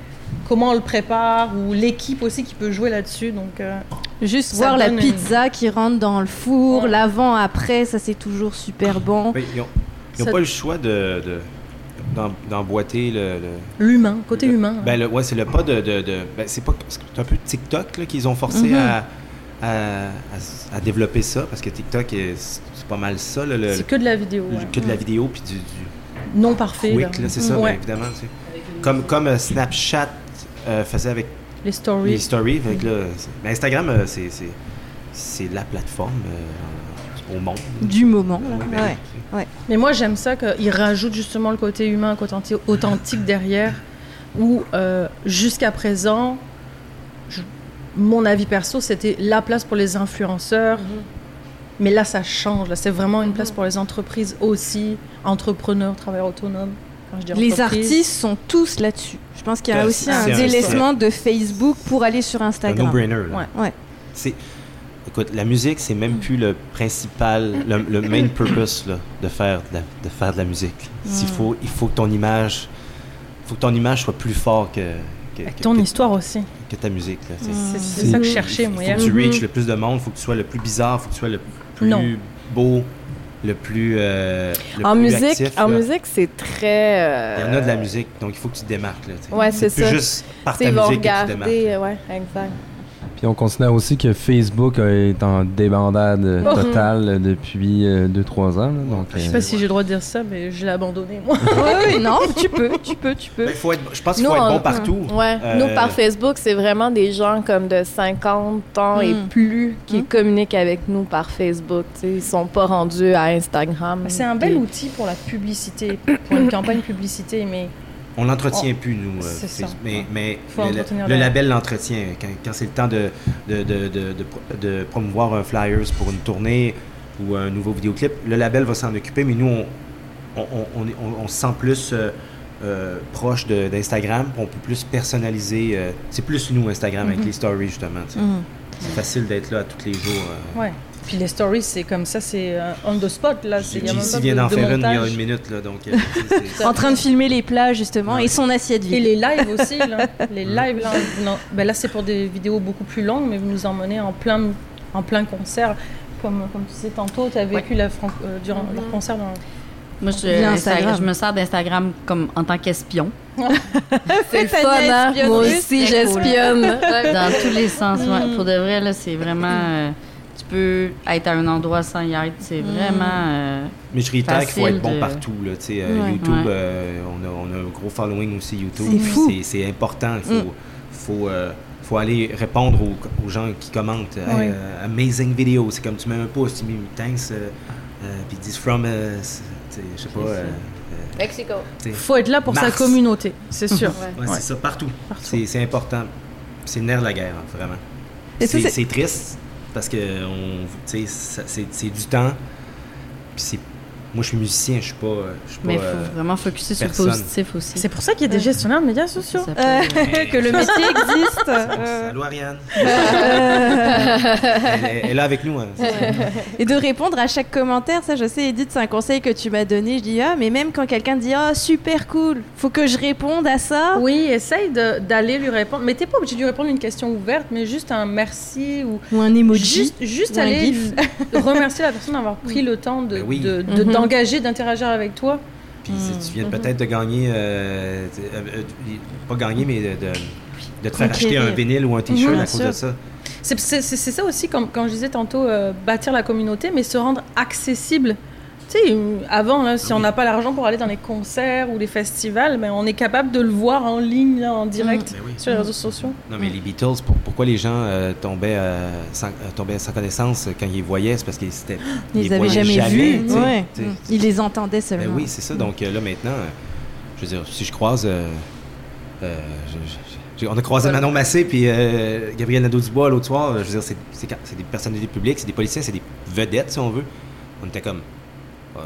comment on le prépare, ou l'équipe aussi qui peut jouer là-dessus. Donc, euh, Juste voir la une- pizza qui rentre dans le four, Ouais. l'avant-après, ça c'est toujours super bon. Mais ils n'ont Ça- pas le choix de, de- d'em- d'emboîter le, le- l'humain, côté le- humain. Ben, le- ouais, c'est le pas de. de, de- ben, c'est pas. C'est un peu TikTok là, qu'ils ont forcé Mhm. à, à, à- à développer ça, parce que TikTok, est- c'est c'est pas mal ça, là, c'est que de la vidéo. le- ouais. que de la vidéo, puis du, du Non parfait. quick, là, c'est ça, Ouais. ben, évidemment. tu sais. Comme, comme euh, Snapchat euh, faisait avec Les stories. les stories. fait que là, c'est- ben, Instagram, euh, c'est, c'est, c'est la plateforme euh, au monde. Du moment. là. Ouais, ben, Ouais. c'est- Mais moi, j'aime ça qu'ils rajoutent justement le côté humain, le côté authentique derrière, où euh, jusqu'à présent, je- mon avis perso, c'était la place pour les influenceurs. Mais là, ça change. Là, c'est vraiment une place pour les entreprises aussi, entrepreneurs, travailleurs autonomes. Quand je dis Les artistes sont tous là-dessus. Je pense qu'il y a aussi un un- délaissement de Facebook pour aller sur un Instagram. no-brainer. là. Ouais. Ouais. C'est, écoute, la musique, c'est même plus le principal, le, le main purpose là, de, faire de, la, de faire de la musique. S'il Mm. faut, il faut que ton image faut que ton image soit plus fort que, que, ton que- histoire aussi. que ta musique. là. C'est- C'est c'est C'est- ça que je cherchais, moi. faut hier. que tu reach le plus de monde, faut que tu sois le plus bizarre, faut que tu sois le plus Non. beau, le plus, euh, le En plus musique, actif, en là. musique, c'est très. euh, Il y en a de la musique, donc il faut que tu te démarques. Là. Ouais, c'est ça. juste par ta musique que tu démarques. regarder. Ouais, exact. Puis on considère aussi que Facebook est en débandade euh, Mhm. totale euh, depuis 2-3 ans. là. donc, Je sais euh, pas si j'ai le droit de dire ça, mais je l'ai abandonné, moi. Oui, non, tu peux, tu peux, tu peux. Faut être, je pense qu'il Nous, faut être on- bon partout. Ouais, Euh, nous par Facebook, c'est vraiment des gens comme de 50 ans et Mm. plus qui Mm. communiquent avec nous par Facebook. Ils sont pas rendus à Instagram. C'est un bel outil pour la publicité, pour une campagne publicité, mais On l'entretient plus, nous. euh, C'est ça. Facebook. Mais, le, label l'entretient. Quand, quand c'est le temps de, de, de, de, de pro- de promouvoir un flyers pour une tournée ou un nouveau vidéoclip, le label va s'en occuper, mais nous, on, on, on, on, est- on- on se sent plus euh, euh, proche de- d'Instagram, on peut plus personnaliser. c'est plus nous, Instagram, avec Mhm. les stories, justement. Mhm. C'est facile d'être là tous les jours. ouais. Puis les stories, c'est comme ça, c'est euh, on the spot, là. c'est- il vient de- d'en de faire une il y a une minute, là, donc... euh, En train de filmer les plats, justement, et son assiette Et vide. les lives aussi, là. Les lives, là, non, ben là c'est pour des vidéos beaucoup plus longues, mais vous nous emmenez en plein, en plein concert. Comme, comme tu disais tantôt, tu as vécu la Fran- euh, durant Mhm. leur concert dans... Moi, je, me sers d'Instagram comme en tant qu'espion. C'est le fun, hein? Moi aussi, j'espionne. Ouais. Dans tous les sens. ouais. Mm. Pour de vrai, là, c'est vraiment. euh, tu peux être à un endroit sans y être. C'est Mm. vraiment. euh, Mais je réitère qu'il faut être bon de- partout. Là, tu sais, euh, Ouais. YouTube, Ouais. euh, on, a, on a un gros following aussi YouTube. C'est fou. C'est- C'est important. Il faut, Mm. faut, euh, faut aller répondre aux, aux gens qui commentent. Ouais. amazing vidéo. C'est comme tu mets un pouce, tu mets thanks, euh, euh, puis ils disent from, je sais pas. Mexico. sais. faut être là pour sa communauté, c'est sûr. Ouais, Ouais. C'est ça, partout. Partout. C'est important. C'est le nerf de la guerre, hein, vraiment. C'est triste parce que c'est du temps. Moi, je suis musicien, je suis pas. euh, je suis pas mais il euh, faut vraiment focuser sur le positif aussi. C'est pour ça qu'il y a des gestionnaires de médias sociaux. Ça peut- Euh, que le métier existe. euh, Allô Ariane. elle, est- elle est là avec nous. hein. Et de répondre à chaque commentaire, ça je sais Edith, c'est un conseil que tu m'as donné. Je dis ah mais même quand quelqu'un dit ah super cool, faut que je réponde à ça. Oui, essaye d'aller lui répondre. Mais t'es pas obligé de lui répondre une question ouverte, mais juste un merci ou Ou un emoji. juste, juste ou un aller remercier la personne d'avoir pris le temps de Ben oui. de- de- Mhm. D'engager, d'interagir avec toi. Puis si tu viens peut-être de gagner, euh, euh, euh, pas gagner, mais de, de, de te faire acheter un vinyle ou un t-shirt à cause sûr. de ça. C'est ça aussi, comme quand je disais tantôt, euh, bâtir la communauté, mais se rendre accessible. Tu sais, avant, là, si on n'a pas l'argent pour aller dans les concerts ou les festivals, mais on est capable de le voir en ligne, là, en direct, Ben oui. sur les réseaux sociaux. Non, mais les Beatles, pour- pourquoi les gens euh, tombaient, euh, sans, euh, tombaient sans connaissance quand ils les voyaient? C'est parce qu'ils c'était- Ils les avaient jamais vus. Ouais. Mm. Ils les entendaient Ben seulement. oui, c'est ça. Donc euh, là, maintenant, euh, je veux dire, si je croise. euh, euh, je- je- j'ai- on a croisé Manon Massé puis euh, Gabriel Nadeau-Dubois l'autre soir. Je veux dire, c'est des personnalités publiques, c'est des policiers, c'est des vedettes, si on veut. On était comme.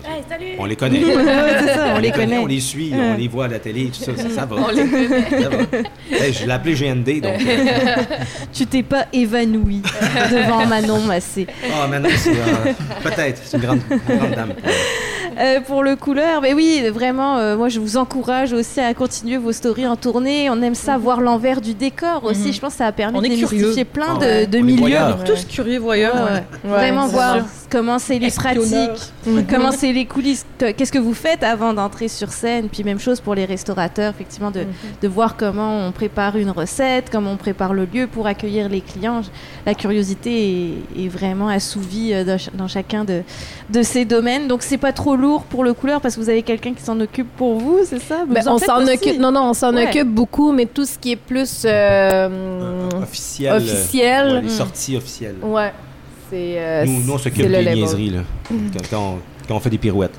Hey, salut! on les connaît. Ouais, c'est ça, on les connaît. On les suit, Ouais. on les voit à la télé, tout ça. Ça, ça va. On les connaît. Ça va. Hey, je l'ai appelé GND, donc. euh, Tu t'es pas évanoui devant Manon Massé. Ah, Manon, c'est. euh, Peut-être, c'est une grande, une grande dame. Euh, pour le couleur, mais oui, vraiment, euh, moi je vous encourage aussi à continuer vos stories en tournée. On aime ça, voir l'envers du décor aussi. Mhm. Je pense que ça a permis On de démystifier plein Ah de, de On est milieux. voyeurs. Tous curieux voyeurs. Ouais, ouais. ouais. Ouais, Vraiment voir sûr. comment c'est les pratiques, comment c'est les coulisses, que- qu'est-ce que vous faites avant d'entrer sur scène, puis même chose pour les restaurateurs, effectivement, de, de voir comment on prépare une recette, comment on prépare le lieu pour accueillir les clients. La curiosité est, est vraiment assouvie euh, dans, ch- dans chacun de, de ces domaines. Donc c'est pas trop lourd pour le couleur parce que vous avez quelqu'un qui s'en occupe pour vous, c'est ça? Vous Ben, en on s'en occupe. Non, non, on s'en Ouais. occupe beaucoup, mais tout ce qui est plus euh, Officiel. euh, officiel. ouais, les sorties officielles. Ouais. C'est. euh, Nous, nous, on s'occupe des label. niaiseries, là. Quand, quand on, quand on fait des pirouettes,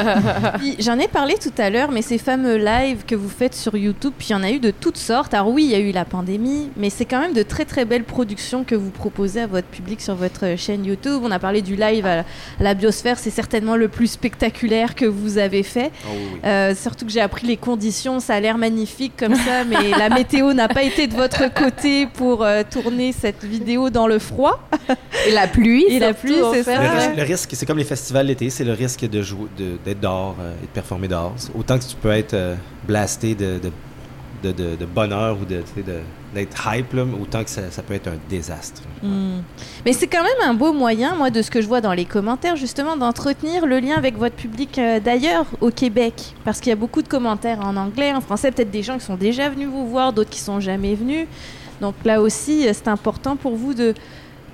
J'en ai parlé tout à l'heure, mais ces fameux lives que vous faites sur YouTube, puis il y en a eu de toutes sortes. Alors oui, il y a eu la pandémie, mais c'est quand même de très très belles productions que vous proposez à votre public sur votre chaîne YouTube. On a parlé du live à la biosphère, c'est certainement le plus spectaculaire que vous avez fait. Oh, oui, oui. Euh, surtout que j'ai appris les conditions, ça a l'air magnifique comme ça, mais la météo n'a pas été de votre côté pour euh, tourner cette vidéo dans le froid. Et la pluie. Et la pluie, c'est ça. Le ouais. risque, le risque, c'est comme les festivals c'est le risque de jouer, d'être dehors euh, et de performer dehors. Autant que tu peux être euh, blasté de, de, bonheur ou de, d'être hype, là, autant que ça, ça peut être un désastre. Hmm. Mais c'est quand même un beau moyen, moi, de ce que je vois dans les commentaires, justement, d'entretenir le lien avec votre public euh, d'ailleurs au Québec. Parce qu'il y a beaucoup de commentaires en anglais, en français, peut-être des gens qui sont déjà venus vous voir, d'autres qui sont jamais venus. Donc là aussi, euh, c'est important pour vous de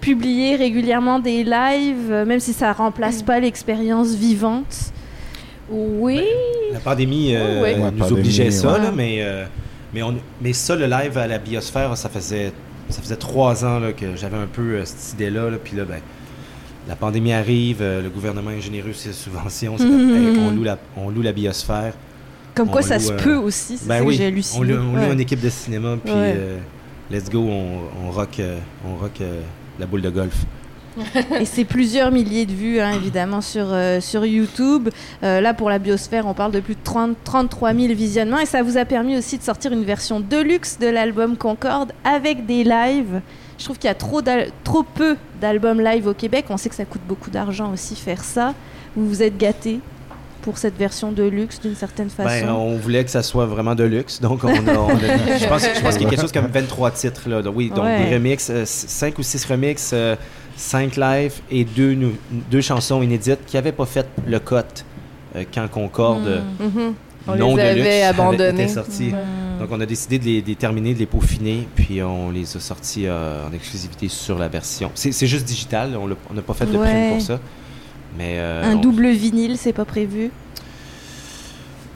publier régulièrement des lives, euh, même si ça remplace pas l'expérience vivante. Oui. La pandémie euh, nous pandémie, obligeait ça, ouais. là, mais, euh, mais, on, mais ça, le live à la biosphère, ça faisait, ça faisait trois ans là, que j'avais un peu euh, cette idée-là. là, Puis là, ben, la pandémie arrive, euh, le gouvernement est généreux ses subventions. c'est comme, hey, on, loue la, on loue la biosphère. Comme quoi ça se peut aussi, c'est Ben ça oui, que j'ai on halluciné. loue, on loue Ouais. une équipe de cinéma, puis Ouais. euh, let's go, on, on rock, euh, on rock euh, la boule de golf. Et c'est plusieurs milliers de vues, hein, évidemment, sur, euh, sur YouTube. Euh, là, pour la biosphère, on parle de plus de 30 33 000 visionnements. Et ça vous a permis aussi de sortir une version deluxe de l'album Concorde avec des lives. Je trouve qu'il y a trop, trop peu d'albums live au Québec. On sait que ça coûte beaucoup d'argent aussi faire ça. Vous vous êtes gâté pour cette version deluxe d'une certaine façon? Ben, on voulait que ça soit vraiment de luxe, donc on a, on a- je pense, je pense qu'il y a quelque chose comme 23 titres là. Donc, oui, donc Ouais. des remixes, 5 ou 6 remixes, 5 live et deux, deux chansons inédites qui n'avaient pas fait le cut euh, quand Concorde euh, Mhm. On non les de avait luxe abandonnés. sorti. Hmm. Donc on a décidé de les, de les terminer, de les peaufiner, puis on les a sortis euh, en exclusivité sur la version. C'est juste digital, on n'a pas fait de Ouais. print pour ça. Mais euh, Un on- double vinyle, c'est pas prévu?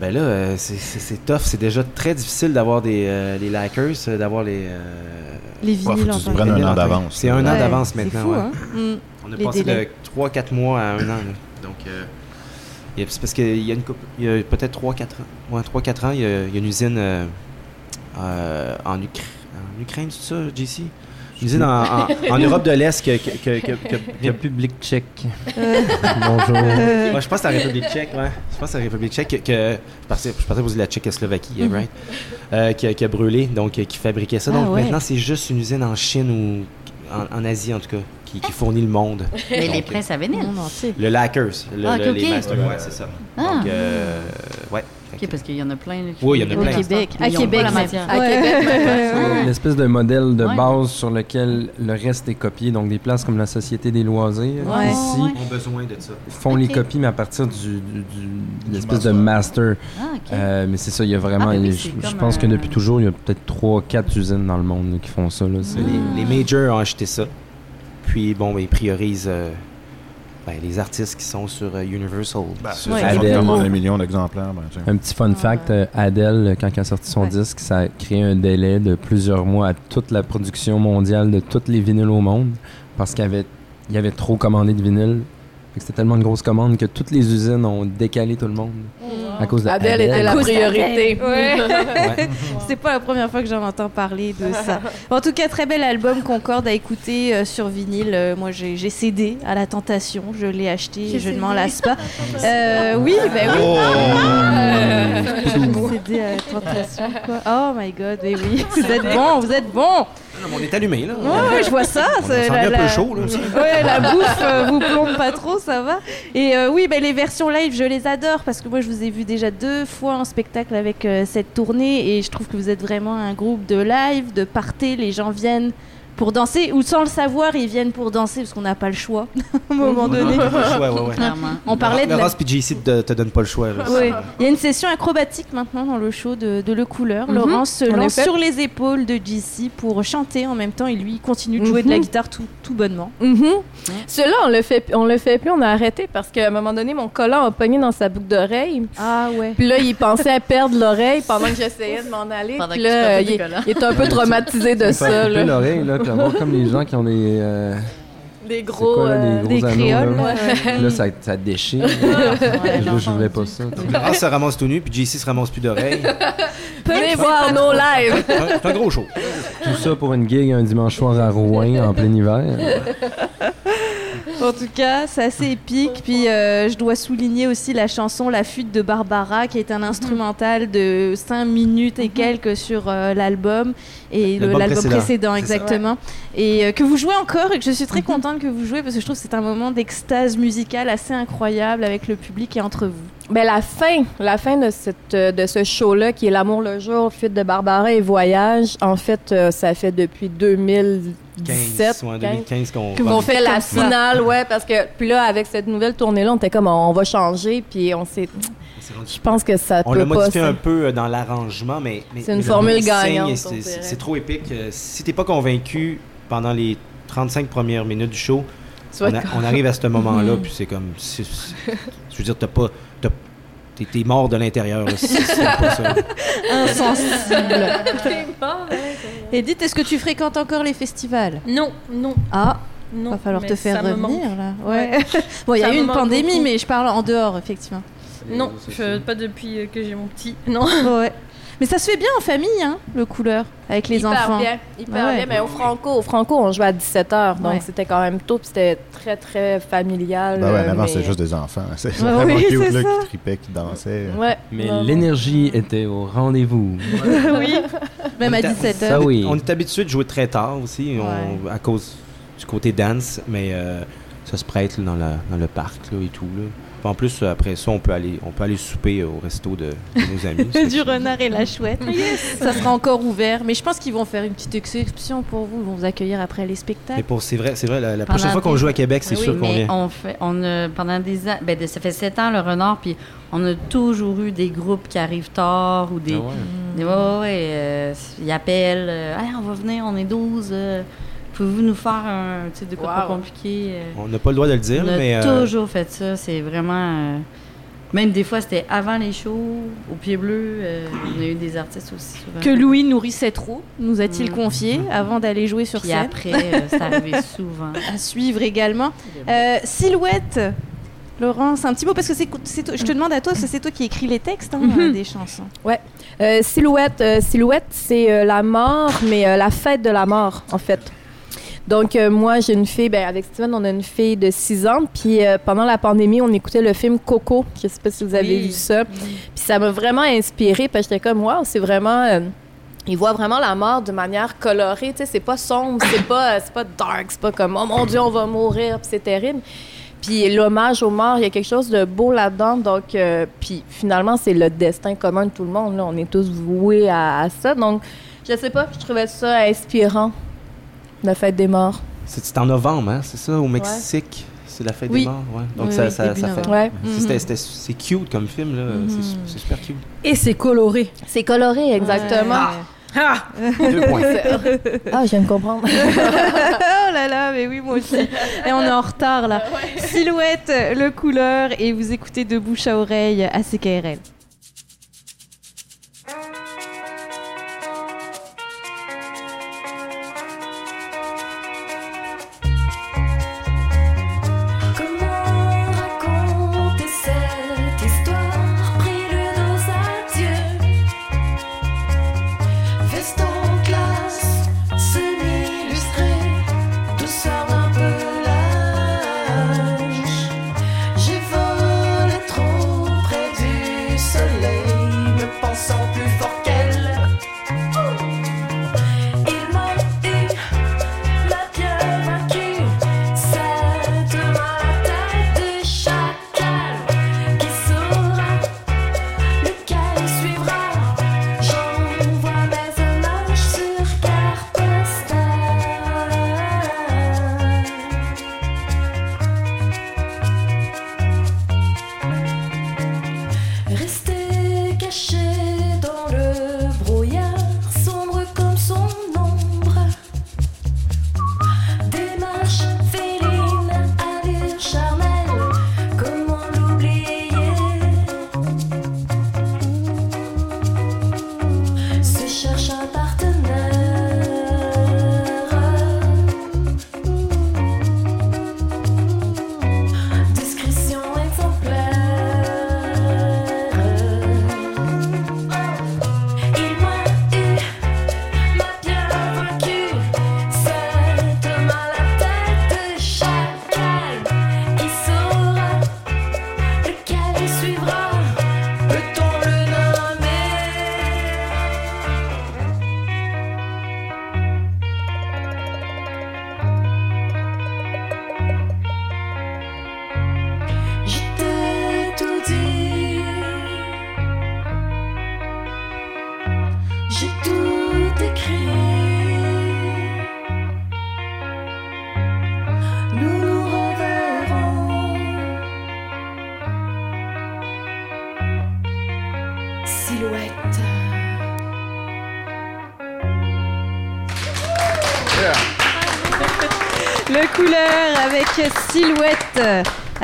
Ben là, euh, c'est- tough. C'est déjà très difficile d'avoir des euh, les likers, euh, d'avoir les. euh, Les Ouais, faut vinyles que tu un an d'avance. C'est un an d'avance c'est maintenant. fou, ouais. hein? Hmm. On a Les passé délais. de 3-4 mois à un an. là. Donc, euh, il y a- c'est parce qu'il y a, une couple- il y a peut-être 3-4 ans. Ouais, 3-4 ans, il y, a, il y a une usine euh, euh, en, Ukra- en Ukraine, c'est ça, JC? Une usine en, en- en Europe de l'Est que, que, que, que- que- que- République tchèque. Euh, Bonjour. euh, Ouais, je pense que c'est la République tchèque, ouais. Je pense que c'est la République tchèque que, que- je pensais, je pensais vous dire la Tchécoslovaquie, Mhm. right? Euh, qui, a, qui a brûlé, donc euh, qui fabriquait ça. Ah Donc ouais. maintenant, c'est juste une usine en Chine ou en, en Asie en tout cas, qui, qui fournit le monde. Mais les princes à vinyle. monde entier. Le Lackers, le, Ah, les ok. masters, ouais, c'est ça. Ah. Donc, euh, ouais. Ok, parce qu'il y en a plein. là, qui Oui, il y en a Au plein. des Québec. À Québec, la matière. À Québec, L'espèce de modèle de Ouais. base sur lequel le reste est copié. Donc, des places comme la Société des loisirs, Ouais. ici, ont besoin de ça. font les copies, mais à partir du, du- l'espèce de master. master. Ah. Euh, mais c'est ça, il y a vraiment. Ah, ben oui, je pense que depuis toujours, il y a peut-être 3-4 usines dans le monde là, qui font ça. Là. C'est- Les, les majors ont acheté ça. Puis, bon, ben, ils priorisent euh, ben, les artistes qui sont sur euh, Universal. Ben, Sur- Ouais. Adèle. un million d'exemplaires, ben. Un petit fun fact, euh, Adele, quand elle a sorti son Ouais. disque, ça a créé un délai de plusieurs mois à toute la production mondiale de toutes les vinyles au monde parce qu'il y avait, il y avait trop commandé de vinyles. C'était tellement une grosse commande que toutes les usines ont décalé tout le monde à cause de Adèle était la priorité. Ouais. Ouais. C'est pas la première fois que j'en entends parler de ça. En tout cas, très bel album Concorde à écouter euh, sur vinyle. Euh, moi, j'ai cédé à la tentation. Je l'ai acheté et je ne m'en lasse pas. Euh, oui, ben oui. Euh, j'ai cédé à la tentation. Quoi. Oh my god, mais oui. Vous êtes bon, vous êtes bon. Mais on est allumé, là. Ouais, ouais, je vois ça. On la- un peu chaud, là, aussi. Ouais, la bouffe euh, vous plombe pas trop, ça va. Et euh, oui, ben, les versions live, je les adore parce que moi, je vous ai vu déjà deux fois en spectacle avec euh, cette tournée et je trouve que vous êtes vraiment un groupe de live, de party. Les gens viennent pour danser ou sans le savoir, ils viennent pour danser parce qu'on n'a pas le choix à un moment donné. Ouais, ouais. On parlait de la- Ross puis JC te, te donne pas le choix. Il y a une session acrobatique maintenant dans le show de, de Le Couleur. Mhm. Laurence se En lance sur les épaules de JC pour chanter en même temps et lui continue de jouer de la Mhm. guitare tout, tout bonnement. Mhm. Cela, on le fait, on le fait plus, on a arrêté parce qu'à un moment donné, mon collant a pogné dans sa boucle d'oreille. Ah ouais. Puis là, il pensait à perdre l'oreille pendant que j'essayais de m'en aller. Pendant Puis que tu là, il, est- collants. il est un peu traumatisé de ça. l'oreille, là, comme les gens qui ont des. euh, Des gros. quoi, là, euh, des des gros anneaux, créoles, là? là, Puis là, ça, ça déchire. Ouais, Là, je voulais pas ça. sais. Ross se ramasse tout nu, puis JC se ramasse plus d'oreilles. Venez voir nos lives. C'est un- c'est un gros show. Tout ça pour une gig un dimanche soir à Rouen en plein hiver. En tout cas, c'est assez épique. Puis euh, je dois souligner aussi la chanson La fuite de Barbara, qui est un instrumental de 5 minutes et quelques sur euh, l'album. Et le- L'album précédent. précédent, ça. exactement. Et euh, que vous jouez encore et que je suis très contente que vous jouez parce que je trouve que c'est un moment d'extase musicale assez incroyable avec le public et entre vous. Ben, la fin, la fin de, cette, euh, de ce show-là, qui est L'amour le jour, Fuite de Barbara et Voyage, en fait, euh, ça fait depuis 2017. 15, ouais, 15, 2015 qu'on fait la finale, ouais, parce que puis là, avec cette nouvelle tournée-là, on était comme, on va changer, puis on s'est... Je pense que ça On peut l'a modifié un peu euh, dans l'arrangement, mais. mais- C'est une mais le formule gagnante, c'est- on trop épique. Si t'es pas convaincu pendant les 35 premières minutes du show, on, a- on arrive à ce moment-là, puis c'est comme. Je veux dire, t'as pas. T'es t'es mort de l'intérieur. là, si c'est pas ça. Insensible. Edith, est-ce que tu fréquentes encore les festivals? Non, non, Ah, non. va falloir te faire revenir là. Ouais. bon, il y a eu une pandémie, beaucoup. mais je parle en dehors, effectivement. Non, je- pas depuis que j'ai mon petit. Non. Ouais. Mais ça se fait bien en famille, hein, le couleur, avec les hyper enfants. bien, hyper ouais. bien. Mais au Franco, au Franco, on jouait à 17h, donc Ouais. c'était quand même tôt, puis c'était très, très familial. Ben ouais, mais avant, mais- c'était juste des enfants. C'est Ouais, vraiment oui, cute, c'est là, ça. qui tripaient, qui dansaient. Ouais. Mais l'énergie était au rendez-vous. oui. Même à On est 17h. Ça oui. On est habitué de jouer très tard aussi, on- à cause du côté dance, mais euh, ça se prête là, dans, la- dans le parc là, et tout. Là. Puis En plus, après ça, on peut aller, on peut aller souper au resto de, de nos amis. Du renard et la chouette. Ça sera encore ouvert, mais je pense qu'ils vont faire une petite exception pour vous. Ils vont vous accueillir après les spectacles. pour c'est vrai, c'est vrai. La, prochaine fois qu'on joue à Québec, c'est Oui, sûr qu'on vient. on fait, on a, pendant des ans, ben, ça fait sept ans le renard, puis on a toujours eu des groupes qui arrivent tard ou des. Ah ouais. des- ouais, ouais, ouais, euh, ils appellent, euh, Hey, on va venir, on est 12. Pouvez-vous nous faire un, sais, de quoi pas Wow. compliqué? euh? On n'a pas le droit de le dire, on a mais euh, toujours fait ça. C'est vraiment. euh, même des fois, c'était avant les shows, au pied bleu. euh, on a eu des artistes aussi souvent. Que Louis nourrissait trop, nous a-t-il Mm. confié, avant d'aller jouer sur Puis scène? après, euh, c'est arrivé souvent. À suivre également. Euh, Silhouette. Laurence, un petit mot parce que c'est, je te demande à toi, parce que c'est toi qui écris les textes hein, Mhm. des chansons. Euh, silhouette, euh, silhouette, c'est euh, la mort, mais euh, la fête de la mort, en fait. Donc, euh, moi, j'ai une fille, ben, avec Steven, on a une fille de 6 ans. Puis, euh, pendant la pandémie, on écoutait le film Coco. Je sais pas si vous avez Oui. vu ça. Puis, ça m'a vraiment inspirée, que j'étais comme, wow, c'est vraiment. euh, il voit vraiment la mort de manière colorée, tu sais, c'est pas sombre, c'est pas, c'est pas dark, c'est pas comme, oh mon Dieu, on va mourir, puis c'est terrible. Puis l'hommage aux morts, il y a quelque chose de beau là-dedans. Donc, euh, puis finalement, c'est le destin commun de tout le monde. Là. On est tous voués à, à ça. Donc, je sais pas, je trouvais ça inspirant, la fête des morts. c'est en novembre, hein, c'est ça, au Mexique. C'est la fête Oui. des morts, ouais. Donc Oui, ça, oui, ça, fait. Ouais. C'est- c'était- c'était- C'est cute comme film, là. C'est su- C'est super cute. Et c'est coloré. C'est coloré, exactement. Ah Deux points. Ah, je viens de comprendre. oh là là, mais oui, moi aussi. Et on est en retard là. Silhouette, le couleur, et vous écoutez de bouche à oreille à CKRL.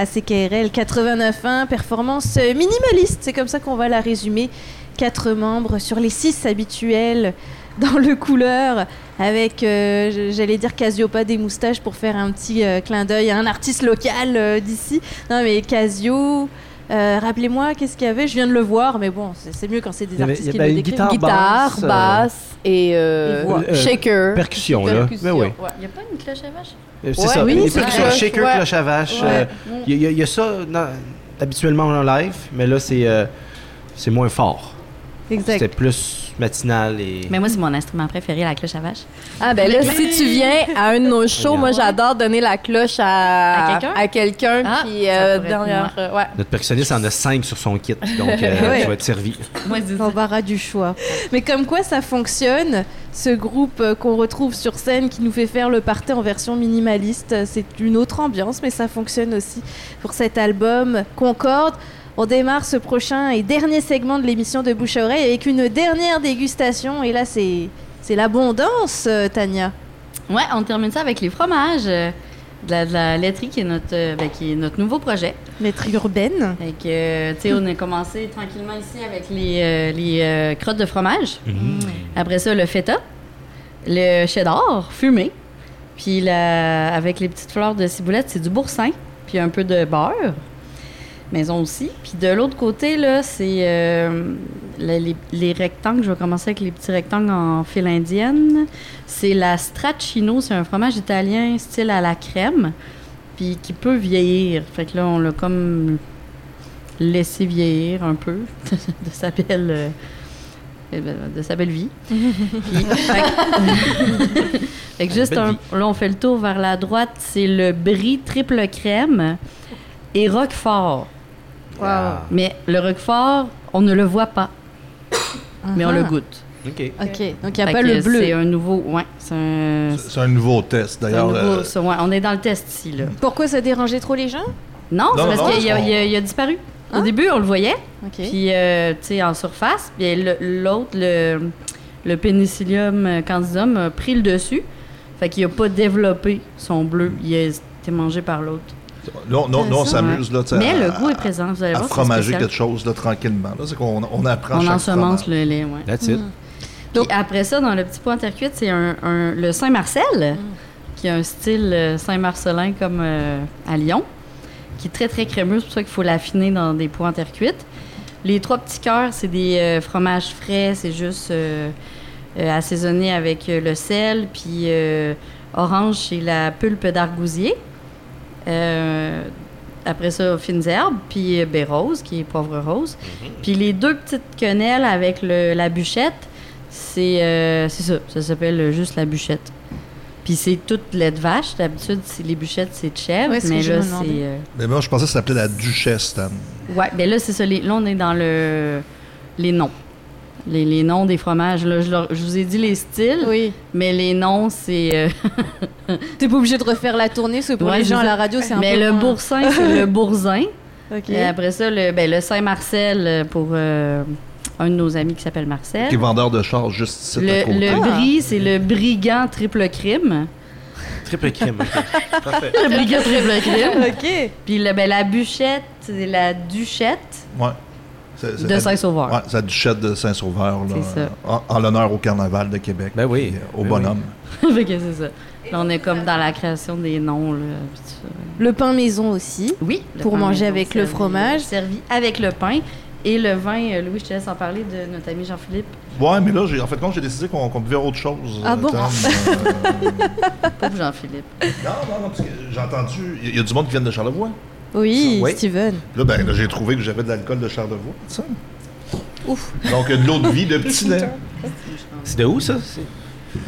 CKRL 89.1, performance minimaliste, c'est comme ça qu'on va la résumer. Quatre membres sur les six habituels dans le couleur, avec, euh, j'allais dire Casio, pas des moustaches pour faire un petit euh, clin d'œil à un artiste local euh, d'ici. Non mais Casio, euh, rappelez-moi qu'est-ce qu'il y avait, je viens de le voir, mais bon, c'est mieux quand c'est des Il y avait- artistes il y qui le une décrivent. guitare Guitare, basse, euh, basse et, euh. Euh, shaker. percussion, là. Percussion, oui. ouais. Il n'y a pas une cloche à vache? Euh, C'est ça, oui, les percussions, shaker, cloche à vache. Il y, a- ça habituellement en live, mais là, c'est euh, moins fort. C'était Exact. plus matinal et... Mais moi, c'est mon instrument préféré, la cloche à vache. Ah ben là, si tu viens à un de nos shows, moi j'adore donner la cloche à, À quelqu'un? à quelqu'un, Ah, puis ça euh, derrière, euh, ouais. Notre percussionniste en a 5 sur son kit, donc euh, Ouais. tu vas être servi. Moi. L'embarras du choix. Mais comme quoi ça fonctionne, ce groupe euh, qu'on retrouve sur scène qui nous fait faire le party en version minimaliste, euh, c'est une autre ambiance, mais ça fonctionne aussi pour cet album Concorde. On démarre ce prochain et dernier segment de l'émission de Bouche à Oreille avec une dernière dégustation. Et là, c'est c'est l'abondance, euh, Tania. Ouais, on termine ça avec les fromages. De la, de la laiterie qui est notre, euh, ben, qui est notre nouveau projet. Lettre urbaine. Fait que, euh, tu sais, on a commencé tranquillement ici avec les, euh, les euh, crottes de fromage. Après ça, le feta, le cheddar fumé. Puis la- avec les petites fleurs de ciboulette, c'est du boursin. Puis un peu de beurre. Maison aussi. Puis de l'autre côté, là, c'est euh, les, les rectangles. Je vais commencer avec les petits rectangles en file indienne. C'est la stracchino. C'est un fromage italien style à la crème. Puis qui peut vieillir. Fait que là, on l'a comme laissé vieillir un peu de sa belle... euh, de sa belle vie. Puis, fait que- fait que juste un- vie. là, on fait le tour vers la droite, c'est le brie triple crème et roquefort. Mais le roquefort, on ne le voit pas, mais on le Ah. goûte. OK. Ok, donc il n'y a Fait pas le bleu. C'est un nouveau, ouais, c'est un, C'est c'est un nouveau test. c'est un D'ailleurs, nouveau- euh, ça, ouais, on est dans le test ici là. Pourquoi ça dérangeait trop les gens? Non, c'est Non, parce non, qu'il a, disparu. Au Ah. début, on le voyait, Ok. puis euh, tu sais en surface, puis le- l'autre, le, le Penicillium candidum a pris le dessus, fait qu'il a pas développé son bleu, il a été mangé par l'autre. Là, on- nous, nous, on s'amuse. là, Mais à- le goût est présent, vous allez à voir. c'est fromager quelque chose là, tranquillement. Là, c'est qu'on on apprend On chaque ensemence le lait, ouais. That's it. Puis après ça, dans le petit pot en terre cuite, c'est un, un- le Saint-Marcel, qui a un style euh, Saint-Marcelin comme euh, à Lyon, qui est très, très crémeux. C'est pour ça qu'il faut l'affiner dans des pots en terre cuite. Les trois petits cœurs, c'est des euh, fromages frais. C'est juste euh, euh, assaisonné avec euh, le sel. Puis euh, orange, c'est la pulpe d'argousier. Euh, après ça, fines herbes, puis euh, baie rose, qui est poivre rose. Puis les deux petites quenelles avec le- la bûchette, c'est euh, c'est ça. Ça s'appelle euh, juste la bûchette. Puis c'est toute lait de vache. D'habitude, les bûchettes, c'est de chèvre. Ouais, mais là, c'est. euh, Mais moi, je pensais que ça s'appelait la Duchesse, Stan. Ouais, ben là, c'est ça. les- là, on est dans le les noms. Les, les noms des fromages. Là, je, leur- je vous ai dit les styles, Oui. mais les noms, c'est. euh, T'es pas obligé de refaire la tournée, parce que pour Ouais, les gens à la radio, c'est un mais peu le moins- boursin, c'est le boursin. Ok. Et après ça, le, ben, le Saint-Marcel euh, pour euh, un de nos amis qui s'appelle Marcel. Qui est vendeur de chars juste ici à Le, côté. le brie, c'est le brigand triple crime. Triple crème. ok. Parfait. Le brigand triple crime. ok. Puis le, ben, la bûchette, c'est la duchette Ouais. C'est- c'est de Saint-Sauveur. Ouais, c'est la Duchette de Saint-Sauveur, là, C'est ça. en, en l'honneur au Carnaval de Québec. Ben oui. euh, au Ben bonhomme. fait que c'est ça. Là, on est comme dans la création des noms. Là, ça. Le pain maison aussi. Oui. Pour manger avec le fromage. Servi avec le pain. Et le vin, euh, Louis, je te laisse en parler de notre ami Jean-Philippe. Ouais, mais là, j'ai, en fait, quand j'ai décidé qu'on, qu'on buvait autre chose. Ah bon? Euh, Pauvre Jean-Philippe. non, non, non, parce que j'ai entendu. Il y, a du monde qui vient de Charlevoix. Oui, Oui. Steven. Là, ben, là, j'ai trouvé que j'avais de l'alcool de Charlevoix. Ça. Ouf. Donc, de l'eau de vie, de petit lait. C'est de où, ça? C'est-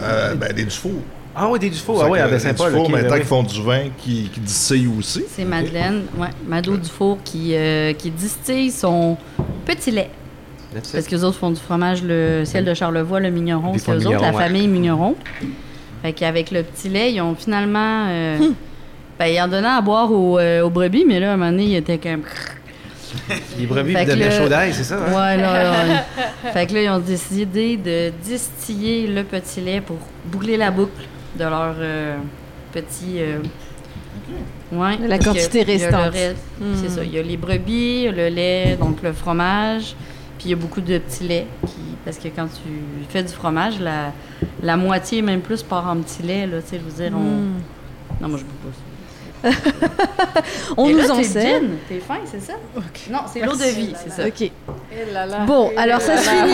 Euh, ben, des Dufour. Ah oui, des Dufour. Ah oui, à Saint-Paul. Dufour, ok, maintenant ben oui. qu'ils font du vin, qui, qui distillent aussi. C'est Madeleine, ouais, Mado Dufour qui, euh, qui distille son petit lait. That's. Parce que les autres font du fromage, le ciel de Charlevoix, le mignon, Ils c'est eux le autres, la mignon, ouais. famille mignon. Fait qu'avec le petit lait, ils ont finalement. euh, ben, ils en donnaient à boire aux, euh, aux brebis, mais là, à un moment donné, il était comme. Les brebis que la le- chaud d'ail, c'est ça? hein? Ouais, là, là, Fait que là, ils ont décidé de distiller le petit lait pour boucler la boucle de leur, euh, petits. euh, ouais, La que quantité il restante. reste. Mm. C'est ça. Il y a les brebis, le lait, donc le fromage. Puis il y a beaucoup de petits laits. Qui, parce que quand tu fais du fromage, la, la moitié, même plus, part en petits laits. Là, tu sais, je veux dire, on... Mm. Non, moi, je bois pas ça. On Et nous là, enseigne. T'es fin, c'est ça? Non, c'est l'eau de vie, c'est ça. Ok. Là là. Bon, alors ça se finit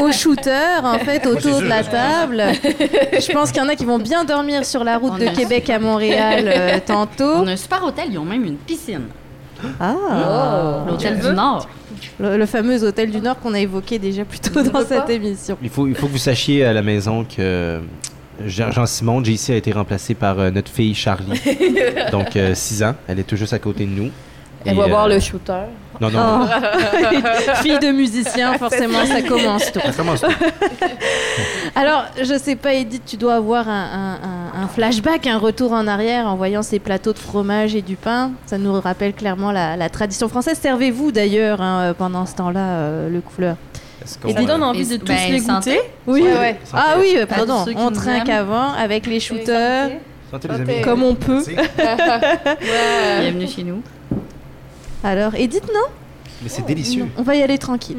euh, au shooter, en fait, autour de la table. Je pense qu'il y en a qui vont bien dormir sur la route On de Québec à Montréal euh, tantôt. On a un super hôtel, ils ont même une piscine. Ah, L'hôtel du Nord. le, le fameux hôtel du Nord qu'on a évoqué déjà plus tôt dans cette émission. Il faut, il faut que vous sachiez à la maison que Jean- Jean-Simon, JC, a été remplacé par euh, notre fille Charlie. Donc, 6 ans. Elle est tout juste à côté de nous. Elle Et, va euh, voir le shooter. Non, non, non. Oh. Fille de musicien, forcément, ça commence tôt. Ça commence tout. Alors, je sais pas, Edith, tu dois avoir un, un- un- un flashback, un retour en arrière en voyant ces plateaux de fromage et du pain. Ça nous rappelle clairement la, la tradition française. Servez-vous d'ailleurs hein, pendant ce temps-là euh, le couleur Est-ce Et dis donc, on a envie de tous ben, les goûter. Oui, Ouais, ouais. Ah oui, euh, pardon, on trinque avant avec les shooters, Santé, les Santé. amis. comme on peut. Bienvenue chez nous. Alors, Edith, non? Mais c'est délicieux. Non, On va y aller tranquille.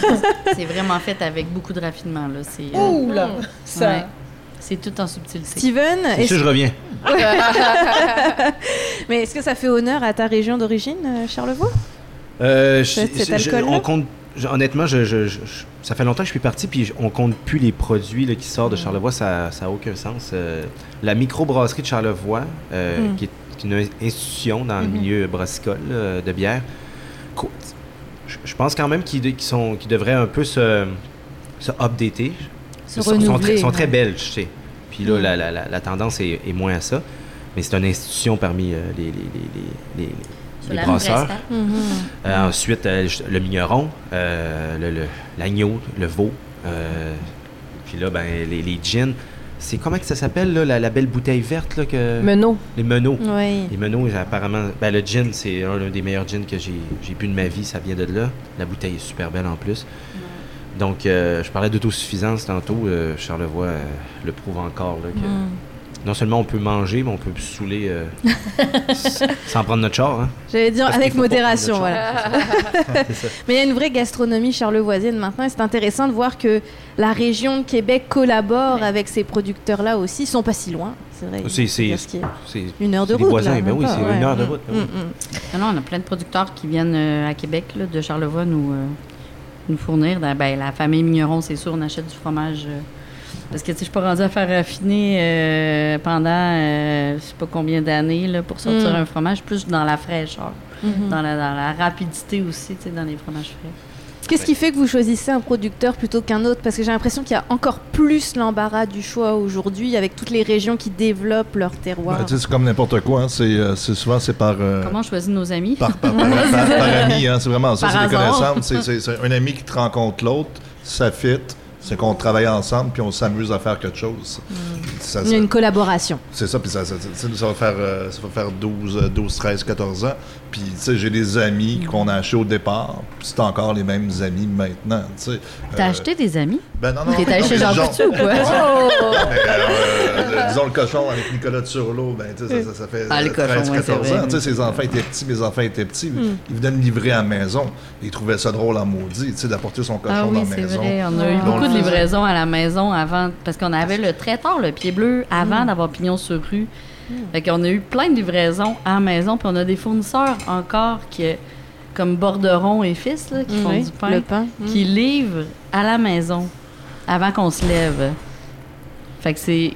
C'est vraiment fait avec beaucoup de raffinement. Là. C'est, euh, Ouh là, ça. ouais. C'est tout en subtilité. Steven, est-ce- Monsieur, je reviens. mais est-ce que ça fait honneur à ta région d'origine, euh, Charlevoix? Euh, je- Cet- je- alcool-là? on compte. Honnêtement, je, je- ça fait longtemps que je suis parti, puis on compte plus les produits là, qui sortent de Charlevoix. Ça n'a aucun sens. Euh, la microbrasserie de Charlevoix, euh, Mm. qui est une institution dans le Mhm. milieu brassicole de bière, je, pense quand même qu'ils sont- devraient un peu se, se updater. Se Ils sont, sont très, sont très ouais. belges, tu sais. Puis là, Mm. la, la- la- la tendance est, est moins à ça. Mais c'est une institution parmi euh, les, les, les, les- les- brasseurs. Euh, ensuite, euh, le mignon, euh, le- le- l'agneau, le, veau. euh, puis là, ben, les, les gins. C'est comment que ça s'appelle, là, la, la belle bouteille verte, là, que... Menot. Les menots. Oui. Les menots, apparemment... Ben, le gin, c'est un des meilleurs gins que j'ai j'ai bu de ma vie. Ça vient de là. La bouteille est super belle en plus. Donc, euh, je parlais d'autosuffisance tantôt. euh, Charlevoix euh, le prouve encore, là, que Mhm. Non seulement on peut manger, mais on peut se saouler euh, sans prendre notre char. Hein. J'allais dire Parce avec modération, voilà. Mais il y a une vraie gastronomie charlevoisienne maintenant et c'est intéressant de voir que la région de Québec collabore avec ces producteurs-là aussi. Ils sont pas si loin, c'est vrai. C'est- une heure de route. voisins, là, ben oui, c'est ouais. une heure de route, ben oui. non, on a plein de producteurs qui viennent euh, à Québec, là, de Charlevoix, nous, euh, nous fournir. Ben, ben, la famille Migneron, c'est sûr, on achète du fromage. Parce que tu sais, je suis pas rendue à faire raffiner euh, pendant euh, je sais pas combien d'années là, pour sortir Mm. un fromage, plus dans la fraîcheur, Mhm. dans, la, dans la rapidité aussi, tu sais, dans les fromages frais. Qu'est-ce qui fait que vous choisissez un producteur plutôt qu'un autre? Parce que j'ai l'impression qu'il y a encore plus l'embarras du choix aujourd'hui avec toutes les régions qui développent leur terroir. Ben, c'est comme n'importe quoi. hein. C'est, euh, c'est souvent c'est par, euh, Comment on choisit nos amis? par, par, par, par- par ami. hein. C'est vraiment ça. C'est des connaissances. C'est, c'est- c'est un ami qui te rencontre l'autre. Ça fit. C'est qu'on travaille ensemble puis on s'amuse à faire quelque chose. Ça- Il y a ça- une collaboration. C'est ça, puis ça, ça, ça- ça va faire, euh, ça va faire 12, euh, 12, 13, 14 ans. Puis, tu sais, j'ai des amis qu'on a achetés au départ, puis c'est encore les mêmes amis maintenant, tu sais. T'as Euh, acheté des amis? Ben non, non. T'es allé non, chez mais Jean Coutu ou quoi? Mais, euh, disons le cochon avec Nicolas Turlot, ben, ça, ça, ça fait Ah, le euh, cochon, 13, ouais, c'est 14 vrai. ans. Ses enfants étaient petits, mes enfants étaient petits. Hmm. Ils venaient me livrer à la maison. Ils trouvaient ça drôle en maudit, d'apporter son cochon Ah dans oui, la c'est maison. vrai. On a eu Ah. beaucoup de livraisons à la maison avant, parce qu'on avait le très tard le pied bleu avant Mm. d'avoir pignon sur rue. Fait qu'on a eu plein de livraisons à la maison, puis on a des fournisseurs encore qui, comme Borderon et Fils, là, qui font Oui, du pain, le pain. qui livrent à la maison avant qu'on se lève. Fait que c'est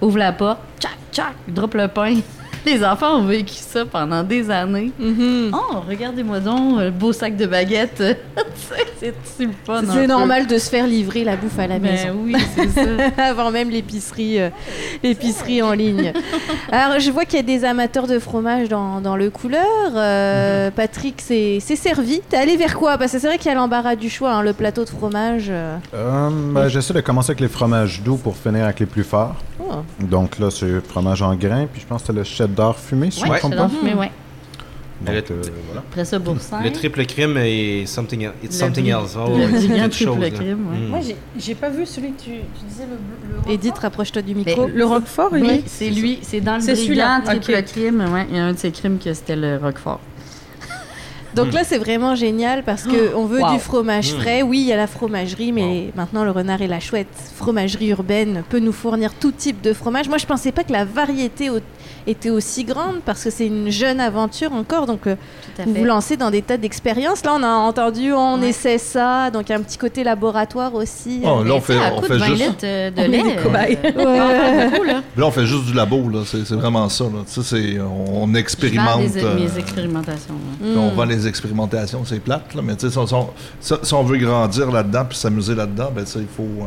ouvre la porte, tchac, tchac, drop le pain. Les enfants ont vécu ça pendant des années. Mhm. Oh, regardez-moi donc, le beau sac de baguettes. C'est un C'est peu. normal de se faire livrer la bouffe à la Ben maison. oui, c'est ça. Avant même l'épicerie, euh, l'épicerie en ligne. Alors, je vois qu'il y a des amateurs de fromage dans, dans le couleur. Euh, Patrick, c'est c'est servi. T'es allé vers quoi? Parce que c'est vrai qu'il y a l'embarras du choix, hein, le plateau de fromage. euh. Euh, ben, J'essaie de commencer avec les fromages doux pour finir avec les plus forts. Oh. Donc là, c'est fromage en grains, puis je pense que c'est le cheddar fumé, si je me trompe pas. le fumé, ouais. Donc, le- euh, voilà. Après ça, Boursin. Le triple crime et something else. It's Le something else. Oh, le c'est quelque chose. crime, ouais. Mm. Moi, j'ai- j'ai pas vu celui que tu, tu disais, le, le Edith, rapproche-toi du micro. Mais- Le Roquefort, Oui, c'est lui. C'est dans le C'est brillant celui-là, triple crime. Ouais, il y a un de ces crimes que c'était le Roquefort. Donc là, c'est vraiment génial parce que on veut Wow. du fromage Mm. frais. Oui, il y a la fromagerie, mais maintenant le renard et la chouette, fromagerie urbaine, peut nous fournir tout type de fromage. Moi, je pensais pas que la variété au- était aussi grande parce que c'est une jeune aventure encore. Donc, euh, vous lancez dans des tas d'expériences. Là, on a entendu, on Ouais. essaie ça. Donc, il y a un petit côté laboratoire aussi. Oh, là, on fait, on coup fait de 20 juste, euh, de On lait. euh, là. là, on fait juste du labo, là. C'est c'est vraiment ça, là. C'est- on, on Je vends expérimente. des- euh, mes expérimentations. ouais. Puis On Mm. vend les expérimentations, c'est plate, là, mais tu sais, si, on- si on- veut grandir là-dedans puis s'amuser là-dedans, ben, il faut. euh,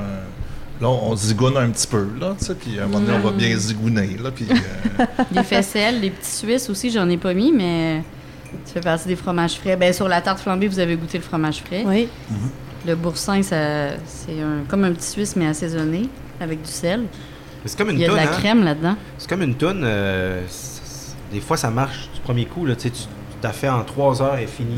là, on, on zigoune un petit peu, là, tu sais, puis à un moment donné, on va bien zigouner, là, puis. euh, Les faisselles, les petits Suisses aussi, j'en ai pas mis, mais ça fait partie des fromages frais. Ben, sur la tarte flambée, vous avez goûté le fromage frais. Oui. Le boursin, ça, c'est un- comme un petit Suisse, mais assaisonné, avec du sel. Mais C'est comme une Il y a de la hein? crème là-dedans. C'est comme une toune. euh, des fois, ça marche du premier coup. Là, tu sais, tu t'as fait en trois heures et fini.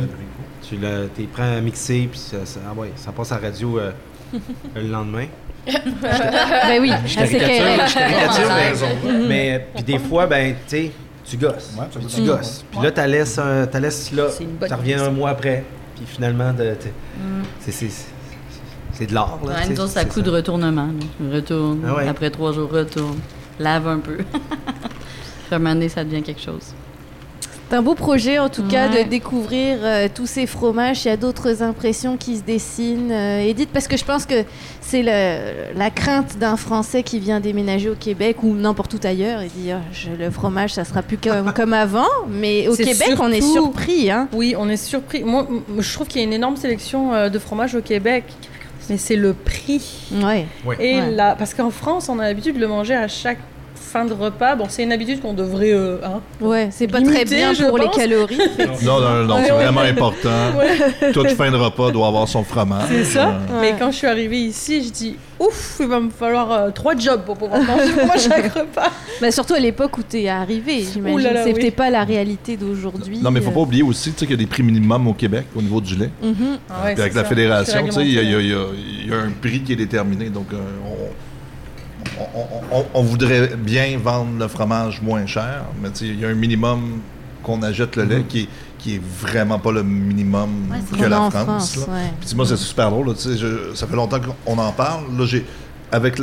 Tu t'es prêt à mixer, puis ça, ça- ah ouais, ça passe à la radio euh, le lendemain. Ben oui, Je caricature, je caricature, mais, mais puis des fois, ben, tu sais, tu gosses. Ouais, Puis ça tu gosses. Puis là, tu laisses, un- laisses là. Ça revient un mois après. Puis finalement, Mm. c'est- c'est de l'art. là, Ouais, tu sais, nous autres, ça coûte de retournement. là. Retourne, Ah ouais. après trois jours, retourne. Lave un peu. Donné, ça devient quelque chose. C'est un beau projet en tout cas de découvrir euh, tous ces fromages. Il y a d'autres impressions qui se dessinent. Euh, Edith, parce que je pense que c'est la crainte d'un Français qui vient déménager au Québec ou n'importe où ailleurs et dit Ah, je- le fromage ça sera plus comme, comme avant. Mais au Québec on est surpris. Hein. Oui, on est surpris. Moi, je trouve qu'il y a une énorme sélection euh, de fromages au Québec. Mais c'est le prix. Ouais. Et Ouais. là, parce qu'en France, on a l'habitude de le manger à chaque fin de repas. Bon, c'est une habitude qu'on devrait. euh, hein. Ouais, c'est pas très bien pour les calories. non, non, non, c'est Ouais, ouais. vraiment important. Toute fin de repas doit avoir son fromage. C'est ça. Euh, Mais quand je suis arrivée ici, je dis ouf, il va me falloir euh, trois jobs pour pouvoir manger moi chaque repas. Bah, surtout à l'époque où t'es arrivé, j'imagine. C'était oui. pas la réalité d'aujourd'hui. Non, mais il faut pas oublier aussi tu qu'il y a des prix minimums au Québec au niveau du lait. Ah ouais, Puis avec la ça. fédération, tu il y, y y a- il y a un prix qui est déterminé. Donc, euh, on, on- on- on voudrait bien vendre le fromage moins cher, mais il y a un minimum qu'on achète le lait qui est, qui est vraiment pas le minimum Ouais, que la France. Ouais. Puis moi, c'est super drôle. là, je- ça fait longtemps qu'on en parle. Là, j'ai, avec,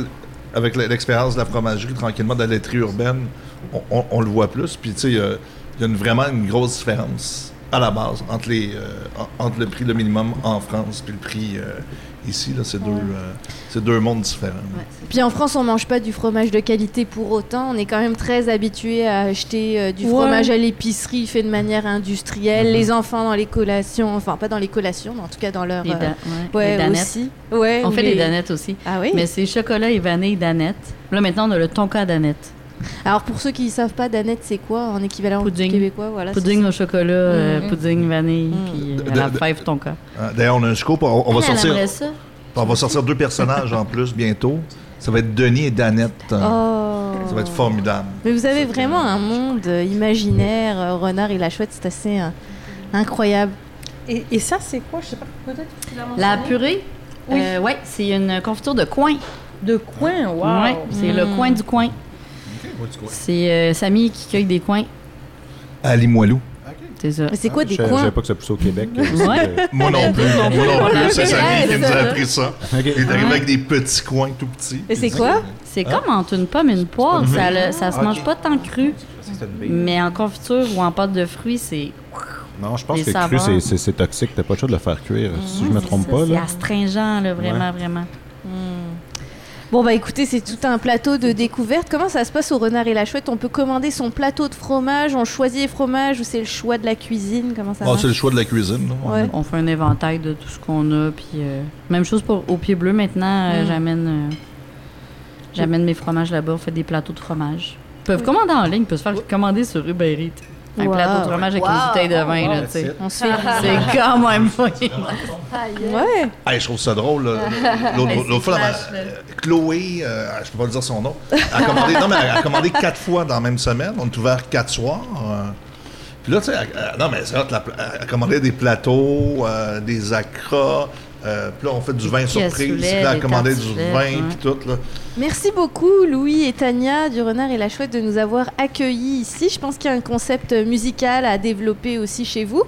l'expérience de la fromagerie, tranquillement, de la laiterie urbaine, on, on- on le voit plus. Puis, tu sais, il y a- il y a une- vraiment une grosse différence à la base entre, les, euh, en- entre le prix le minimum en France puis le prix euh, ici. Là, c'est, deux, euh, c'est deux mondes différents. Ouais, Puis en France, on mange pas du fromage de qualité pour autant. On est quand même très habitué à acheter euh, du Ouais. fromage à l'épicerie fait de manière industrielle. Les enfants dans les collations, enfin pas dans les collations, mais en tout cas dans leur. les, euh, ouais, ouais, les danettes. aussi. Ouais, On fait les danettes aussi. Ah oui? Mais c'est chocolat et vanille danette. Là, maintenant, on a le tonka danette. Alors pour ceux qui savent pas, danette, c'est quoi en équivalent Pudding. québécois? Voilà. Pudding au chocolat, euh, Mm. pudding vanille, Mm. puis euh, la fève tonka. Hein, D'ailleurs, on a un scoop. On, on va Elle sortir, on va sortir deux personnages en plus bientôt. Ça va être Denis et Danette. euh, Oh. Ça va être formidable. Mais vous avez vraiment un monde imaginaire, euh, renard et la chouette, c'est assez euh, incroyable. Et, et ça, c'est quoi? Je sais pas. Peut-être que tu l'as La purée, Oui. euh, ouais, c'est une confiture de coin. De coin, waouh. Ouais, c'est le Mm. coin du coin. C'est euh, Samy qui cueille des coins. À Limoilou. C'est ça. Mais c'est quoi Ah, des je, Je coins? savais pas que ça poussait au Québec. Ouais. euh, Moi non plus. Moi non plus. C'est Samy qui nous a ça. appris ça. Il est arrivé avec des petits coins tout petits. Et c'est quoi? C'est comme entre une pomme et une poire. Ça, se Ah, mange pas tant cru, mais en confiture ou en pâte de fruits, c'est. Non, je pense Les que cru, saveurs. c'est- toxique. T'as pas le choix de le faire cuire, si je me trompe ça, pas. C'est astringent, là, vraiment, vraiment. Bon bah écoutez, c'est tout un plateau de découverte. Comment ça se passe au Renard et la Chouette? On peut commander son plateau de fromage, on choisit les fromages ou c'est le choix de la cuisine? Comment ça Ah, c'est le choix de la cuisine. Ouais. On fait un éventail de tout ce qu'on a. Puis, euh, même chose pour au pied bleu maintenant. euh, Mm. J'amène euh, j'amène mes fromages là-bas. On fait des plateaux de fromage. Ils peuvent commander en ligne. Ils peuvent se faire commander sur Uber Eats. Un Wow. plateau de fromage avec une bouteille de vin. là, Wow, tu sais. On se fait. C'est quand même. Ouais. Hey, je trouve ça drôle. L'autre fois, Chloé, euh, je peux pas le dire son nom, a commandé, non, mais elle a commandé quatre fois dans la même semaine. On est ouvert quatre soirs. euh, Puis là, tu sais, elle- elle- non, mais c'est la pla- elle commandait des plateaux, euh, des acras, euh, puis là, on fait du vin surprise, puis là, commandait du vin, puis tout, là. Merci beaucoup Louis et Tania du Renard et la Chouette de nous avoir accueillis ici. Je pense qu'il y a un concept musical à développer aussi chez vous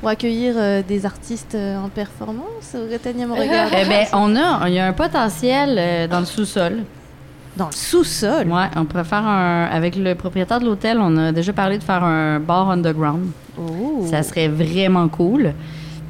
pour accueillir euh, des artistes euh, en performance. Tania me regarde. Eh ben, on a, il y a un potentiel euh, dans le sous-sol. Dans le sous-sol? Ouais, on pourrait faire un. Avec le propriétaire de l'hôtel, on a déjà parlé de faire un bar underground. Oh. Ça serait vraiment cool.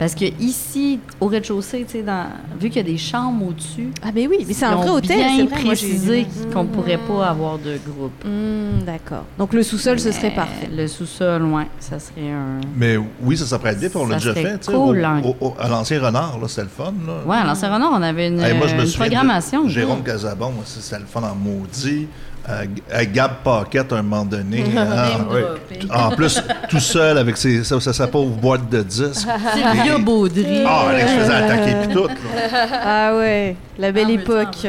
Parce que ici, au rez-de-chaussée, tu sais, dans- vu qu'il y a des chambres au-dessus, Ah ben oui, mais c'est un vrai hôtel, bien c'est vrai. moi, j'ai- précisé qu'on Mm. pourrait pas avoir de groupe. Hmm, D'accord. Donc le sous-sol, ce serait parfait. Le sous-sol, ouais, ça serait un. Mais oui, ça s'apprête bien, puis on l'a déjà serait fait, cool, au- hein. au- au- à l'ancien Renard, là, c'était le fun, là. Ouais, à l'ancien Renard, on avait une, Hey, moi, je me une souviens de programmation. Jérôme Casabon, c'était le fun en maudit. Euh, G- euh, Gab Paquette, à un moment donné. ah, ouais. En plus, tout seul avec ses, sa, sa- sa pauvre boîte de disques. Sylvia Baudry. Ah, Alex faisait attaquer puis tout. là. Ah ouais, la belle Ah, époque.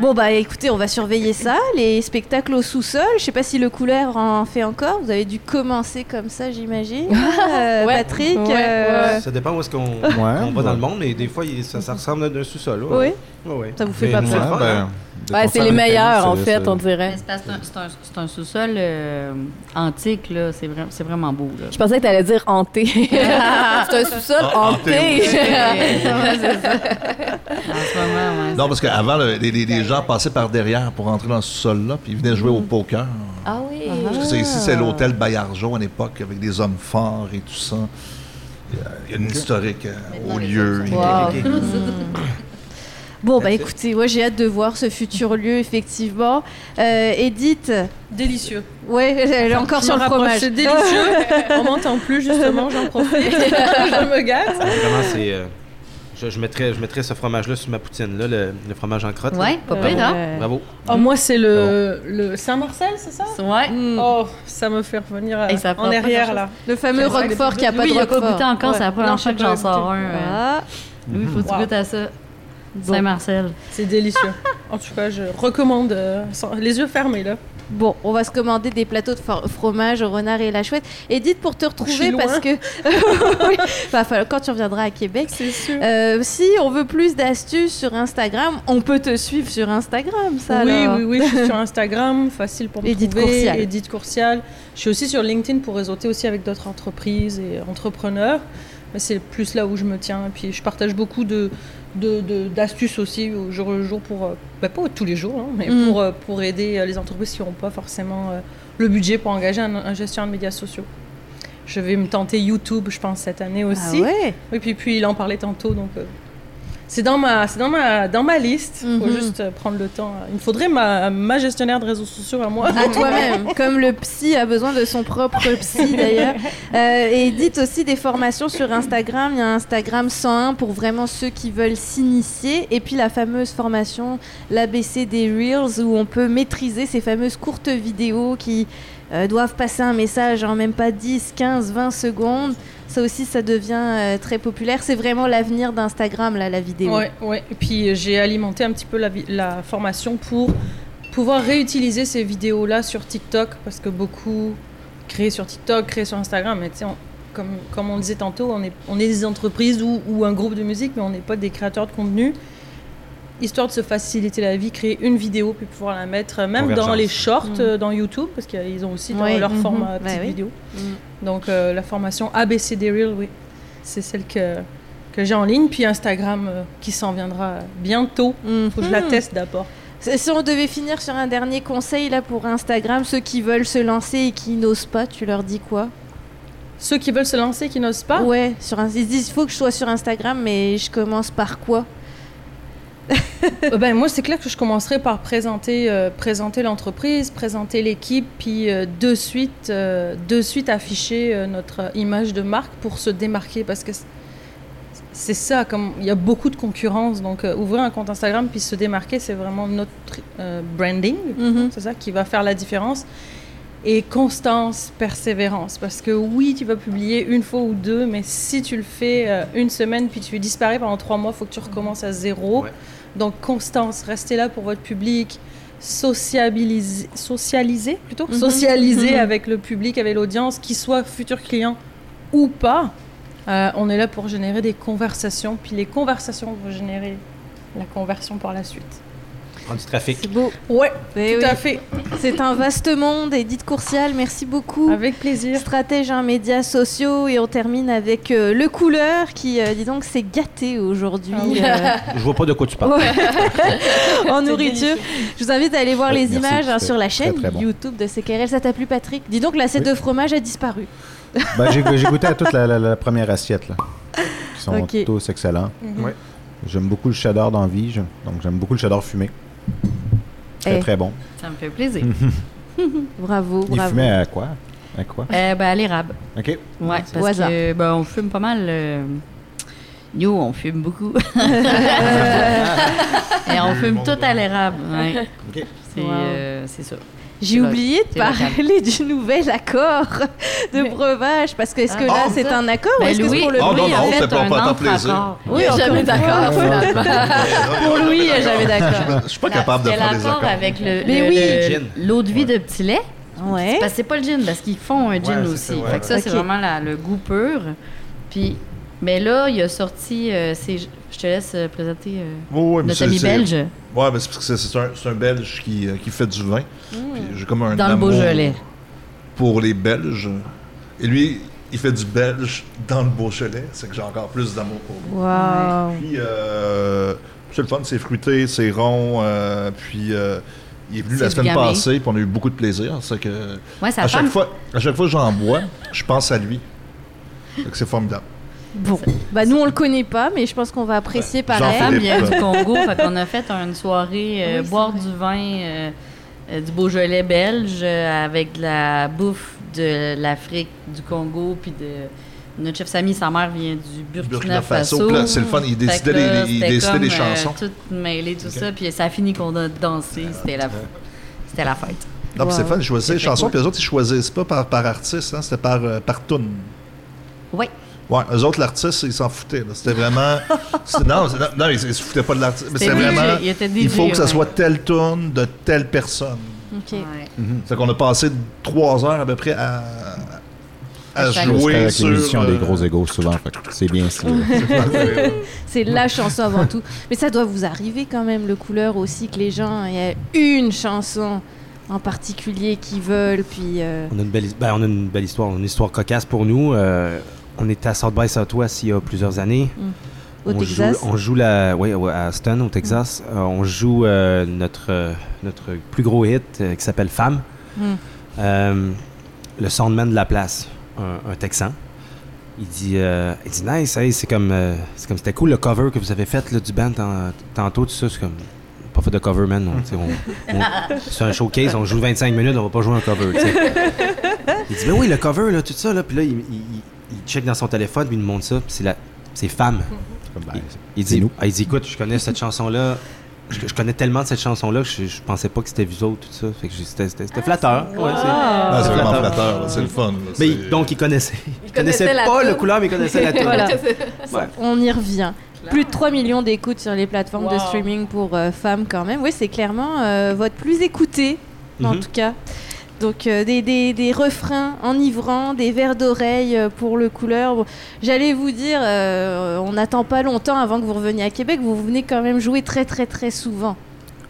Bon bah écoutez, on va surveiller ça, les spectacles au sous-sol. Je sais pas si le couleur en fait encore. Vous avez dû commencer comme ça, j'imagine. Euh, Ouais. Patrick. Ouais, euh, Ça dépend où est-ce qu'on Ouais, on va dans le monde, mais des fois, il- ça, ça ressemble à un sous-sol. Oui. Ouais, ouais. Ça vous fait Mais pas peur? Ouais, ben, hein? Ouais, c'est les meilleurs, en fait, on dirait. C'est un- sous-sol euh, antique, là. C'est vra- c'est vraiment beau, là. Je pensais que t'allais dire hanté. c'est un sous-sol Ah, hanté, hanté. Ouais, c'est ça. En ce moment, ouais. Non, parce qu'avant, le- les, les- les gens passaient par derrière pour entrer dans ce sol-là, puis ils venaient jouer au poker. Ah oui. Parce que c'est- ici, c'est l'hôtel Bayargeau à l'époque, avec des hommes forts et tout ça. Il y a, il y a une historique euh, au lieu. Bon bah écoutez, moi j'ai hâte de voir ce futur lieu effectivement. Euh, Edith, Délicieux. ouais, elle est encore sur le fromage. C'est délicieux. On m'entend plus, justement, j'en profite. je me gâte. Vraiment, c'est. euh, je, je mettrais, je mettrais ce fromage-là sur ma poutine, là, le, le fromage en crotte. Ouais, pas pire, hein? Euh, Bravo. Oh, moi, c'est le, le Saint-Marcel, c'est ça? Ouais. mm. Oh, ça me fait revenir à- Et ça prend en arrière, là. Le fameux Roquefort qui a pas de il a pas Roquefort. goûté encore, c'est la première fois que j'en sors un. euh. Ah, Lui, il faut que tu goûtes à ça. Saint-Marcel. C'est délicieux. En tout cas, je recommande euh, sans- les yeux fermés, là. Bon, on va se commander des plateaux de for- fromage au renard et la chouette. Edith, pour te retrouver, parce que Oui, falloir- quand tu reviendras à Québec, C'est sûr. euh, si on veut plus d'astuces sur Instagram, on peut te suivre sur Instagram, ça oui, alors. oui, oui, je suis sur Instagram, facile pour me Edith trouver. Courcial. Edith Courcial. Je suis aussi sur LinkedIn pour réseauter aussi avec d'autres entreprises et entrepreneurs. Mais c'est plus là où je me tiens. Et puis je partage beaucoup de de- de- d'astuces aussi au jour le jour pour, euh, bah, pas tous les jours, hein, mais Mm. pour, euh, pour aider euh, les entreprises qui n'ont pas forcément le budget pour engager un, un gestionnaire de médias sociaux. Je vais me tenter YouTube, je pense, cette année Ah aussi. ouais Et puis, puis il en parlait tantôt, donc c'est dans ma, c'est dans ma, dans ma liste. Il faut Mhm. juste prendre le temps. Il me faudrait ma, ma gestionnaire de réseaux sociaux à moi. À toi-même, comme le psy a besoin de son propre psy d'ailleurs. Euh, et dites aussi des formations sur Instagram. Il y a Instagram 101 pour vraiment ceux qui veulent s'initier. Et puis la fameuse formation, l'ABC des Reels, où on peut maîtriser ces fameuses courtes vidéos qui euh, doivent passer un message en même pas 10, 15, 20 secondes. Ça aussi, ça devient euh, très populaire. C'est vraiment l'avenir d'Instagram, là, la vidéo. Ouais, ouais. Et puis euh, j'ai alimenté un petit peu la, formation pour pouvoir réutiliser ces vidéos-là sur TikTok parce que beaucoup créent sur TikTok, créent sur Instagram. Mais tu sais, comme, comme on le disait tantôt, on est, on est des entreprises ou, ou un groupe de musique, mais on n'est pas des créateurs de contenu. Histoire de se faciliter la vie, créer une vidéo puis pouvoir la mettre euh, même dans les shorts Mm. dans YouTube parce qu'ils ont aussi dans Ouais, leur mhm. format petite oui. vidéo. Mm. Donc euh, la formation ABCD Reel, oui, c'est celle que, que j'ai en ligne. Puis Instagram euh, qui s'en viendra bientôt. Faut que je la Mhm. teste d'abord. Si on devait finir sur un dernier conseil là pour Instagram, ceux qui veulent se lancer et qui n'osent pas, tu leur dis quoi? Ceux qui veulent se lancer, qui n'osent pas, Ouais, sur un... ils se disent il faut que je sois sur Instagram, mais je commence par quoi? Ben, moi c'est clair que je commencerai par présenter, euh, présenter l'entreprise, présenter l'équipe, puis euh, de, suite, euh, de suite afficher euh, notre image de marque pour se démarquer parce que c'est ça, comme il y a beaucoup de concurrence, donc euh, ouvrir un compte Instagram puis se démarquer, c'est vraiment notre euh, branding. C'est ça qui va faire la différence. Et constance, persévérance. Parce que oui, tu vas publier une fois ou deux, mais si tu le fais euh, une semaine puis tu disparais pendant trois mois, il faut que tu recommences à zéro. Ouais. Donc constance, restez là pour votre public. sociabiliser, socialiser plutôt, Mhm. socialiser Mhm. avec le public, avec l'audience, qu'il soit futur client ou pas. Euh, on est là pour générer des conversations, puis les conversations vont générer la conversion par la suite. Prendre du trafic. C'est beau. Ouais, Eh tout oui. à fait. C'est un vaste monde. Edith Courcial, merci beaucoup. Avec plaisir. Stratège en médias sociaux et on termine avec euh, le couleur qui, euh, dis donc, s'est gâté aujourd'hui Ah oui. Je vois pas de quoi tu parles. euh, en nourriture. délicieux. Je vous invite à aller voir les merci, images hein, sur la chaîne très bon. YouTube de CKRL. Ça t'a plu, Patrick? Dis donc, l'assiette Oui. de fromage a disparu. Ben, j'ai j'ai goûté à toute la, la- la première assiette, là. Qui sont Ok. tous excellents. Mhm. Ouais. J'aime beaucoup le cheddar dans vie, je- donc j'aime beaucoup le cheddar fumé. Très, Eh. très bon. Ça me fait plaisir. Bravo, Il bravo. fumait à quoi? À quoi? Euh, ben, à l'érable. Ok. Ouais, parce que ben, on fume pas mal. euh, Nous, on fume beaucoup. Et on fume tout à l'érable. Ouais. Ok. C'est Wow. euh, c'est ça. J'ai oublié de parler du nouvel accord de breuvage parce que est-ce que Ah, là bon, c'est un accord ou est-ce que c'est Louis, pour le a c'est fait un accord. Oui, jamais d'accord. Pour Louis, jamais d'accord. Je suis pas capable de faire des l'accord accords. avec le, l'eau de vie de petit lait. Ouais. Parce que c'est pas le gin, parce qu'ils font un gin aussi. fait que ça, c'est vraiment la- le goût pur. Puis, mais là, il a sorti. euh, c'est- je te laisse euh, présenter euh, Oui, oui, notre ami belge mais c'est parce que c'est- un, c'est un Belge qui, euh, qui fait du vin. Puis J'ai comme un dans le Beaujolais. pour les Belges. Et lui, il fait du Belge dans le Beaujolais. C'est que j'ai encore plus d'amour pour lui. Waouh. Puis, euh, c'est le fun, c'est fruité, c'est rond. euh, puis, euh, il est venu la semaine passée, puis on a eu beaucoup de plaisir. C'est que Ouais, sa à chaque fois, à chaque fois que j'en bois, je pense à lui. C'est formidable. Bon, bah nous on le connaît pas, mais je pense qu'on va apprécier Sa pareil. femme Philippe. vient du Congo, fait qu'on a fait une soirée euh, Oui, boire c'est du vin euh, euh, du Beaujolais belge euh, avec de la bouffe de l'Afrique, du Congo, puis de notre chef Samy, sa mère vient du Burkina, Burkina Faso. C'est le fun, il décidait là, les, il c'était décidait comme, les euh, chansons. tout mêlé, tout ça, puis ça a fini qu'on a dansé, c'était la, c'était la fête. Non, c'est Wow. le fun, ils choisissaient les C'était chansons, cool. puis les autres, ils choisissent pas par, par artiste, hein, c'était par, euh, par tune. Oui. Ouais, eux autres, l'artiste, ils s'en foutaient. là. C'était vraiment. non, c'est- non, ils, ils se foutaient pas de l'artiste. Mais C'était vraiment. il était Il faut que ça ouais. soit telle tune de telle personne. Ok. Ouais. C'est qu'on a passé trois heures à peu près à, à jouer avec sur. l'émission euh, des gros égaux souvent, c'est bien si. C'est la chanson avant tout. Mais ça doit vous arriver quand même, le couleur aussi, que les gens, il y a une chanson en particulier qu'ils veulent, puis. euh, On a une belle, his- ben, on a une belle histoire, une histoire cocasse pour nous. Euh, on était à South by Southwest il y a plusieurs années. Au on Texas? Joue, on joue la, oui, ouais, à Aston, au Texas. Euh, on joue euh, notre, euh, notre plus gros hit qui s'appelle Femme. Mm. Le soundman de la place, un, un Texan. Il dit, euh, il dit nice, hey, c'est comme, c'est comme c'était cool le cover que vous avez fait là, du band tant- tantôt, tout ça, c'est comme pas fait de cover man, c'est un showcase, on joue 25 minutes, on va pas jouer un cover. Il dit mais oui le cover là, tout ça là, puis là il, il, il- check dans son téléphone, puis il nous montre ça, puis c'est la, c'est femme. Ben, Il C'est dit, nous. ah, il dit écoute, je connais cette chanson-là. Je, je connais tellement de cette chanson-là que je, je pensais pas que c'était vous autres, tout ça. Fait que c'était, c'était- c'était flatteur. Ouais, c'est- Ah, c'est vraiment flatteur. c'est le fun. là, Mais c'est- il- donc, il connaissait. Il connaissait, connaissait pas le couleur, mais il connaissait la tune. Voilà. Ouais. On y revient. Plus de 3 millions d'écoutes sur les plateformes de streaming pour euh, femmes quand même. Oui, c'est clairement euh, votre plus écouté, en Mhm. tout cas. Donc euh, des, des- des refrains enivrants, des verres d'oreille euh, pour le couleur. Bon, J'allais vous dire, euh, on n'attend pas longtemps avant que vous reveniez à Québec. Vous venez quand même jouer très très très souvent.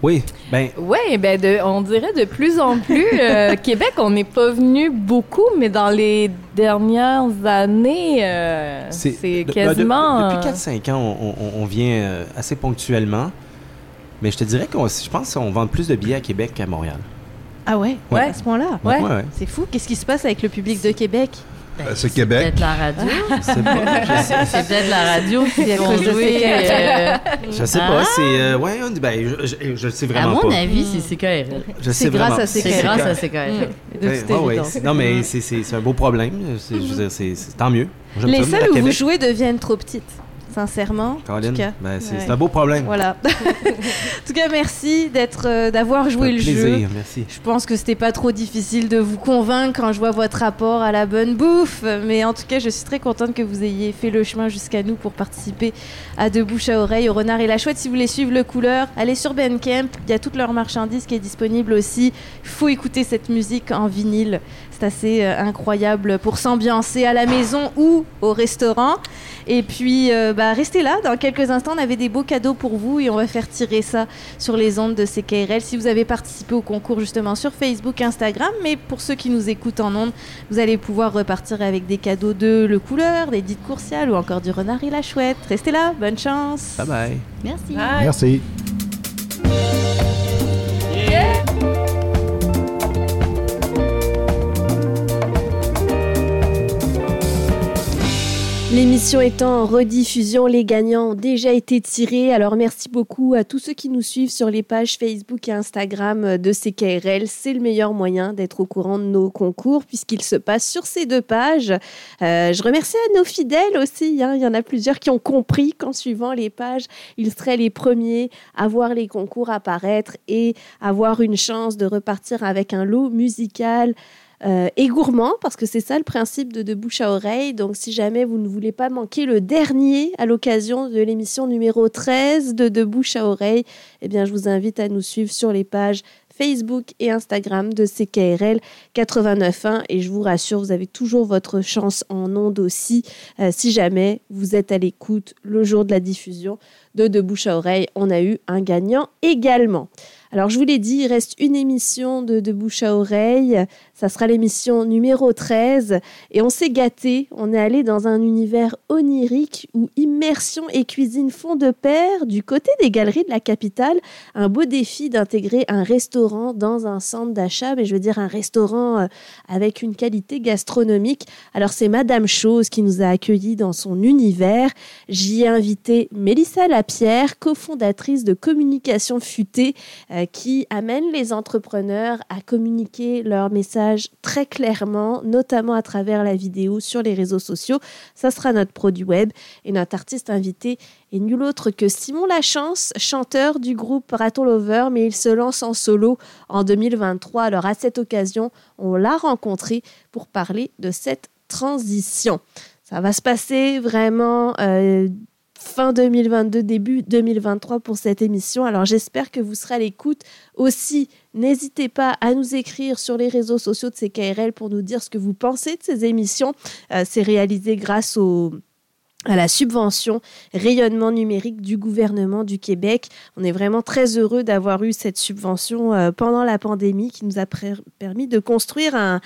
Oui, ben, Oui, ben de- on dirait de plus en plus. euh, Québec, on n'est pas venu beaucoup, mais dans les dernières années, euh, c'est de- ben, de- quasiment. depuis euh, 4-5 ans, on, on- on vient assez ponctuellement. Mais je te dirais qu'on je pense qu'on vend plus de billets à Québec qu'à Montréal. Ah ouais, Ouais. À ce point-là? Ouais. ouais. C'est fou. Qu'est-ce qui se passe avec le public de Québec? Ben, c'est Québec. Peut-être la radio. C'est pas- sais- C'est peut-être la radio qui C'est à jouer. ces euh, Je sais Ah. pas, c'est. euh, ouais, on- ben, je, je, je sais à vraiment mon pas. avis, c'est CKRL. Je C'est sais grâce vraiment à pas. ces C'est CKRL. grâce à CKRL. Non, mais c'est- c'est c'est un beau problème. C'est- Je veux dire, c'est c'est- tant mieux. Les à salles où vous jouez deviennent trop petites. Sincèrement. Cas, ben, c'est ouais. un beau problème. Voilà. en tout cas, merci d'être, euh, d'avoir joué le plaisir, jeu. merci. Je pense que c'était pas trop difficile de vous convaincre quand je vois votre rapport à la bonne bouffe. Mais en tout cas, je suis très contente que vous ayez fait le chemin jusqu'à nous pour participer à De Bouche à Oreille, au Renard et la Chouette. Si vous voulez suivre le couleur, allez sur Bandcamp. Il y a toute leur marchandise qui est disponible aussi. Il faut écouter cette musique en vinyle. C'est assez euh, incroyable pour s'ambiancer à la maison ou au restaurant. Et puis, euh, bah, restez là. Dans quelques instants, on avait des beaux cadeaux pour vous et on va faire tirer ça sur les ondes de CKRL. Si vous avez participé au concours justement sur Facebook, Instagram, mais pour ceux qui nous écoutent en ondes, vous allez pouvoir repartir avec des cadeaux de Le Couleur, des Dites Courciales ou encore du Renard et la Chouette. Restez là. Bonne chance. Bye bye. Merci. Merci. L'émission étant en rediffusion, les gagnants ont déjà été tirés. Alors merci beaucoup à tous ceux qui nous suivent sur les pages Facebook et Instagram de CKRL. C'est le meilleur moyen d'être au courant de nos concours puisqu'ils se passent sur ces deux pages. Euh, je remercie à nos fidèles aussi. hein. Il y en a plusieurs qui ont compris qu'en suivant les pages, ils seraient les premiers à voir les concours apparaître et avoir une chance de repartir avec un lot musical euh, et gourmand, parce que c'est ça le principe de De Bouche à Oreille. Donc, si jamais vous ne voulez pas manquer le dernier à l'occasion de l'émission numéro 13 de De Bouche à Oreille, eh bien, je vous invite à nous suivre sur les pages Facebook et Instagram de CKRL 89.1 et je vous rassure, vous avez toujours votre chance en ondes aussi euh, si jamais vous êtes à l'écoute le jour de la diffusion de De Bouche à Oreille. On a eu un gagnant également. Alors, je vous l'ai dit, il reste une émission de, de bouche à oreille. Ça sera l'émission numéro 13. Et on s'est gâté. On est allé dans un univers onirique où immersion et cuisine font de pair. Du côté des galeries de la capitale, un beau défi d'intégrer un restaurant dans un centre d'achat. Mais je veux dire, un restaurant euh, avec une qualité gastronomique. Alors, c'est Madame Chose qui nous a accueillis dans son univers. J'y ai invité Mélissa Lapierre, cofondatrice de Communication Futée, euh, qui amène les entrepreneurs à communiquer leur message très clairement, notamment à travers la vidéo sur les réseaux sociaux. Ça sera notre produit web et notre artiste invité est nul autre que Simon Lachance, chanteur du groupe Raton Lover, mais il se lance en solo en 2023. Alors à cette occasion, on l'a rencontré pour parler de cette transition. Ça va se passer vraiment euh, fin 2022, début 2023 pour cette émission. Alors j'espère que vous serez à l'écoute. Aussi, n'hésitez pas à nous écrire sur les réseaux sociaux de CKRL pour nous dire ce que vous pensez de ces émissions. Euh, C'est réalisé grâce au à la subvention rayonnement numérique du gouvernement du Québec. On est vraiment très heureux d'avoir eu cette subvention euh, pendant la pandémie qui nous a permis de construire un,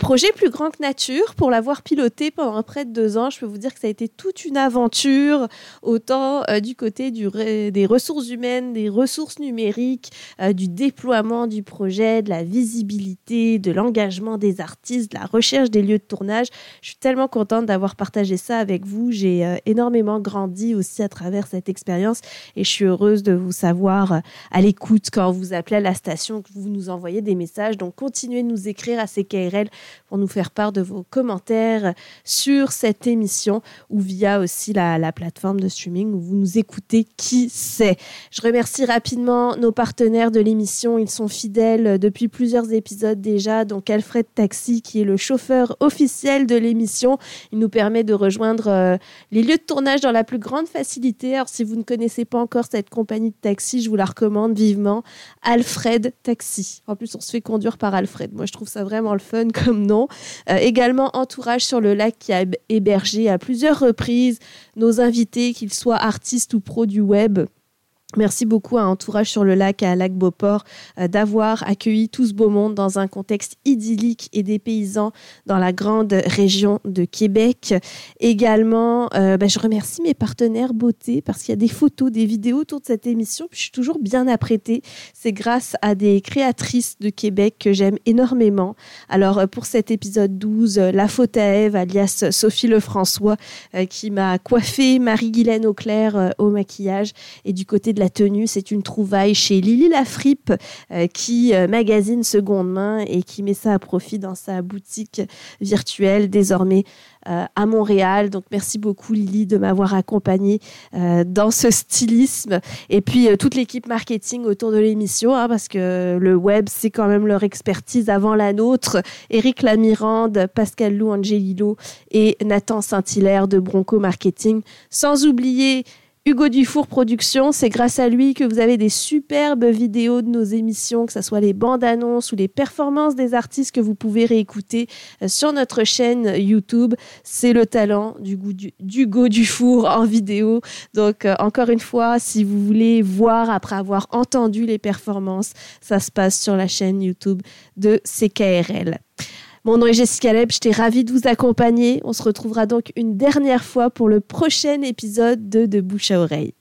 projet plus grand que nature. Pour l'avoir piloté pendant près de deux ans, je peux vous dire que ça a été toute une aventure, autant euh, du côté des ressources humaines, des ressources numériques, euh, du déploiement du projet, de la visibilité, de l'engagement des artistes, de la recherche des lieux de tournage. Je suis tellement contente d'avoir partagé ça avec vous. Euh, énormément grandi aussi à travers cette expérience et je suis heureuse de vous savoir euh, à l'écoute quand vous appelez à la station, que vous nous envoyez des messages. Donc continuez de nous écrire à CKRL pour nous faire part de vos commentaires sur cette émission ou via aussi la, la plateforme de streaming où vous nous écoutez. Qui sait? Je remercie rapidement nos partenaires de l'émission. Ils sont fidèles depuis plusieurs épisodes déjà. Donc Alfred Taxi qui est le chauffeur officiel de l'émission. Il nous permet de rejoindre euh, les lieux de tournage dans la plus grande facilité. Alors, si vous ne connaissez pas encore cette compagnie de taxi, je vous la recommande vivement. Alfred Taxi. En plus, on se fait conduire par Alfred. Moi, je trouve ça vraiment le fun comme nom. Euh, également, Entourage sur le lac qui a hébergé à plusieurs reprises nos invités, qu'ils soient artistes ou pros du web. Merci beaucoup à Entourage sur le lac et à Lac Beauport euh, d'avoir accueilli tout ce beau monde dans un contexte idyllique et des paysans dans la grande région de Québec. Également, euh, ben, je remercie mes partenaires beauté parce qu'il y a des photos, des vidéos autour de cette émission. Je suis toujours bien apprêtée. C'est grâce à des créatrices de Québec que j'aime énormément. Alors euh, pour cet épisode 12, euh, la faute à Ève, alias Sophie Lefrançois, euh, qui m'a coiffée, Marie-Guylaine Auclair au maquillage et du côté de la la tenue, c'est une trouvaille chez Lily Lafrippe euh, qui euh, magasine seconde main et qui met ça à profit dans sa boutique virtuelle désormais euh, à Montréal. Donc merci beaucoup Lily de m'avoir accompagnée dans ce stylisme et puis toute l'équipe marketing autour de l'émission hein, parce que le web c'est quand même leur expertise avant la nôtre. Éric Lamirande, Pascal Lou Angelillo et Nathan Saint-Hilaire de Bronco Marketing. Sans oublier Hugo Dufour Productions, c'est grâce à lui que vous avez des superbes vidéos de nos émissions, que ce soit les bandes annonces ou les performances des artistes que vous pouvez réécouter euh, sur notre chaîne YouTube. C'est le talent d'Hugo Dufour en vidéo. Donc, euh, encore une fois, si vous voulez voir après avoir entendu les performances, ça se passe sur la chaîne YouTube de CKRL. Mon nom est Jessica Leb, j'étais ravie de vous accompagner. On se retrouvera donc une dernière fois pour le prochain épisode de De Bouche à Oreille.